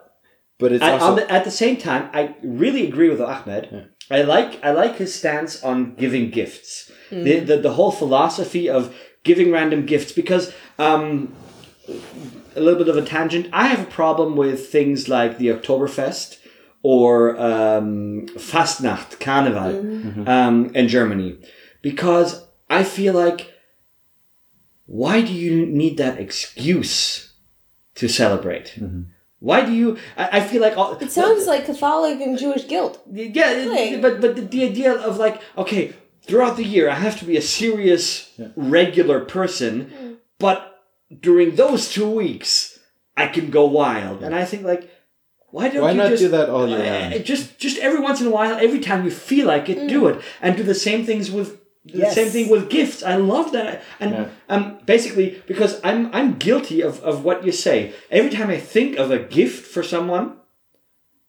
But it's I, also on the, at the same time, I really agree with Ahmed. I like I like his stance on giving gifts. The, the the whole philosophy of giving random gifts because um, a little bit of a tangent. I have a problem with things like the Oktoberfest or um, Fastnacht, Carnival um, in Germany because I feel like why do you need that excuse to celebrate? Mm-hmm. Why do you? I, I feel like all, It sounds like Catholic and Jewish guilt. yeah, Like- but but the, the idea of like okay, throughout the year I have to be a serious, regular person, hmm. but during those two weeks I can go wild, and I think like. Why don't Why you not just, do that all year uh. Just just every once in a while, every time you feel like it, do hmm. it, and do the same things with the Yes. same thing with gifts. I love that, and Yeah. um, basically because I'm I'm guilty of of what you say. Every time I think of a gift for someone,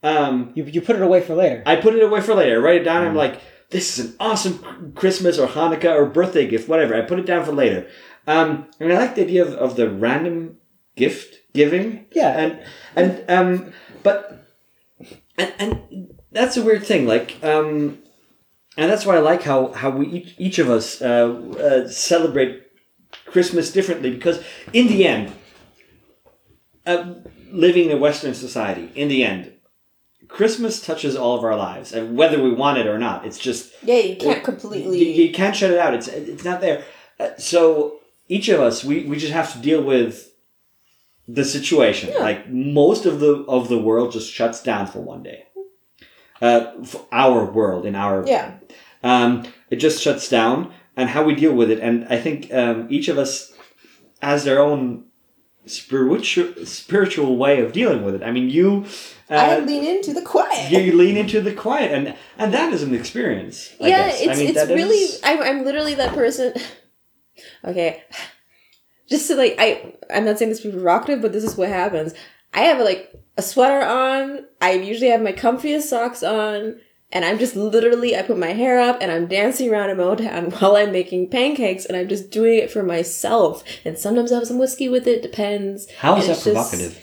um, You, you put it away for later. I put it away for later. I write it down. I'm like, this is an awesome Christmas or Hanukkah or birthday gift, whatever. I put it down for later. Um, and I like the idea of, of the random gift giving. Yeah. And and um, but and and that's a weird thing. Like um, and that's why I like how how we each, each of us uh, uh, celebrate Christmas differently because in the end, uh, living in a Western society, in the end, Christmas touches all of our lives, and whether we want it or not, it's just Yeah, you can't you, completely. you can't shut it out. It's it's not there. Uh, so each of us, we, we just have to deal with the situation. Like most of the of the world just shuts down for one day. Uh, our world in our Yeah. um, it just shuts down, and how we deal with it. And I think um, each of us has their own spiritual spiritual way of dealing with it. I mean, you. Uh, I lean into the quiet. you lean into the quiet, and and that is an experience. I yeah, guess. it's I mean, it's really. is- I'm I'm literally that person. <laughs> okay, just to like I I'm not saying this to be provocative, but this is what happens. I have like a sweater on. I usually have my comfiest socks on. And I'm just literally, I put my hair up and I'm dancing around in Motown <laughs> while I'm making pancakes and I'm just doing it for myself. And sometimes I have some whiskey with it, depends. How is that provocative?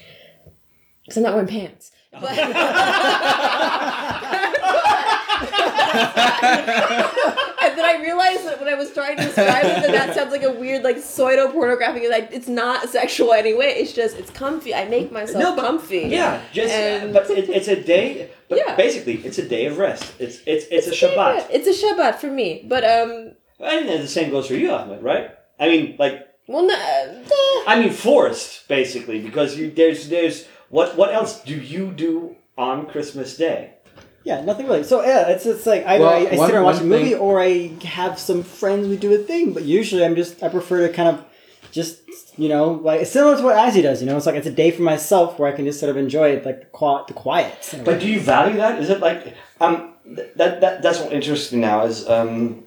Because I'm not wearing pants. But, <laughs> <laughs> then I realized that when I was trying to describe it, that that <laughs> sounds like a weird, like pseudo pornographic. Like it's not sexual anyway. It's just it's comfy. I make myself No, but- comfy. Yeah, just And- but it, it's a day. But Yeah. basically, it's a day of rest. It's it's it's, a Yeah, Shabbat, It's a Shabbat for me. But um, and the same goes for you, Ahmed, right? I mean, like well, no, uh, I mean, forced basically because you there's there's what what else do you do on Christmas Day? Yeah, nothing really. So yeah, it's it's like either Well, I, I one- sit there and watch a movie, thing- or I have some friends we do a thing. But usually, I'm just I prefer to kind of just you know like it's similar to what Ezzy does. You know, it's like it's a day for myself where I can just sort of enjoy it, like the quiet, the quiet. in way. But do you value that? Is it like um that that that's what interests me now is um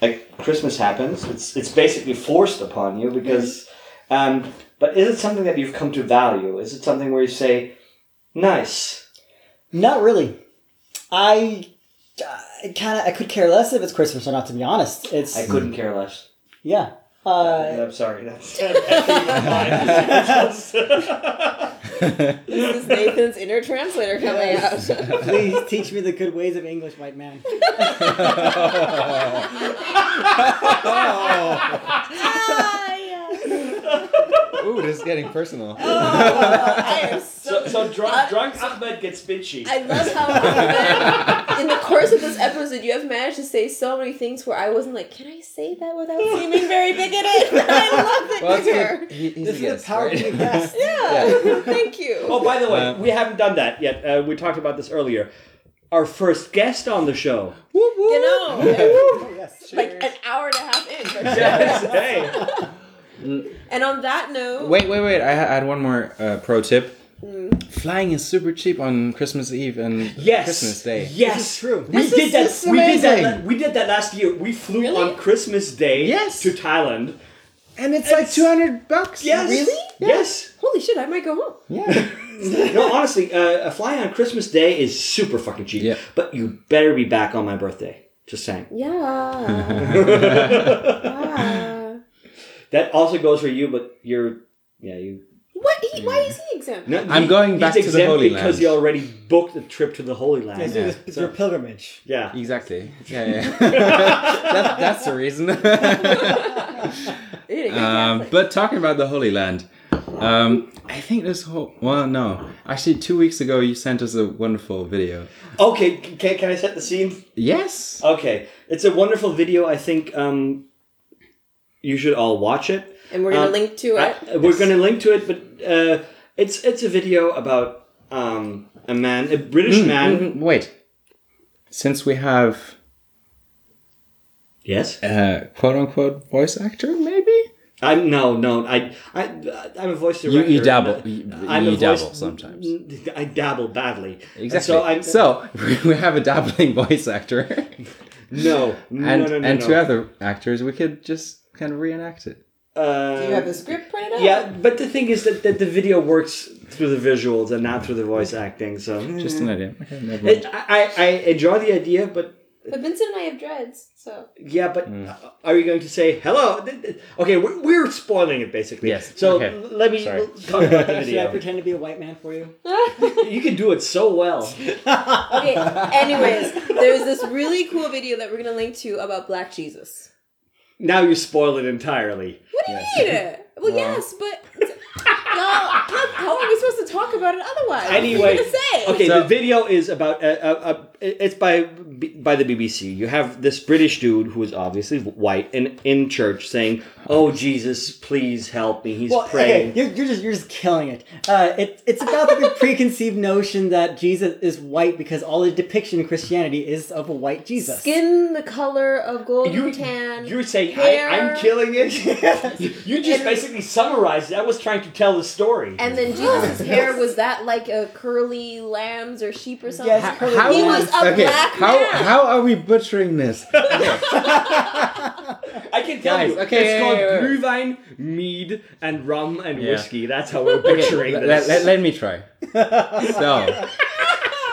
like Christmas happens. It's it's basically forced upon you because um but is it something that you've come to value? Is it something where you say, nice? Not really. I, I kind of I could care less if it's Christmas or not. To be honest, it's I couldn't care less. yeah. Uh, I'm sorry. That's, <laughs> <laughs> this is Nathan's inner translator coming out. <laughs> please teach me the good ways of English, white man. yeah. Ooh, this is getting personal. I am so so so drunk drunk Ahmed gets bitchy. I love how in the course of this episode you have managed to say so many things where I wasn't like, can I say that without seeming very bigoted? <laughs> I love that Well, it's you're good. He, he's This a is the power right? of being guest. Yeah, thank you. Oh, by the way, Uh, we haven't done that yet. Uh, we talked about this earlier. Our first guest on the show. Woo woo. You know, yes. like an hour and a half in. <laughs> Yes, hey. And on that note, Wait, wait, wait. I I had one more uh, pro tip. Flying is super cheap on Christmas Eve and Yes. Christmas Day. Yes, This is true. We This did is that. just We did that. We did that last year. We flew Really? on Christmas Day. Yes. To Thailand. And it's like like 200 bucks. Yes. Really? Yes. holy shit, I might go home. Yeah. <laughs> no, honestly, uh, a flying on Christmas Day is super fucking cheap. Yeah. But you better be back on my birthday. Just saying. Yeah. <laughs> yeah. That also goes for you, but you're. Yeah, you. What? He, why is he exempt? No, I'm he- going he's back to the exempt Holy because Land. he already booked a trip to the Holy Land. It's, Yeah. it's, it's your pilgrimage. Yeah. Exactly. <laughs> Yeah, yeah. <laughs> that, that's the reason. <laughs> Eating um, Catholic. but talking about the Holy Land, um, I think this whole. Well, no. Actually, two weeks ago, you sent us a wonderful video. Okay, can, can I set the scene? Yes. Okay, it's a wonderful video. I think um, you should all watch it. and we're gonna Um, link to it. I- we're going to link to it, but uh, it's it's a video about um, a man, a British man. Mm, wait. Since we have Yes, uh, quote unquote voice actor, maybe? I'm no, no. I, I, I'm a voice You, director. you dabble. not- You, I'm you a dabble voice- sometimes. <laughs> I dabble badly. Exactly. So I'm So, <laughs> we have a dabbling voice actor, <laughs> no, no, and no, no, and no. two other actors. We could just kind of reenact it. Uh, Do you have the script printed out? yeah, but the thing is that, that the video works through the visuals and not through the voice acting. So Just an idea. Okay, never mind. It, I, I enjoy the idea, but But Vincent and I have dreads, so. yeah, but uh, are you going to say hello? Th- th- Okay, we're, we're spoiling it basically. Yes, So okay. l- let me Sorry. talk about the <laughs> Should I pretend to be a white man for you? <laughs> you can do it so well. Okay, anyways, there's this really cool video that we're gonna link to about Black Jesus. Now you spoil it entirely. What do you mean? Well, um, yes, but. No, how are we supposed to talk about it otherwise? Anyway, what are you gonna say? Okay, So- the video is about uh, uh, uh, it's by by the BBC. You have this British dude who is obviously white and in church saying, "Oh Jesus, please help me." He's Well, praying. okay, you're, you're just you're just killing it. Uh, it it's about the preconceived notion that Jesus is white because all the depiction in Christianity is of a white Jesus. Skin the color of golden You, tan. you're saying hair. I, I'm killing it. <laughs> you just And- basically summarized. it. I was trying to tell the story. And then Jesus' <laughs> hair was that like a curly lambs or sheep or something? Yes, curly How he lambs. was a okay, black how man. how are we butchering this? <laughs> I can tell Guys, you, okay, it's yeah, called yeah, yeah. Mead, mead, and rum and Yeah. whiskey. That's how we're Okay, picturing let, this. let- let me try. So,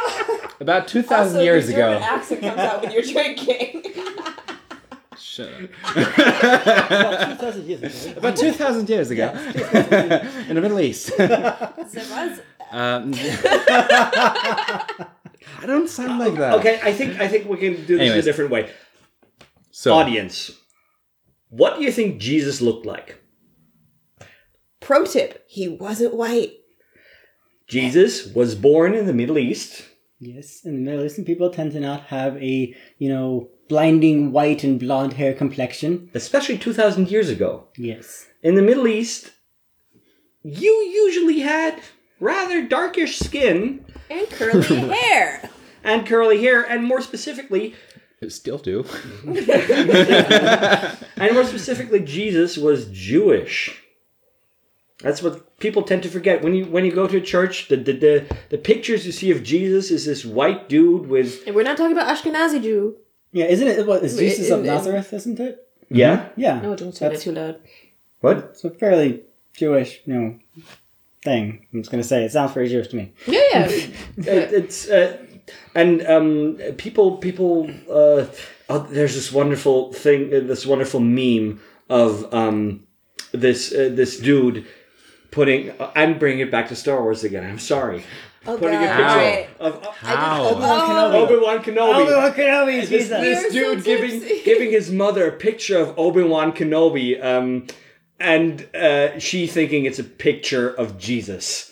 <laughs> about two thousand years the ago. German accent comes out when you're drinking. Shut About <laughs> 2,000 years ago. about two thousand years ago, <laughs> in the Middle East. Um, <laughs> I don't sound like that. Okay, I think I think we can do this in a different way. So, Audience, what do you think Jesus looked like? Pro tip: He wasn't white. Jesus was born in the Middle East. Yes, in the Middle Eastern people tend to not have a, you know, blinding white and blonde hair complexion. especially 2,000 years ago. Yes. In the Middle East, you usually had rather darkish skin And curly <laughs> hair. and curly hair, and more specifically, still do. <laughs> and more specifically, Jesus was Jewish. That's what people tend to forget when you when you go to a church. The the the, the pictures you see of Jesus is this white dude with And we're not talking about Ashkenazi Jew. Yeah, isn't it? What, is Wait, Jesus of in- Nazareth, isn't it? yeah Yeah. Oh, don't say that That's- too loud. what It's a fairly Jewish, you know, thing. I'm just going to say. It sounds very Jewish to me. Yeah, yeah. It- <laughs> it's uh, and um, people people uh, oh, there's this wonderful thing uh, this wonderful meme of um, this uh, this dude putting I'm bringing it back to Star Wars again I'm sorry Oh, putting God. a picture Alright. of, of How? Oh, Obi-Wan Kenobi Obi-Wan Kenobi, this, Jesus. this We are so dude giving <laughs> giving his mother a picture of Obi Wan Kenobi, um, and uh, she thinking it's a picture of Jesus,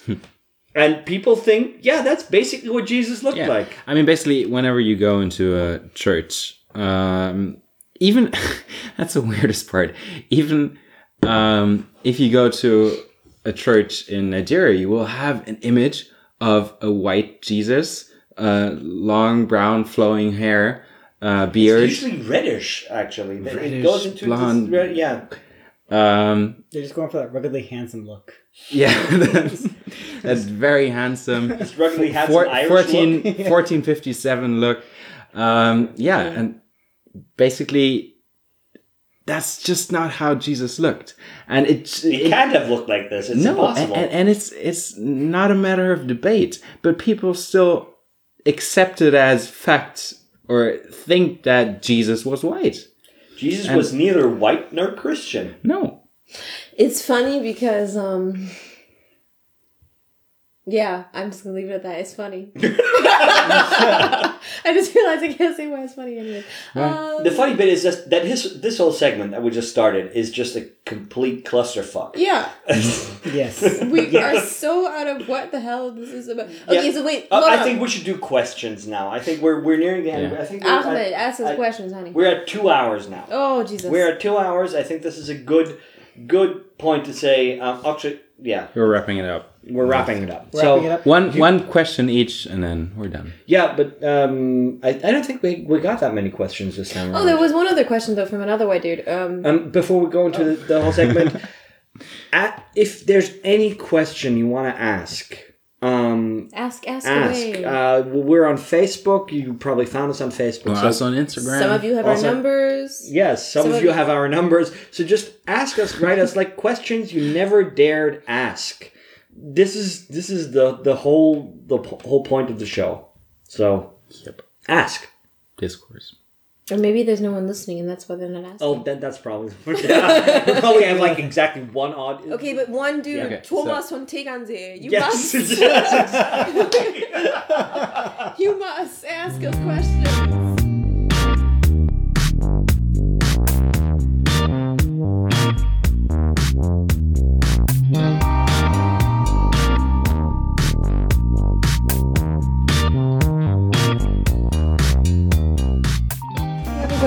and people think, yeah, that's basically what Jesus looked Yeah. like. I mean, basically, whenever you go into a church, um, even <laughs> that's the weirdest part. Even um, if you go to a church in Nigeria, you will have an image of a white Jesus, uh, long brown flowing hair, uh, beard. Usually reddish, actually. It Reddish, goes into blonde. this red, yeah. Um, They're just going for that ruggedly handsome look. yeah, <laughs> that's, that's very handsome. <laughs> It's ruggedly handsome Four- Irish 14, look. <laughs> 1457 look. Um, yeah, and basically, that's just not how Jesus looked, and it, It can't have looked like this. It's no, impossible. and, and it's it's not a matter of debate, but people still accept it as fact or think that Jesus was white. Jesus and- was neither white nor Christian. No, It's funny because, um, yeah, I'm just gonna leave it at that. It's funny. <laughs> I just realized I can't say why it's funny anyway. Um, The funny bit is just that his this whole segment that we just started is just a complete clusterfuck. yeah, <laughs> Yes. we Yeah. are so out of what the hell this is about. Okay, Yeah. so wait, Uh, hold I on. think we should do questions now. I think we're we're nearing the end. Yeah. I think Ahmed, at, ask us I- questions, honey. we're at two hours now. Oh Jesus! We're at two hours. I think this is a good good point to say. Um, actually, yeah, we're wrapping it up. We're wrapping it up. so it up. One one question each, and then we're done. yeah, but um, I, I don't think we, we got that many questions this time. oh, around. there was one other question though from another white dude. Um, Um, before we go into the, the whole segment, <laughs> at, if there's any question you want to ask, um, Ask, ask, ask. away. Uh, we're on Facebook. You probably found us on Facebook. Or so- us on Instagram. Some of you have Also- our numbers. Yes, some, Some of of you you- have our numbers. So just ask us, write us like questions you never dared ask. This is this is the the whole the p- whole point of the show. So Yep. ask. Discourse. Or maybe there's no one listening and that's why they're not asking. Oh, that, that's probably <laughs> yeah, probably have like exactly one odd. <laughs> Okay, but one dude, Okay, Thomas von Tegernsee, you yes, must, yes. <laughs> you must ask us questions.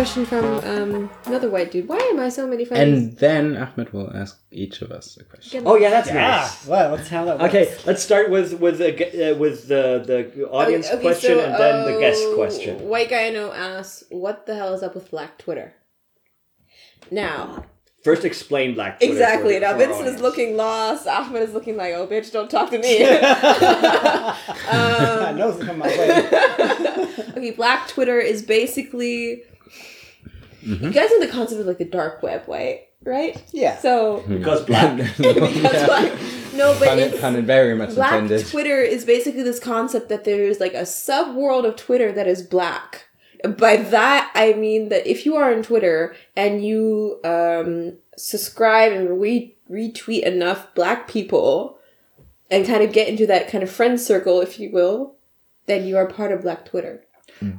Question from um, another white dude. Why am I so many friends? And then Ahmed will ask each of us a question. oh yeah, that's Yeah. nice. Well, let's how that works. Okay, let's start with with the uh, with the the audience question and then the guest uh, question. White guy I know asks, "What the hell is up with Black Twitter?" Now, First, explain Black Twitter. exactly. for- Now for our Vincent is looking lost. Ahmed is looking like, "Oh, bitch, don't talk to me." I know it's coming my way. <laughs> okay, Black Twitter is basically. Mm-hmm. You guys know the concept of like the dark web, right? Right. Yeah. So <laughs> because black. <laughs> <laughs> because like no, but Pun, it's pun very much Black intended. Twitter is basically this concept that there's like a sub world of Twitter that is black. By that I mean that if you are on Twitter and you um, subscribe and re- retweet enough black people and kind of get into that kind of friend circle, if you will, then you are part of Black Twitter.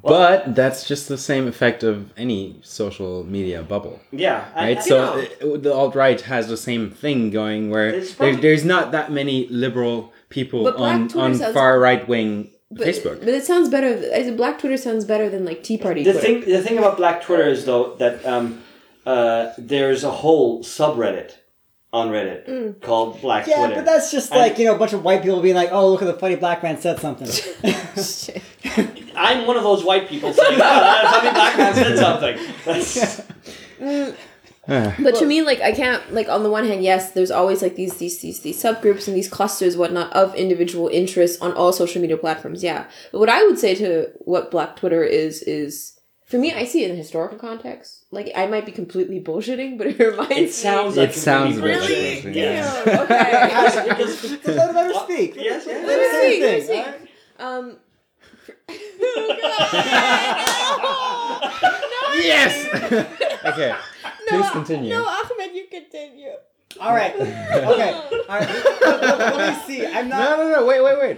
But that's just the same effect of any social media bubble. yeah, Right, I so know. uh, the alt right has the same thing going, where It's there, there's not that many liberal people on Twitter on sounds- far right wing But, Facebook. but it sounds better. Black Twitter sounds better than like Tea Party the Twitter. thing the thing about Black Twitter is though that um, uh, there's a whole subreddit on Reddit Mm. called Black Yeah, Twitter. but that's just And- like, you know, a bunch of white people being like, oh, look at the funny black man said something. <laughs> I'm one of those white people saying, "Oh, that funny black man said something." That's, <laughs> But to me, like I can't like on the one hand, yes, there's always like these these these these subgroups and these clusters, whatnot, of individual interests on all social media platforms. Yeah, but what I would say to what Black Twitter is is for me, I see it in historical context. Like I might be completely bullshitting, but it <laughs> reminds it sounds me. like It sounds a bit really. like Yeah. Damn, <laughs> okay. Just let her speak. Yes, yes. Let me Same speak. Let me thing, speak. alright? Um. yes. <laughs> okay. Please continue. No, Ahmed, you continue. All right. Okay. All right. Let, let me see. I'm not. No, no, no. Wait, wait, wait.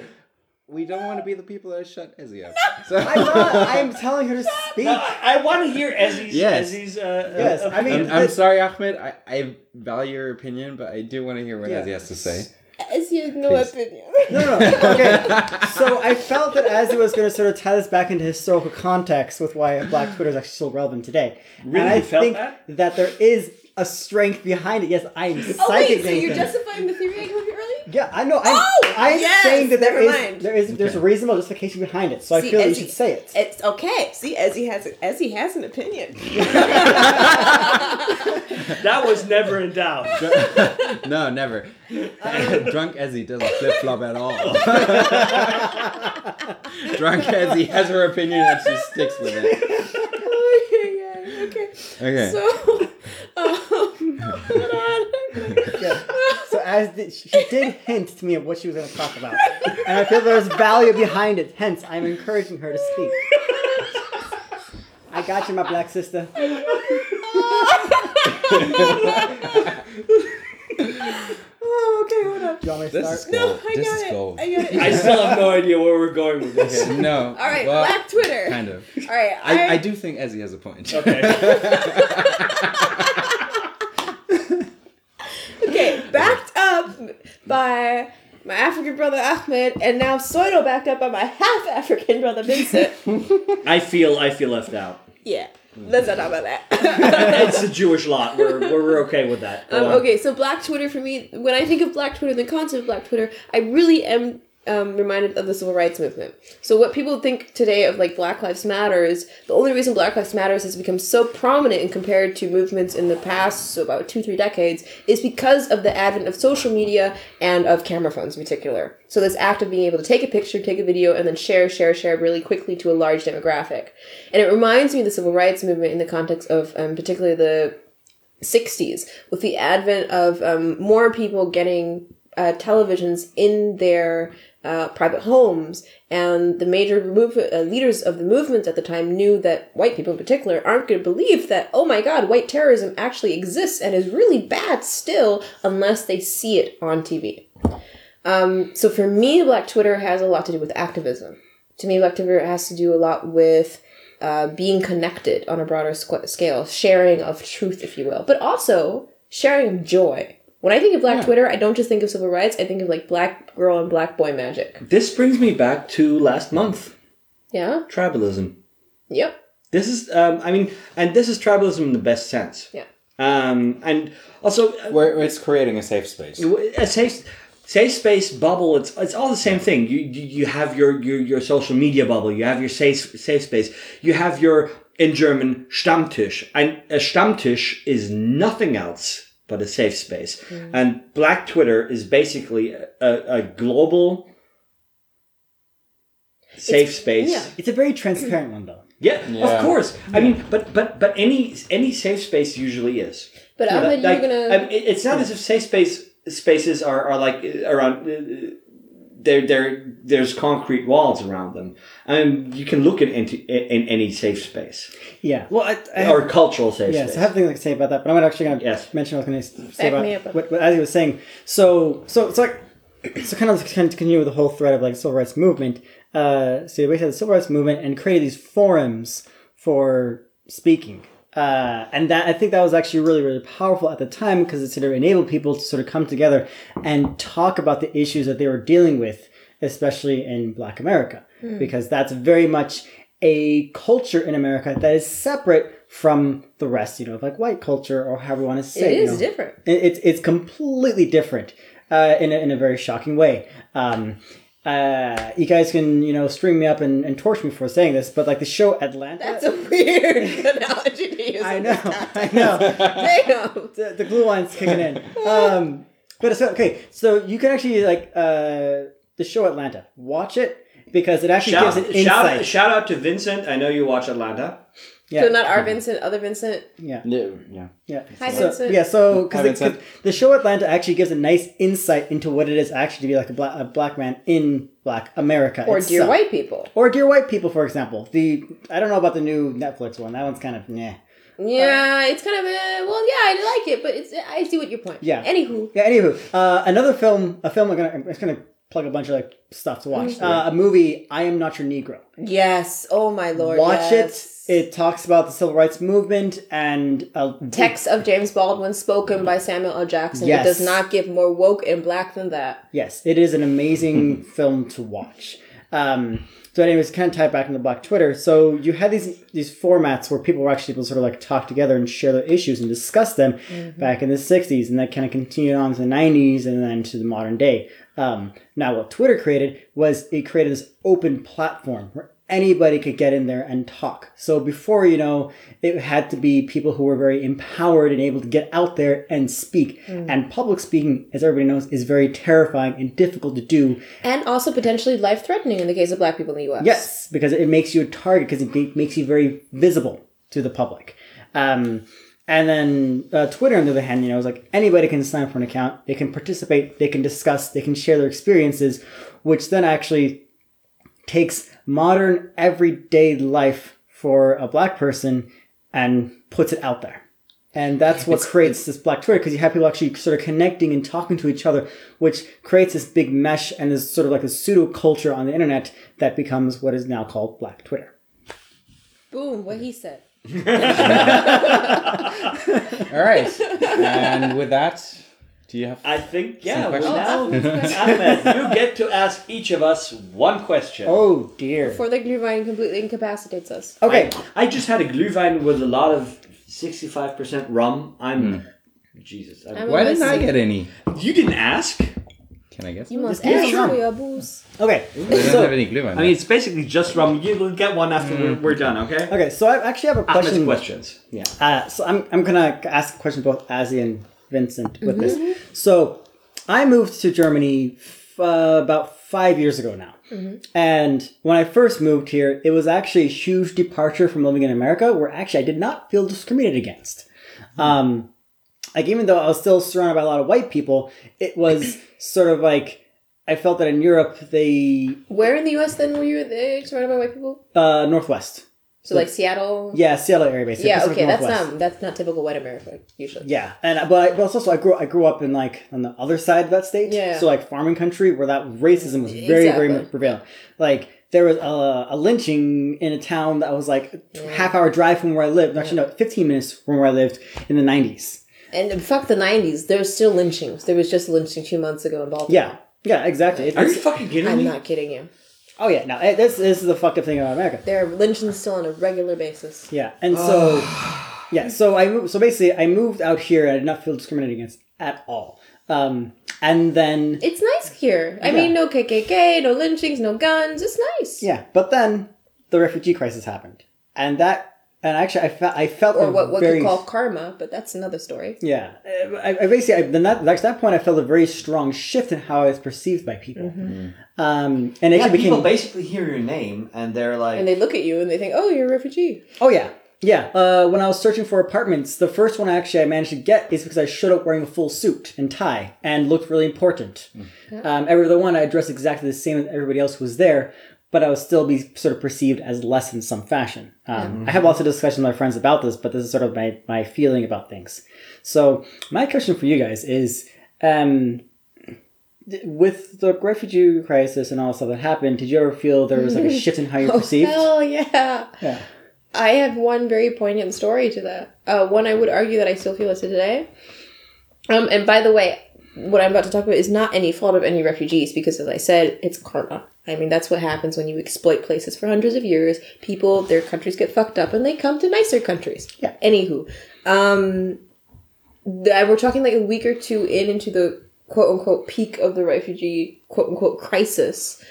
We don't want to be the people that shut Ezzy up. So, I'm not. <laughs> I'm telling her to speak. No, I, I want to hear Ezzy's. Yes. Ezzy's uh, Yes, uh, I mean- I'm, I'm sorry, Ahmed. I, I value your opinion, but I do want to hear what Yeah. Ezzy has to say. Ezzy has no Please. opinion. No, no, no. Okay. <laughs> So I felt that Ezzy was going to sort of tie this back into historical context with why Black Twitter is actually still relevant today. Really? And I felt think that? there is a strength behind it. Yes, I'm Oh psychic. wait, so you're justifying the theory I told you earlier? Yeah, I know. I'm, Oh, I'm yes, saying that there never is mind. there is there's a reasonable justification behind it. So I See, feel that you should say it. It's okay. See, Ezzy has Ezzy has an opinion. <laughs> <laughs> that was never in doubt. <laughs> no, never. Drunk Ezzy doesn't flip flop at all. Drunk Ezzy has her opinion and she sticks with it. okay, okay. Okay. So, um, Yeah. So as the, she did hint to me of what she was going to talk about, and I feel there's value behind it. Hence, I'm encouraging her to speak. I got you, my black sister. oh, okay, hold on. Do you want me to This is start? cool. No, I this got is it. gold. I got it. I still have no idea where we're going with this. <laughs> No. All right, well, Black Twitter. Kind of. All right, I, I do think Ezzy has a point. Okay. Okay, <laughs> <laughs> backed up by my African brother Ahmed, and now pseudo backed up by my half African brother Vincent. <laughs> I feel I feel left out. yeah, let's not talk about that. it's a Jewish lot. We're, we're, we're okay with that. Um, okay, so Black Twitter for me, when I think of Black Twitter, the concept of Black Twitter, I really am um, reminded of the civil rights movement. So what people think today of like Black Lives Matters, the only reason Black Lives Matters has become so prominent and compared to movements in the past, so about two three decades, is because of the advent of social media and of camera phones in particular. So this act of being able to take a picture, take a video, and then share, share, share really quickly to a large demographic, and it reminds me of the civil rights movement in the context of um, particularly the 60s with the advent of um, more people getting uh, televisions in their uh, private homes. And the major move- uh, leaders of the movement at the time knew that white people in particular aren't going to believe that oh my god white terrorism actually exists and is really bad still unless they see it on tv um, so for me black twitter has a lot to do with activism. To me black twitter has to do a lot with uh, being connected on a broader scale, sharing of truth, if you will, but also sharing joy. When I think of Black Twitter, I don't just think of civil rights. I think of like black girl and black boy magic. This brings me back to last month. Yeah. Tribalism. Yep. This is, um, I mean, and this is tribalism in the best sense. Yeah. Um, and also, uh, Where, where it's creating a safe space. a safe safe space bubble it's it's all the same thing you you, you have your, your your social media bubble you have your safe safe space you have your in german stammtisch and a stammtisch is nothing else but a safe space mm. and black twitter is basically a, a global safe space yeah. It's a very transparent one, though. yeah, Yeah. of course. I mean, but but but any any safe space usually is. But You know, Ahmed, you're like, gonna. I mean, it's not as if safe space spaces are, are like uh, around. Uh, uh, There, there, there's concrete walls around them, and you can look at into in, any safe space Yeah. Well, I, I have, or cultural safe yes, space. I have things to say about that, but I'm not actually going to Yes. mention what I was going to say Back about me up. what, what Ezzy was saying. So, so it's like <clears throat> so kind of to continue with the whole thread of like civil rights movement. Uh, so you basically had the civil rights movement and created these forums for speaking. Uh, and that I think that was actually really, really powerful at the time because it sort of enabled people to sort of come together and talk about the issues that they were dealing with, especially in Black America, because that's very much a culture in America that is separate from the rest, you know, like white culture or however you want to say it you know. different. It- It's it's completely different uh, in a, in a very shocking way. Um, uh, you guys can you know string me up and, and torch me for saying this, but like the show Atlanta. That's a weird <laughs> analogy to use. I know. I know. Damn. the, the Glühwein's kicking in. Um, but it's okay. So you can actually like uh, the show Atlanta. Watch it because it actually shout, gives an shout, insight. shout out to Vincent. I know you watch Atlanta. Yeah, So not our Vincent, other Vincent. yeah. Yeah, yeah. Yeah. Hi, so, Vincent. Yeah, so because the, the show Atlanta actually gives a nice insight into what it is actually to be like a black, a black man in Black America, Or dear itself. white people. or dear white people, for example. The I don't know about the new Netflix one. That one's kind of yeah. Yeah, it's kind of a well. Yeah, I like it, but it's I see what your point. Yeah. Anywho, Yeah. Anywho, uh, another film, a film I'm gonna I'm gonna plug a bunch of like stuff to watch. Uh, a movie, I am not your Negro. yes. Oh my lord. Watch yes. it. It talks about the civil rights movement and uh, Text of James Baldwin spoken by Samuel L. Jackson. Yes. It does not get more woke and black than that. Yes, it is an amazing film to watch. Um, so, anyways, kind of tie it back into Black Twitter. So you had these these formats where people were actually able to sort of like talk together and share their issues and discuss them back in the '60s, and that kind of continued on to the '90s and then to the modern day. Um, now, what Twitter created was it created this open platform where anybody could get in there and talk. So before, you know, it had to be people who were very empowered and able to get out there and speak. And public speaking, as everybody knows, is very terrifying and difficult to do. And also potentially life threatening in the case of black people in the U.S. Yes, because it makes you a target because it makes you very visible to the public. Um, and then uh, Twitter, on the other hand, you know, is like anybody can sign up for an account. They can participate. They can discuss. They can share their experiences, which then actually takes modern everyday life for a black person and puts it out there. And that's what creates this black Twitter because you have people actually sort of connecting and talking to each other, which creates this big mesh and this sort of like a pseudo culture on the internet that becomes what is now called black Twitter. Boom. What he said. <laughs> All right. and with that, do you have? I think yeah. Some Well, now, <laughs> Ahmed, you get to ask each of us one question. Oh dear. Before the Glühwein completely incapacitates us. Okay. I, I just had a glühwein with a lot of sixty-five percent rum. I'm Jesus. I, I'm Why didn't I get any? you didn't ask. Can I guess? You must give us ask some. for your booze. Okay, I don't so have any glue I mean, it's basically just rum. You will get one after we're, we're done, okay? okay, so I actually have a Ahmed's question. questions. Yeah. Uh, so I'm, I'm gonna ask a question both Ezzy and Vincent with this. So I moved to Germany f- uh, about five years ago now, and when I first moved here, it was actually a huge departure from living in America, where actually I did not feel discriminated against. Um, like even though I was still surrounded by a lot of white people, it was <clears throat> sort of like I felt that in Europe they Where in the U.S. then were you uh, surrounded by white people? uh, Northwest, So like Seattle. yeah, Seattle area basically. Yeah. Pacific Okay. That's not um, that's not typical white America usually. Yeah, and but I, but also I grew I grew up in like on the other side of that state. Yeah. So like farming country where that racism was very very Exactly. much prevalent. Like there was a, a lynching in a town that was like a half hour drive from where I lived. Actually, no, fifteen minutes from where I lived in the nineties. And uh, fuck the '90s. There's still lynchings. There was just a lynching two months ago in Baltimore. Yeah, yeah, exactly. It- Are you fucking kidding me? I'm not kidding you. Oh yeah, no, it- this this is the fucked up thing about America. There are lynchings still on a regular basis. Yeah, and so <sighs> yeah, so I moved. So basically, I moved out here and I did not feel discriminated against at all. Um, and then It's nice here. I Yeah. mean, no KKK, no lynchings, no guns. It's nice. Yeah, but then the refugee crisis happened, and that, and actually, I felt I felt Or a what what very you call karma, but that's another story. yeah. Uh, I, I basically I, then that at that point I felt a very strong shift in how I was perceived by people, Mm-hmm. um, and it Yeah, actually people became basically hear your name and they're like, And they look at you and they think, "Oh, you're a refugee." oh yeah. Yeah, uh, when I was searching for apartments, the first one I actually I managed to get is because I showed up wearing a full suit and tie and looked really important. Um, every other one I dressed exactly the same as everybody else who was there, but I would still be sort of perceived as less in some fashion. Um, I have lots of discussions with my friends about this, but this is sort of my, my feeling about things. So my question for you guys is, um, with the refugee crisis and all the stuff that happened, did you ever feel there was like a <laughs> shift in how you're perceived? Hell yeah. Yeah. I have one very poignant story to that. Uh, one I would argue that I still feel it to today. Um, and by the way, what I'm about to talk about is not any fault of any refugees because, as I said, it's karma. I mean, that's what happens when you exploit places for hundreds of years. People, their countries get fucked up and they come to nicer countries. Yeah. Anywho, um, th- we're talking like a week or two in into the quote unquote peak of the refugee quote unquote crisis.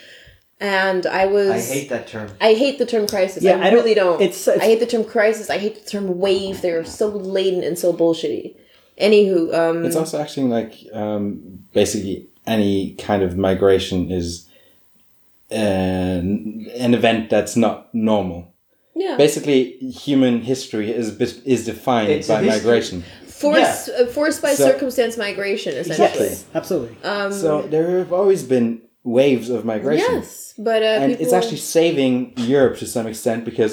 And I was. I hate that term. I hate the term crisis. Yeah, I, I don't- really don't. it's- it's- I hate the term crisis. I hate the term wave. They're so laden and so bullshitty. Anywho, um, It's also actually like um, basically any kind of migration is an, an event that's not normal. yeah, Basically, human history is is defined It's by history. migration. force uh, forced by So- circumstance migration, essentially. Yes, absolutely. Um, So there have always been waves of migration. yes, but uh, and people, it's actually saving Europe to some extent because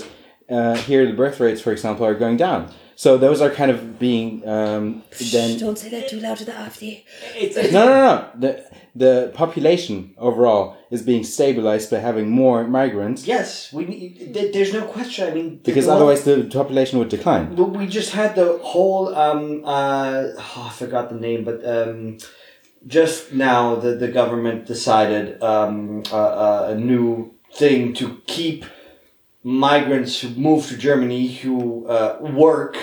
uh, here the birth rates, for example, are going down. So those are kind of being um, then. don't say that too loud to the AfD. No, no, no. The the population overall is being stabilized by having more migrants yes, we need, there's no question. I mean, because the- otherwise the population would decline. But we just had the whole um uh oh, I forgot the name, but um just now the the government decided um uh, uh, a new thing to keep migrants who move to Germany who uh, work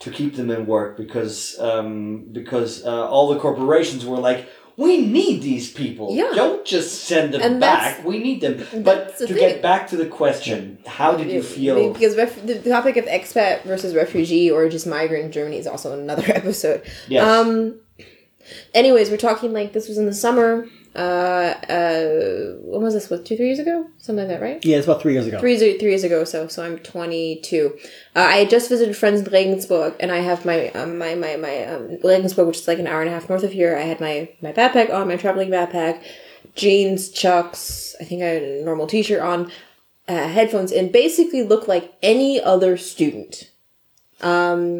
to keep them in work because um because uh, all the corporations were like we need these people. Yeah. Don't just send them And back. We need them. But the to thing. get back to the question, how did you feel? Because ref- the topic of expat versus refugee or just migrant in Germany is also another <laughs> episode. Yes. Um. Anyways, we're talking like this was in the summer. Uh. Uh. When was this? What? Two, three years ago? Something like that, right? Yeah, it's about three years ago. Three, three years ago. So, so I'm 22. Uh, I had just visited friends in Regensburg, and I have my um, my my my um, Regensburg, which is like an hour and a half north of here. I had my my backpack on, my traveling backpack, jeans, chucks. I think I had a normal t-shirt on, uh, headphones, and basically look like any other student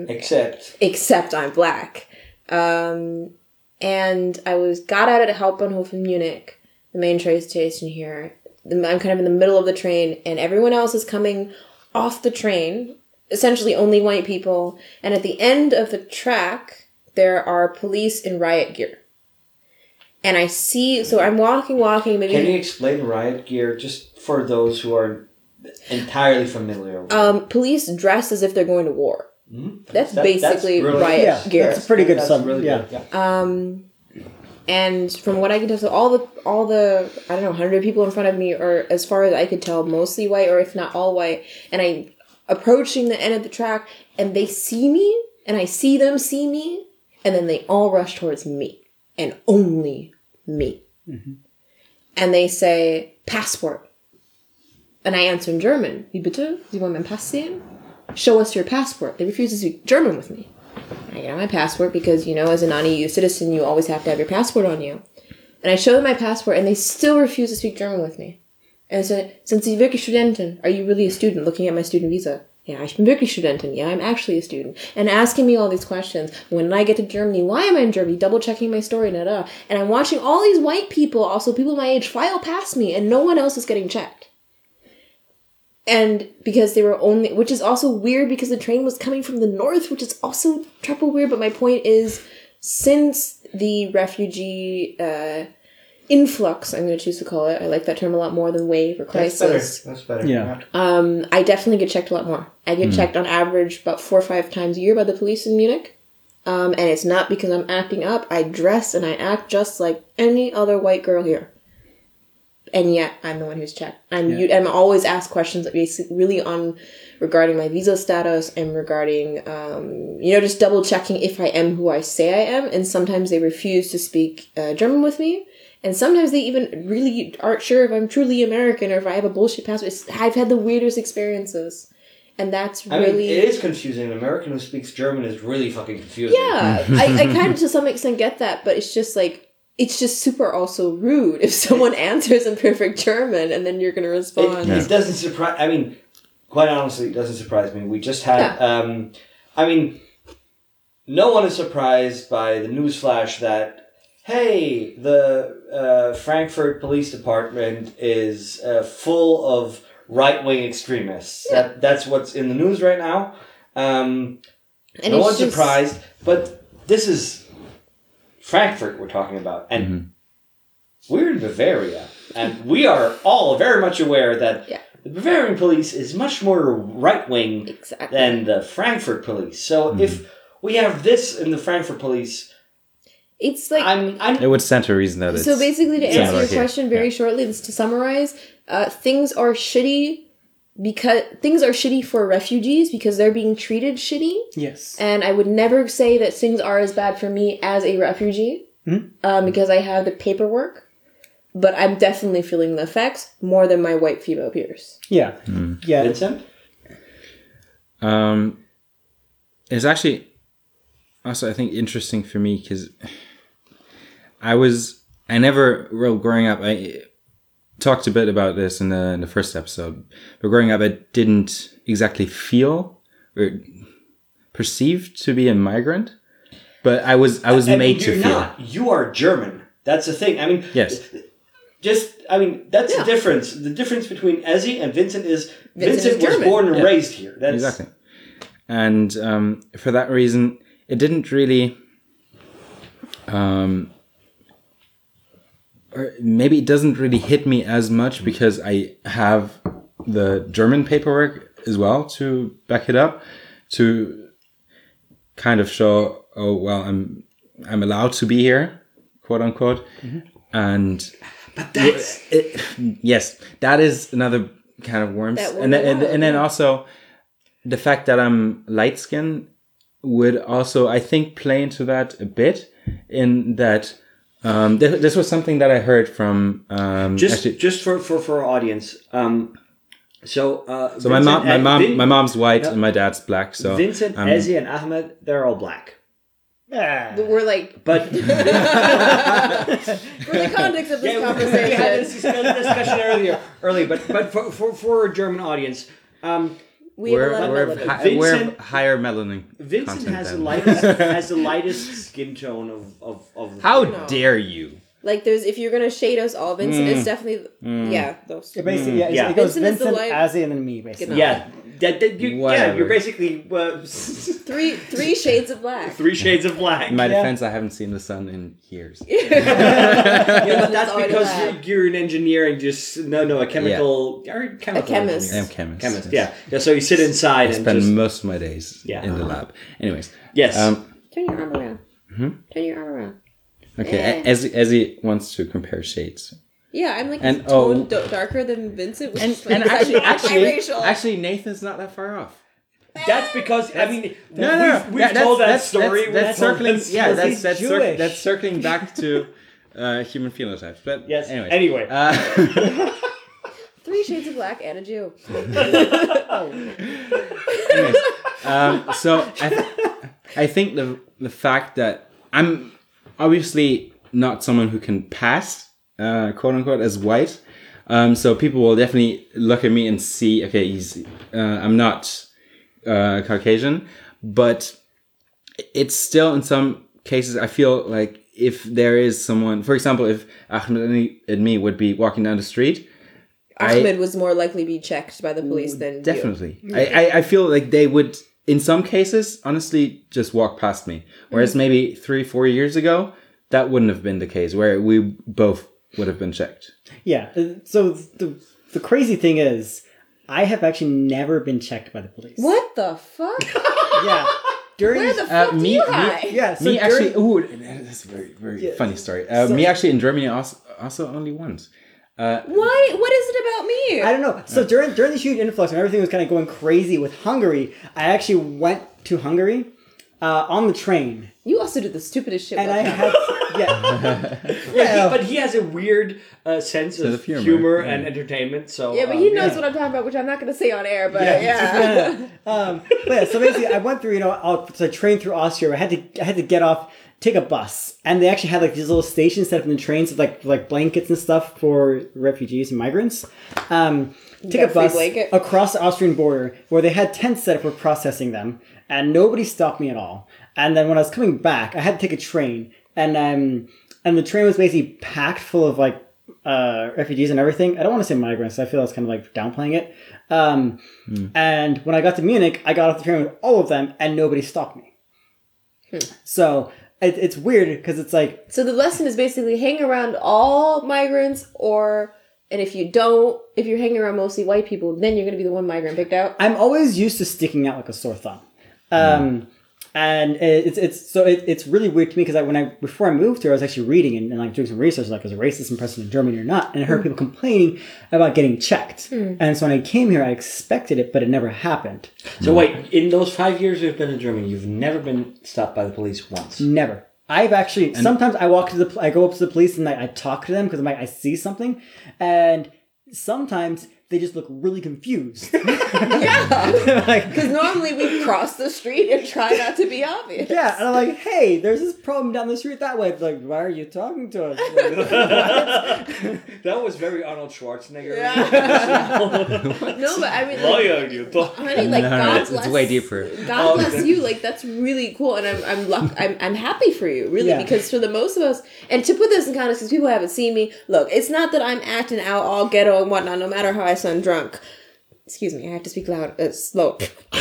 Except except I'm black. Um, and I was got out at Hauptbahnhof in Munich, the main train station here. I'm kind of in the middle of the train, and everyone else is coming off the train. Essentially, only white people. And at the end of the track, there are police in riot gear. And I see, so I'm walking, walking, maybe. Can you explain riot gear just for those who are entirely familiar with um, police dressed as if they're going to war. That's That- that's basically really- riot Yeah, gear. that's a pretty good That's sum. really yeah. good, yeah. Um, and from what I can tell, so all the all the I don't know hundred people in front of me are, as far as I could tell, mostly white or if not all white. And I approaching the end of the track, and they see me, and I see them see me, and then they all rush towards me, and only me. And they say passport, and I answer in German. Wie bitte? Sie wollen mein Pass sehen? Show us your passport. They refuse to speak German with me. I get my passport because, you know, as a non EU citizen, you always have to have your passport on you. And I show them my passport, and they still refuse to speak German with me. And so, sind Sie wirklich Studentin? Are you really a student? Looking at my student visa. Yeah, ich bin wirklich Studentin. Yeah, I'm actually a student. And asking me all these questions. When I get to Germany, why am I in Germany? Double checking my story, da da. And I'm watching all these white people, also people my age, file past me, and no one else is getting checked. And because they were only, which is also weird because the train was coming from the north, which is also triple weird. But my point is, since the refugee uh, influx, I'm going to choose to call it. I like that term a lot more than wave or That's better. crisis. That's better. Yeah. Um, I definitely get checked a lot more. I get checked on average about four or five times a year by the police in Munich. Um, and it's not because I'm acting up. I dress and I act just like any other white girl here. And yet, I'm the one who's checked. I'm you, I'm always asked questions basically really on regarding my visa status and regarding um, you know just double checking if I am who I say I am. And sometimes they refuse to speak uh, German with me. And sometimes they even really aren't sure if I'm truly American or if I have a bullshit passport. It's, I've had the weirdest experiences, and that's I mean, it is confusing. An American who speaks German is really fucking confusing. yeah. <laughs> I, I kind of to some extent get that, but it's just like it's just super also rude <laughs> if someone answers in perfect German and then you're gonna It, respond. it doesn't surprise. I mean, quite honestly, it doesn't surprise me. We just had. Um, I mean, no one is surprised by the newsflash that hey, the uh, Frankfurt Police Department is uh, full of right wing extremists. That that's what's in the news right now. Um, And no one's just- surprised, but this is Frankfurt we're talking about, and we're in Bavaria, and we are all very much aware that Yeah. the Bavarian police is much more right wing Exactly. than the Frankfurt police. So if we have this in the Frankfurt police, It's like I'm I'm It would stand to reason that it's so basically to answer your here. question very shortly, just to summarize, uh, things are shitty because things are shitty for refugees because they're being treated shitty. Yes. And I would never say that things are as bad for me as a refugee Hmm. um, because I have the paperwork. But I'm definitely feeling the effects more than my white female peers. Yeah. Yeah. Vincent. Um, it's actually also I think interesting for me because I was I never well growing up I talked a bit about this in the in the first episode, but growing up I didn't exactly feel or perceived to be a migrant, but I was I was I mean, made to you're feel. not. You are German. That's the thing. I mean, Yes. Just, I mean, that's Yeah. the difference. The difference between Ezzy and Vincent is Vincent Vincent, is was born and Yeah. raised here. That's exactly and um, for that reason it didn't really um, or maybe it doesn't really hit me as much because i have the german paperwork as well to back it up to kind of show oh well i'm i'm allowed to be here quote unquote. Mm-hmm. And But that's it, yes, that is another kind of worms, That and then, and, and then also the fact that I'm light skinned would also, I think, play into that a bit. In that, um, th- this was something that I heard from um, just actually- just for for for our audience. Um, so uh, so my mom, my mom, my mom's white Yeah. and my dad's black. So Vincent, um, Ezzy, and Ahmed, they're all black. Ah. We're like, But <laughs> for the context of this Yeah, we- conversation. We had this discussion discussion earlier, early, but but for for, for a German audience, um, we have we're, a lot we're, of of melanin. hi- we're higher melanin. Vincent has the lightest <laughs> has the lightest skin tone of of, of How No. dare you? Like, there's if you're gonna shade us all, Vincent Mm. is definitely yeah. Those Yeah, basically, yeah, Yeah. it goes Vincent is the Vincent, light- Ezzy, and then me, basically. yeah. That, that you, yeah, you're basically uh, <laughs> three three shades of black. three shades of black. In my Yeah. defense, I haven't seen the sun in years. <laughs> <laughs> yeah, but that's because you're, you're an engineer and just no, no, a chemical, or a chemical A chemist. I'm chemist. Chemist, yeah, yeah. So you sit inside I and spend just most of my days Yeah. in the lab. Anyways, yes. um, Turn your arm around. Hmm? Turn your arm around. Okay, Eh. Ezzy wants to compare shades. Yeah, I'm like And- a tone oh. d- darker than Vincent, which And, is funny and <laughs> 'cause actually, not actually, biracial. actually, Nathan's not that far off. That's because I mean, No, no, no. we've, we've That- told that story. That's, that's we've circling. Yeah, story. that's that's, cir- that's circling back to <laughs> uh, human phenotypes. But Yes. Anyway. Anyway. Uh, <laughs> Three Shades of Black and a Jew. anyways, um, so I, th- I think the the fact that I'm obviously not someone who can pass, uh, quote unquote, as white. Um, so people will definitely look at me and see, okay, he's, uh, I'm not uh, Caucasian, but it's still in some cases I feel like if there is someone, for example, if Ahmed and- and me would be walking down the street, I- Ahmed was more likely to be checked by the police than you. Definitely. I, I, I feel like they would, in some cases, honestly, just walk past me. Whereas maybe three, four years ago, that wouldn't have been the case, where we both would have been checked. Yeah. uh, So the the crazy thing is, I have actually never been checked by the police. What the fuck? <laughs> Yeah. During Where the fuck Uh, me- you me- hide? yeah. So me during, actually, ooh, that's a very, very funny story. Uh, So- me actually in Germany also, also only once. Uh, Why? What is it about me? I don't know. So during during the huge influx and everything was kind of going crazy with Hungary, I actually went to Hungary uh, on the train, You also did the stupidest shit. and I one time. had yeah. <laughs> Yeah, he- but he has a weird uh, sense of of humor, humor, yeah. and entertainment. So yeah, but um, he knows what I'm talking about, which I'm not going to say on air. But yeah, <laughs> um, but yeah, so basically, I went through, you know, I'll, so I trained through Austria. I had to, I had to get off, take a bus, and they actually had like these little stations set up in the trains with like like blankets and stuff for refugees and migrants. Um, take got a a bus blanket? across the Austrian border where they had tents set up for processing them, and nobody stopped me at all. And then when I was coming back, I had to take a train, and um, and the train was basically packed full of like uh, refugees and everything. I don't want to say migrants. I feel that's kind of like downplaying it. Um, And when I got to Munich, I got off the train with all of them, and nobody stopped me. So it, it's weird because it's like So the lesson is basically hang around all migrants, or and if you don't, if you're hanging around mostly white people, then you're going to be the one migrant picked out. I'm always used to sticking out like a sore thumb. Um, and it's it's so it, it's really weird to me because I when I before I moved here I was actually reading and, and like doing some research like is a racism present in Germany or not? And I heard hmm. people complaining about getting checked. Hmm. And so when I came here I expected it but it never happened. So wait, in those five years you've been in Germany, you've never been stopped by the police once. never. I've actually sometimes I walk to the I go up to the police and I, I talk to them because I'm like I see something. And sometimes they just look really confused <laughs> Yeah, <laughs> like because normally we cross the street and try not to be obvious. Yeah, and I'm like, hey, there's this problem down the street that way. It's like, why are you talking to us? <laughs> that was very Arnold Schwarzenegger. Yeah. No, but I mean, Why like, are you talking? honey, like No, no, God it's- it's way deeper. God Oh, bless okay. you. Like that's really cool, and I'm I'm luck. I'm I'm happy for you, really, Yeah. because for the most of us, and to put this in context, because people haven't seen me. Look, it's not that I'm acting out all ghetto and whatnot, no matter how I sound drunk. Excuse me, I have to speak loud, uh, slow. <laughs> no, <laughs>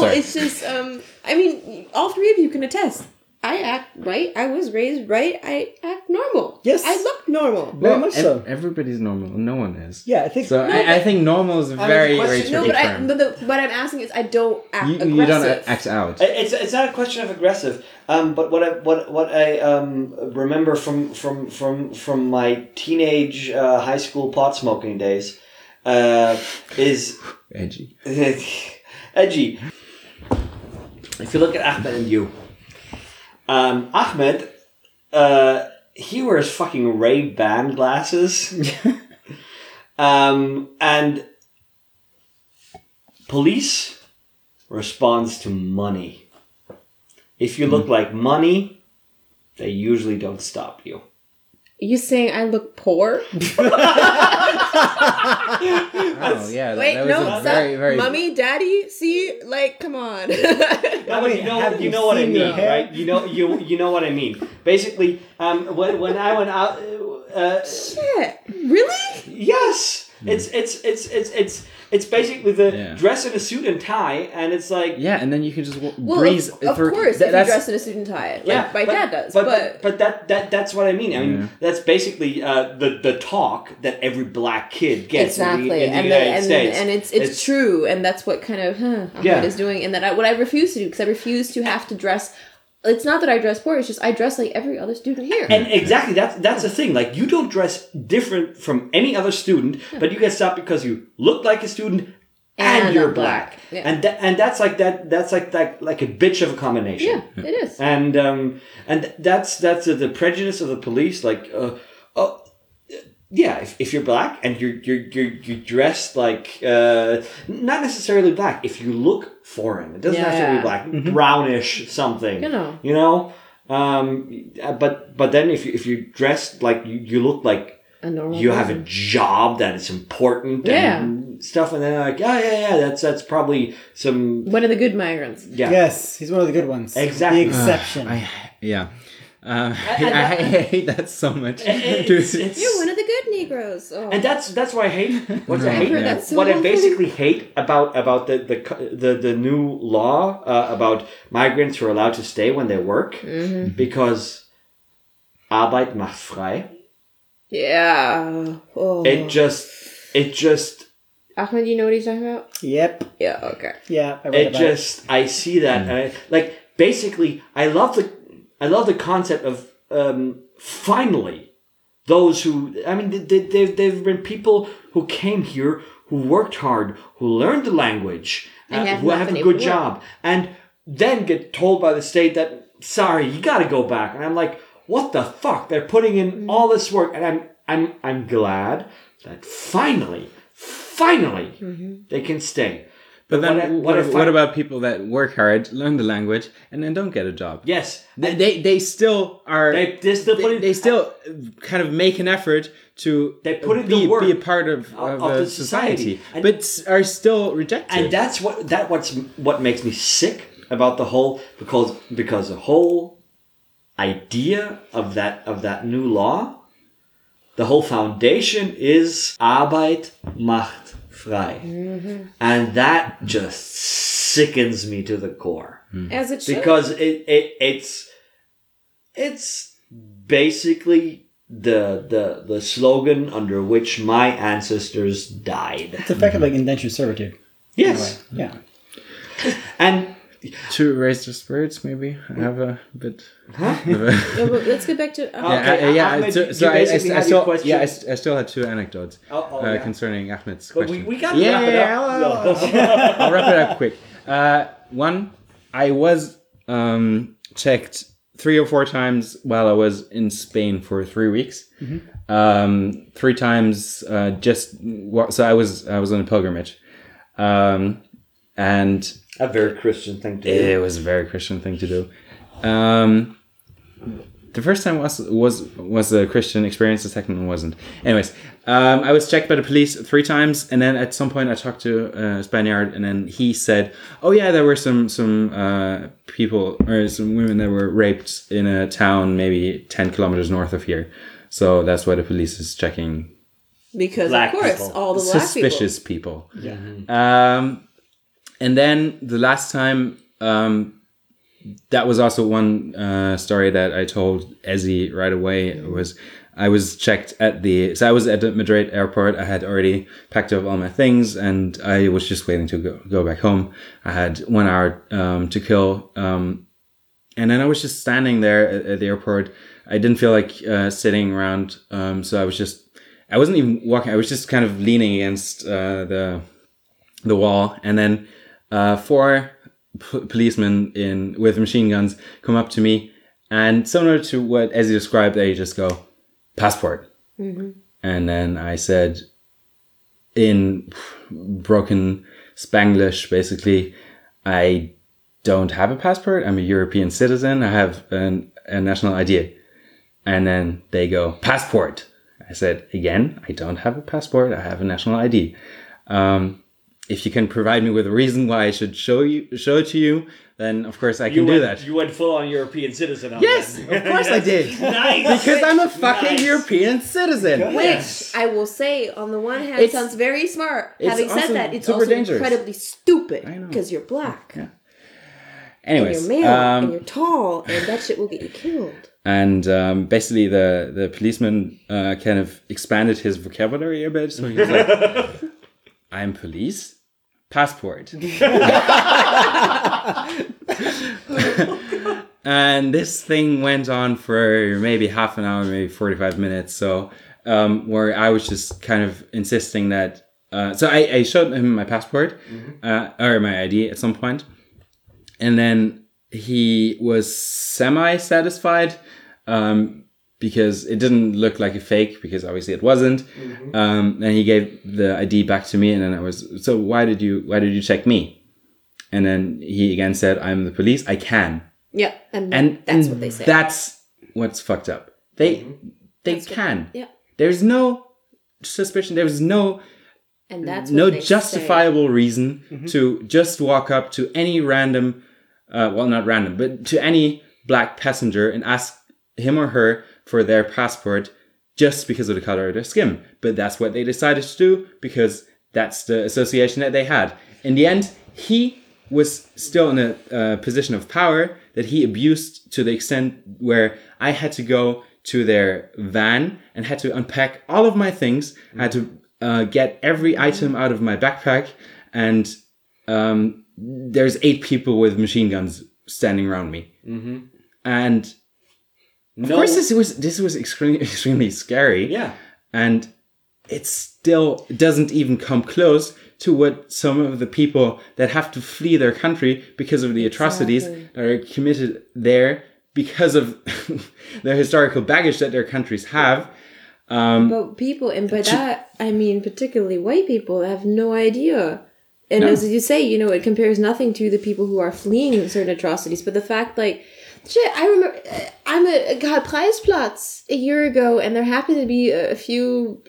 Sorry. it's just, um, I mean, all three of you can attest. I act right. I was raised right. I act normal. Yes. I look normal. Very much ev- so. Everybody's normal. No one is. Yeah, I think. So I, I think normal is a very, very question- No, but I, term. but the, what I'm asking is, I don't act you, aggressive. you don't act out. It's, it's not a question of aggressive, um, but what I what what I um, remember from from from from my teenage uh, high school pot smoking days uh, is Edgy. <laughs> edgy. If you look at Ahmed and you, um, Ahmed, uh, he wears fucking Ray Ban glasses, <laughs> um, and police responds to money. If you look like money, they usually don't stop you. Are you saying I look poor? <laughs> <laughs> Oh <laughs> yeah, that, Wait, that was no, a stop. very, very. Mommy, daddy, see, like, come on. No, but you know, you you know what I mean, your right? You know, you you know what I mean. Basically, um, when when I went out, uh, Shit, really? yes, it's it's it's it's it's it's basically the Yeah. dress in a suit and tie, and it's like Yeah, and then you can just w- Well, breeze of, of through. course, that- if you dress in a suit and tie, like yeah, my but- dad does. But But, but, but that that that's what I mean. I mean, Yeah. that's basically uh, the the talk that every black kid gets exactly, in the, in the and United the, and, States, and it's, it's true, and that's what kind of huh, Ahmed Yeah. is doing, and that I, what I refuse to do because I refuse to have to dress it's not that I dress poor. It's just I dress like every other student here. And exactly that's that's the thing. Like you don't dress different from any other student, but you get stopped because you look like a student and, And you're black. black. Yeah. And tha- and that's like that that's like that like a bitch of a combination. yeah, it is. And um and that's that's the, the prejudice of the police like uh, uh yeah, if, if you're black and you're you're you're you're dressed like uh, not necessarily black. If you look foreign, it doesn't have to be Yeah. black, brownish something. You know. you know. Um, but but then if you if you dress like you, you look like A normal. you have a job that is important and stuff, and then like, yeah, yeah, yeah, that's that's probably some one of the good migrants. yeah. Yes, he's one of the good ones. Exactly. The exception. I yeah. Uh, I, <laughs> I hate that so much. It's, it's, You're one of the good Negroes. Oh. and that's that's what I hate. What I No, hate, I've heard so what I basically hate about about the the the, the new law uh, about migrants who are allowed to stay when they work Mm-hmm. because Arbeit macht frei. yeah. Oh. It just it just Ahmed, you know what he's talking about? Yep. Yeah. Okay. Yeah. I read it about just I see that and I, like basically I love the I love the concept of um, finally those who I mean they, they've they've been people who came here who worked hard who learned the language uh, And have who have a good job and then get told by the state that sorry you got to go back. And I'm like what the fuck? They're putting in Mm. all this work. And I'm I'm I'm glad that finally finally Mm-hmm. they can stay But then, what what, what I what, about people that work hard, learn the language, and then don't get a job? Yes, They, they, they still are. they they still put they, in, they still kind of make an effort to They put in be, the work be a part of, of, of the society, society. But are still rejected. and that's what that what's what makes me sick about the whole because because the whole idea of that of that new law, the whole foundation is Arbeit macht frei, mm-hmm. and that just sickens me to the core mm. As it should. because it, it it's it's basically the the the slogan under which my ancestors died. It's effectively like indentured servitude. Yes, Yeah. and to raise the spirits, maybe I have a bit. of a- <laughs> let's get back to. Uh, yeah, Okay, I- yeah. Ahmed, so, you so I, I, I had still, yeah, I, I still had two anecdotes Oh, oh, uh, yeah. concerning Ahmed's but question. we, we got yeah, wrap it yeah, up. <laughs> I'll, I'll wrap it up quick. Uh, one, I was um, checked three or four times while I was in Spain for three weeks. Um, three times, uh, just so I was I was on a pilgrimage, um, and a very Christian thing to do. it was a very Christian thing to do. Um, the first time was was was a Christian experience. The second one wasn't. Anyways, um, I was checked by the police three times, and then at some point I talked to a Spaniard, and then he said, "Oh yeah, there were some some uh, people or some women that were raped in a town maybe ten kilometers north of here." So that's why the police is checking because Black of course, people. all the black suspicious people. Um, and then the last time, um, that was also one uh, story that I told Ezzy right away. Was I was checked at the so I was at the Madrid airport. I had already packed up all my things, and I was just waiting to go, go back home. I had one hour um, to kill, um, and then I was just standing there at, at the airport. I didn't feel like uh, sitting around, um, so I was just I wasn't even walking. I was just kind of leaning against uh, the the wall, and then uh, four p- policemen in with machine guns come up to me, and similar to what as you described, they just go passport, and then I said in broken Spanglish, basically, I don't have a passport. I'm a European citizen. I have an, a national ID. And then they go, passport. I said, again, I don't have a passport. I have a national ID. Um, if you can provide me with a reason why I should show you, show it to you, then of course I can you do went, that. You went full on European citizen on yes, that. of course I <laughs> did. nice. Because I'm a fucking Nice. European citizen. Which I will say, on the one hand, It's- sounds very smart. it's Having said that, it's also dangerous. incredibly stupid because you're black and Anyways, you're male um, and you're tall, and that shit will get you killed. and um, basically the the policeman uh, kind of expanded his vocabulary a bit. So he was like, <laughs> "I'm police, passport." <laughs> and this thing went on for maybe half an hour, maybe 45 minutes. So, um, where I was just kind of insisting that. Uh, so I, I showed him my passport uh, or my ID at some point, and then he was semi satisfied um, because it didn't look like a fake because obviously it wasn't. Um, and he gave the ID back to me, and then I was so why did you why did you check me? And then he again said, "I'm the police. I can." Yeah, and, and that's and what they say. That's what's fucked up. They they can. yeah. There's no suspicion. There's no and that's no what they say. justifiable reason to just walk up to any random, uh, well, not random, but to any black passenger and ask him or her for their passport just because of the color of their skin. But that's what they decided to do because that's the association that they had. In the end, he was still in a uh, position of power that he abused to the extent where I had to go to their van and had to unpack all of my things. I had to uh, get every item out of my backpack, and um, there's eight people with machine guns standing around me. Mm-hmm. And of course, this was this was extremely <laughs> extremely scary Yeah. and it still doesn't even come close to what some of the people that have to flee their country because of the atrocities that are committed there because of <laughs> the historical baggage that their countries have. Um, but people, and by that I mean particularly white people, have no idea. And as you say, you know, it compares nothing to the people who are fleeing certain atrocities. But the fact, like, shit, I remember, uh, I'm a God Preisplatz a year ago, and there happened to be a, a few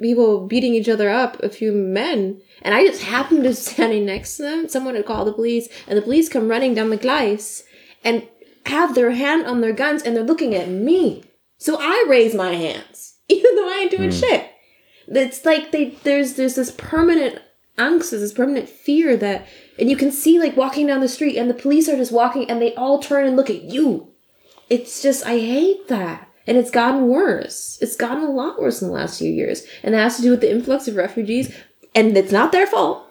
people beating each other up, a few men, and I just happened to be <laughs> standing next to them. Someone had called the police, and the police come running down the Gleis and have their hand on their guns, and they're looking at me. So I raise my hands, <laughs> even though I ain't doing shit. It's like they there's there's this permanent angst, this permanent fear that, and you can see like walking down the street, and the police are just walking, and they all turn and look at you. It's just I hate that, and it's gotten worse. It's gotten a lot worse in the last few years, and it has to do with the influx of refugees, and it's not their fault.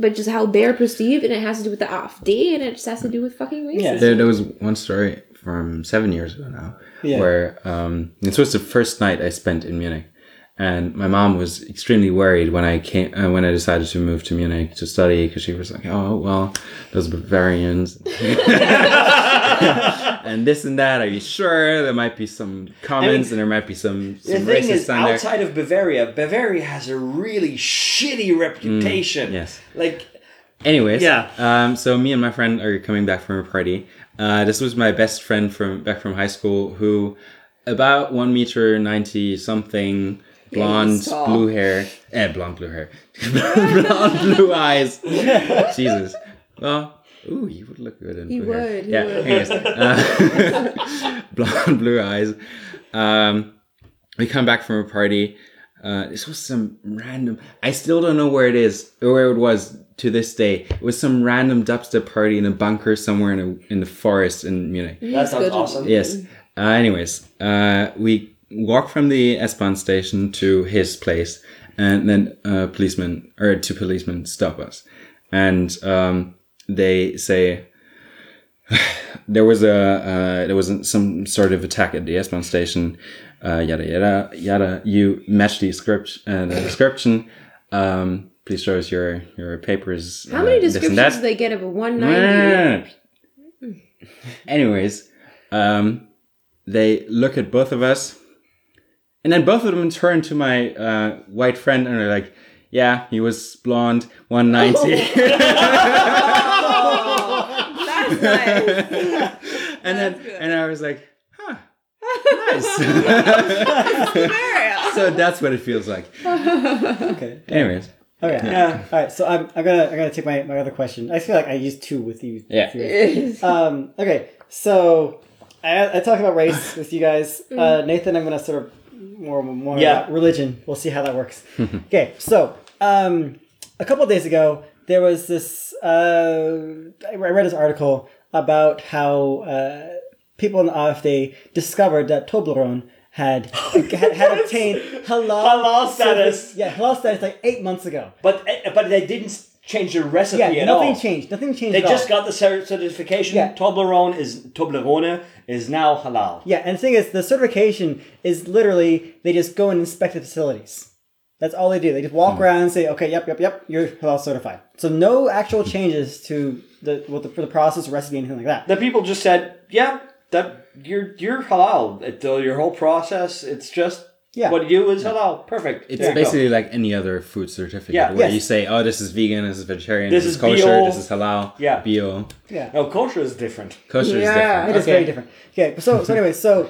But just how they're perceived, and it has to do with the AfD, and it just has to do with fucking racism. Yeah. There, there was one story from seven years ago now, Yeah. where um, this was the first night I spent in Munich, and my mom was extremely worried when I came uh, when I decided to move to Munich to study because she was like, "Oh well, those Bavarians." <laughs> and this and that. Are you sure? There might be some comments, and there might be some, The some thing is, outside of Bavaria, Bavaria has a really shitty reputation. Mm, yes. Like, Anyways, Yeah. Um, so me and my friend are coming back from a party. Uh, this was my best friend from back from high school, who about one meter ninety something, blonde, he's tall. blue hair, eh, blonde, blue hair, <laughs> blonde, blue eyes. <laughs> Jesus. Well, ooh, he would look good in He blue hair. would, he yeah. would. Anyways, uh, <laughs> blonde, blue eyes. Um, we come back from a party. Uh, this was some random. I still don't know where it is or where it was to this day. It was some random dubstep party in a bunker somewhere in a, in the forest in Munich. that sounds awesome. Yes. Uh, anyways, uh, we walk from the S-Bahn station to his place, and then a policeman or two policemen stop us, and um, they say <sighs> there was a uh, there was some sort of attack at the S-Bahn station. Uh, yada yada yada. You match the script uh, the description. Um, please show us your your papers. How many uh, descriptions do they get of a 190? Anyways, um, they look at both of us, and then both of them turn to my uh, white friend and are like, "Yeah, he was blonde, one ninety. <laughs> That's nice. and then and I was like, "Huh, nice." <laughs> so that's what it feels like. Okay. Anyways, Okay. Yeah. All right. So I'm, I'm gonna I'm gonna take my, my other question. I feel like I used two with you. Yeah. with you. Um. Okay. So I, I talk about race with you guys. Uh, Nathan, I'm gonna sort of more more Yeah. about religion. We'll see how that works. <laughs> okay. So um, a couple of days ago there was this. Uh, I read this article about how uh, people in the AfD discovered that Toblerone. Had, <laughs> had had obtained halal, Halal status. Yeah, halal status like eight months ago. But eh, but they didn't changed the recipe Yeah, at nothing all. changed. Nothing changed. They just all. got the certification. Yeah. Toblerone is Toblerone is now halal. Yeah, and the thing is, the certification is literally they just go and inspect the facilities. That's all they do. They just walk around and say, "Okay, yep, yep, yep, you're halal certified." So no actual changes to the what the, for the process, recipe, anything like that. The people just said, "Yeah, that you're you're halal. It, uh, your whole process, it's just Yeah. what you do is halal. Perfect. It's There you go. basically like any other food certificate Yeah. where Yes. you say, "Oh, this is vegan, this is vegetarian, This this, is is kosher, bio." this is halal, Yeah. bio, Yeah, no kosher is different. kosher Yeah. is different." it is Okay. very different. Okay, so so anyway, so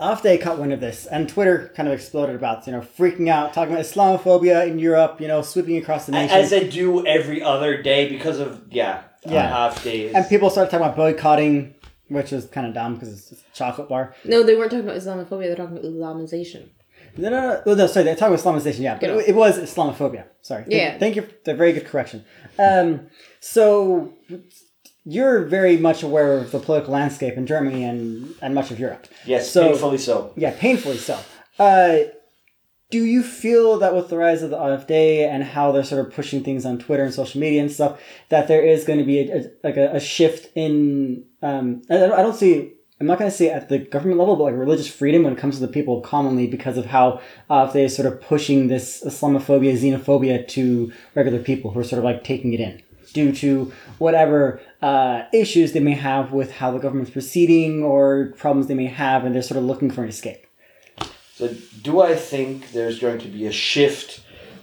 after they caught wind of this, and Twitter kind of exploded about you know freaking out, talking about Islamophobia in Europe, you know, sweeping across the nation. As they do every other day because of yeah, Yeah. half days. and people started talking about boycotting, which is kind of dumb because it's just a chocolate bar. No, they weren't talking about Islamophobia. They're talking about Islamization. No, no, no, no, no sorry, they're talking about Islamization, yeah. But Get it was Islamophobia. Sorry. Thank- Yeah. Thank you. for a very good correction. Um, so you're very much aware of the political landscape in Germany and, and much of Europe. yes, so- painfully so. Yeah, painfully so. Uh, do you feel that with the rise of the AfD and how they're sort of pushing things on Twitter and social media and stuff, that there is going to be a, a, like a, a shift in? Um, I, don't- I don't see. I'm not going to say at the government level, but like religious freedom when it comes to the people commonly because of how AfD is sort of pushing this Islamophobia, xenophobia to regular people who are sort of like taking it in due to whatever uh, issues they may have with how the government's proceeding or problems they may have, and they're sort of looking for an escape. So, do I think there's going to be a shift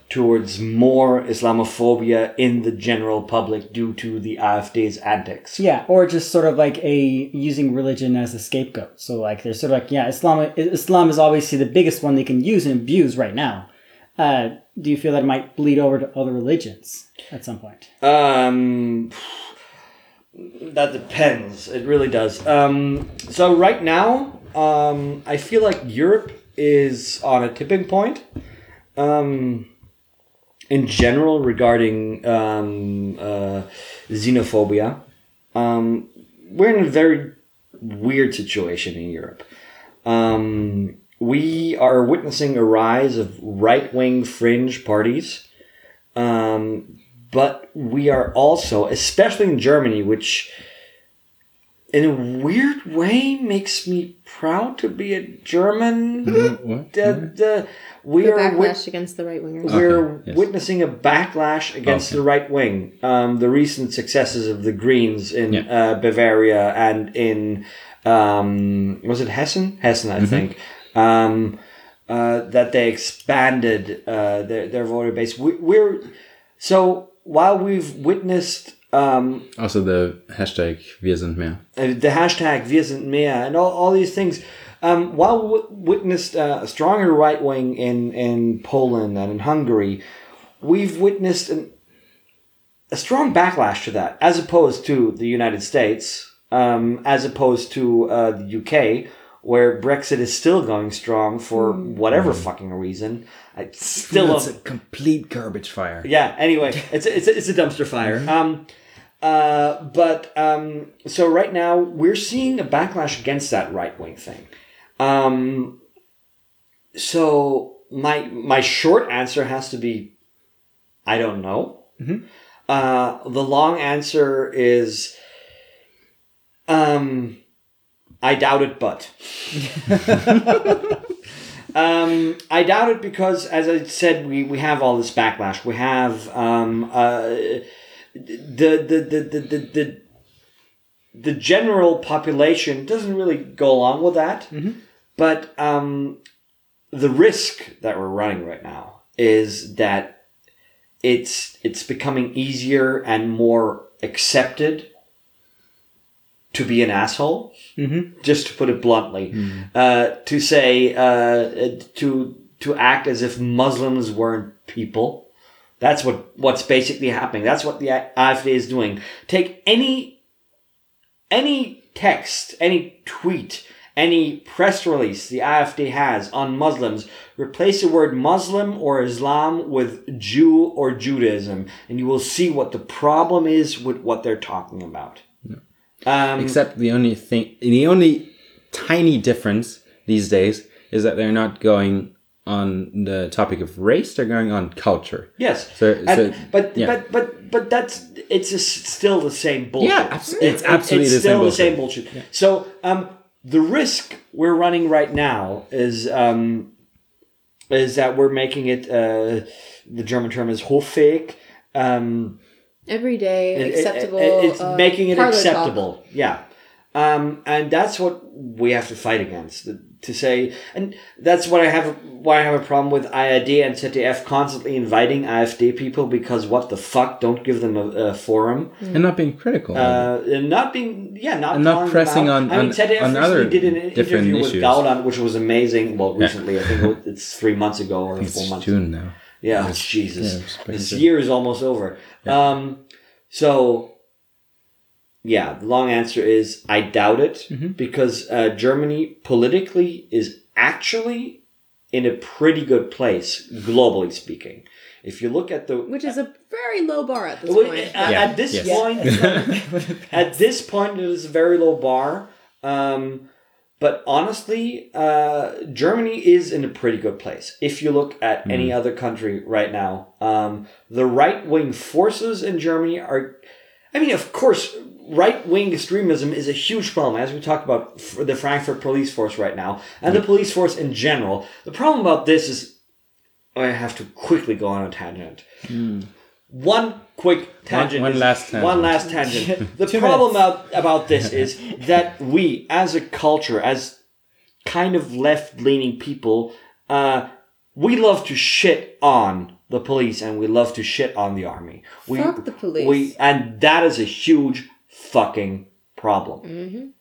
towards more Islamophobia in the general public due to the AfD's antics? Yeah, or just sort of like a using religion as a scapegoat. So like there's sort of like yeah, Islam Islam is obviously the biggest one they can use and abuse right now. Uh, do you feel that it might bleed over to other religions at some point? Um, that depends. It really does. Um, so right now, um, I feel like Europe is on a tipping point. Um, in general, regarding um, uh, xenophobia, um, we're in a very weird situation in Europe. Um, we are witnessing a rise of right wing fringe parties. Um, but we are also, especially in Germany, which in a weird way makes me proud to be a German. What? The, the, we The are backlash wit- against the right wingers. we're Okay, yes. witnessing a backlash against Okay. the right wing. Um, the recent successes of the Greens in Yeah. uh, Bavaria and in um, was it Hessen? Hessen, Mm-hmm. I think. Um, uh, that they expanded uh, their their voter base. We, we're so while we've witnessed um, Also the hashtag Wir sind mehr. the hashtag Wir sind mehr and all, all these things. Um, while we witnessed uh, a stronger right wing in, in Poland and in Hungary, we've witnessed an, a strong backlash to that, as opposed to the United States, um, as opposed to uh, the UK, where Brexit is still going strong for whatever fucking reason. It's still it's a complete garbage fire. yeah. Anyway, <laughs> it's a, it's a, it's a dumpster fire. Um, uh, but um, so right now we're seeing a backlash against that right wing thing. Um, so my my short answer has to be, I don't know. Uh, the long answer is, um, I doubt it, but. Um, I doubt it because, as I said, we, we have all this backlash. We have um, uh, the, the, the, the, the, the, the general population doesn't really go along with that. But um, the risk that we're running right now is that it's it's becoming easier and more accepted to be an asshole just to put it bluntly, uh, to say uh, to to act as if Muslims weren't people. That's what what's basically happening. That's what the AfD is doing. Take any any text, any tweet, any press release the AfD has on Muslims, replace the word Muslim or Islam with Jew or Judaism, and you will see what the problem is with what they're talking about. Um, Except the only thing, the only tiny difference these days is that they're not going on the topic of race; they're going on culture. Yes. So- And- so- but yeah. but but but that's it's just still the same bullshit. Yeah, abs- it's absolutely it's the same still the same bullshit. So um, the risk we're running right now is um, is that we're making it. Uh, the German term is hoffähig. Um, Everyday, it- it- acceptable. it- it's uh, making it parlor talk. acceptable. Yeah. Um, and that's what we have to fight against. To say, and that's what I have. Why I have a problem with ARD and ZDF constantly inviting AfD people because what the fuck? Don't give them a, a forum. and not being critical. Uh, and not being, yeah, not And not pressing on- I mean, on- ZDF on other did an different interview with issues. Gauland, which was amazing. Well, recently, I think it's three months ago or it's four months. June now. Yeah, Jesus. yeah, this year is almost over. Um, so, yeah, the long answer is I doubt it Mm-hmm. because uh, Germany politically is actually in a pretty good place, globally speaking. If you look at the. Which is a very low bar at this Well, point. at, Yeah, at this yes. point, <laughs> at this point, it is a very low bar. Um, but honestly, uh, Germany is in a pretty good place. If you look at any other country right now, um, the right wing forces in Germany are. I mean, of course, right wing extremism is a huge problem, as we talked about the Frankfurt police force right now, and the police force in general. The problem about this is. I have to quickly go on a tangent. One quick tangent. one is- last tangent. One last tangent. <laughs> The problem about, about this is <laughs> that we, as a culture, as kind of left leaning people, uh, we love to shit on the police and we love to shit on the army. We, Fuck the police. We, and that is a huge fucking problem.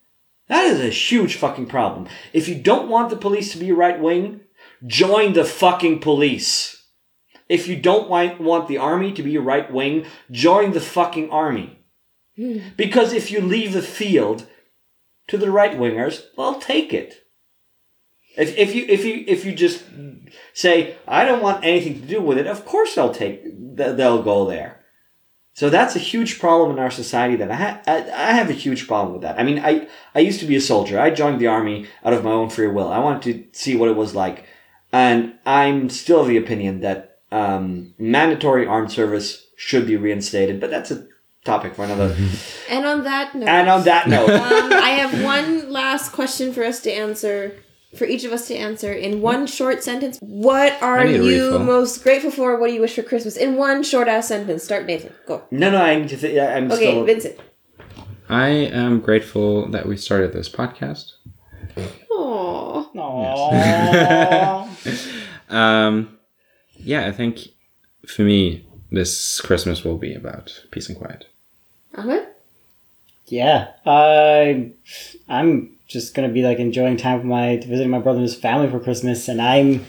That is a huge fucking problem. If you don't want the police to be right wing, join the fucking police. If you don't want, want the army to be right wing, join the fucking army. Hmm. Because if you leave the field to the right wingers, well, take it. If, if you if you if you just say I don't want anything to do with it, of course they'll take they'll go there. So that's a huge problem in our society. That I, ha- I I have a huge problem with that. I mean, I I used to be a soldier. I joined the army out of my own free will. I wanted to see what it was like, and I'm still of the opinion that um, mandatory armed service should be reinstated. But that's a topic for another. <laughs> And on that note, and on that note, um, I have one last question for us to answer, for each of us to answer in one short sentence. What are I need a you refill. most grateful for? What do you wish for Christmas? In one short ass sentence. Start, Nathan. Go. no, no, I need to. Th- I'm Okay, still. Vincent. I am grateful that we started this podcast. Aww. Aww. <laughs> Um, yeah, I think for me, this Christmas will be about peace and quiet. Ahmed? yeah. I I'm just gonna be like enjoying time with my visiting my brother and his family for Christmas, and I'm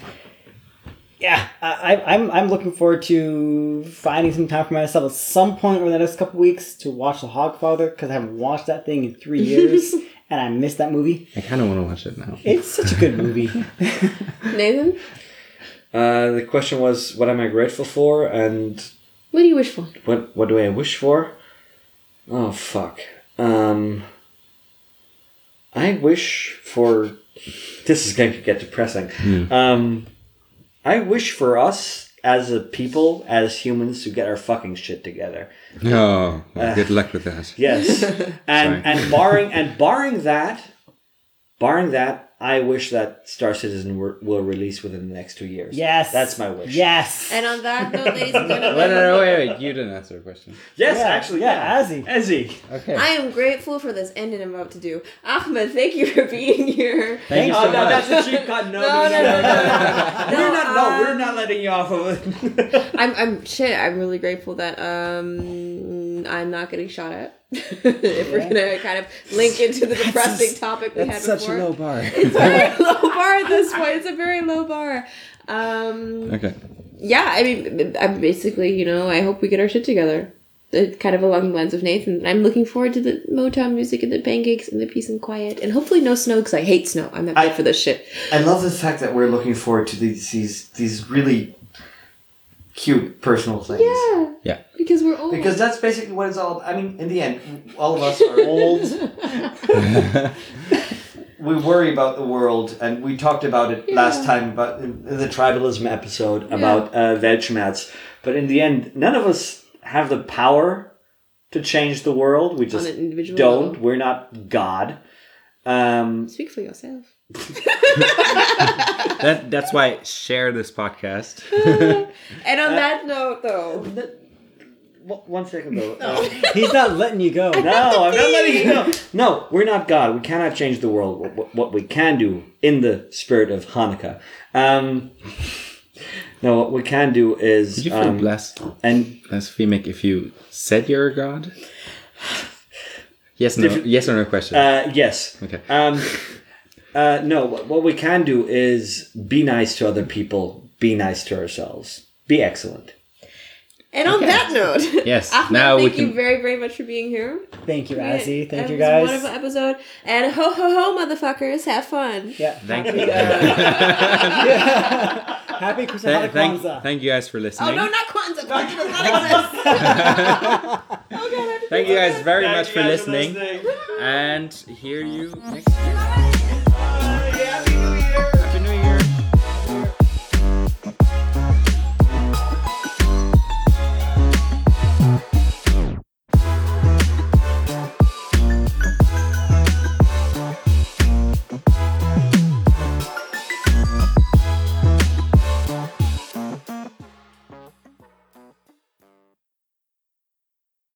yeah, I, I- I'm I'm looking forward to finding some time for myself at some point over the next couple weeks to watch The Hogfather because I haven't watched that thing in three <laughs> years, and I missed that movie. I kind of want to watch it now. It's such a good movie. <laughs> Nathan? Uh, the question was, what am I grateful for, and What do you wish for? what what do I wish for? Oh fuck. Um, I wish for. This is going to get depressing. Um, I wish for us as a people, as humans, to get our fucking shit together. Oh, well, good luck with that. Yes, <laughs> and and barring and barring that, barring that, I wish that Star Citizen were, will release within the next two years. Yes, that's my wish. Yes. And on that note, ladies and <laughs> gentlemen, wait, no, wait, wait, you didn't answer a question. Yes, yeah, actually, yeah, Ezzy, yeah. Ezzy. Okay. I am grateful for this ending I'm about to do. Ahmed, thank you for being here. Thank, thank you oh, so oh, no, much. That's a cheap cut. <laughs> No, no, no, no, no. no, no. we're not. No, we're not um, letting you off of it. I'm, I'm shit. I'm really grateful that um, I'm not getting shot at. <laughs> if we're gonna kind of link into the depressing topic we had before, low bar. <laughs> it's a very <laughs> low bar at this point. It's a very low bar. Um, Okay. yeah, I mean, I'm basically, you know, I hope we get our shit together. Uh, kind of along the lines of Nathan. I'm looking forward to the Motown music and the pancakes and the peace and quiet, and hopefully no snow because I hate snow. I'm not good I- for this shit. I love the fact that we're looking forward to these these these really cute personal things. Yeah, Yeah. because we're old. Because that's basically what it's all. I mean, in the end, all of us are <laughs> old. <laughs> we worry about the world, and we talked about it last time about in the tribalism episode about uh, Weltschmerz. But in the end, none of us have the power to change the world. We just an individual don't. level. We're not God. Um, Speak for yourself. <laughs> That, that's why share this podcast. <laughs> And on that note, though, one- one second though. Uh, He's not letting you go. <laughs> No, I'm not letting you know. No, we're not God. We cannot change the world. What- What, what we can do in the spirit of Hanukkah. Um, no, what we can do is. Did you feel um, blessed, and blasphemic if you said you're a god? Yes, no, yes or no question. uh, yes. Okay. Um, uh, no, what, what we can do is be nice to other people, be nice to ourselves, be excellent. and on that note, <laughs> Yes, Ahmed, now we thank you can- very, very much for being here. Thank you, Ezzy. Thank It you, was a guys. wonderful episode. And ho ho ho, motherfuckers, have fun. Yeah. Thank happy, you. uh, <laughs> <laughs> happy Christmas, Thank, thank, thank you guys for listening. Oh no, not Kwanzaa. Kwanzaa does not exist. oh god, I have to Thank you guys very much you for guys for listening. listening. And hear you next year.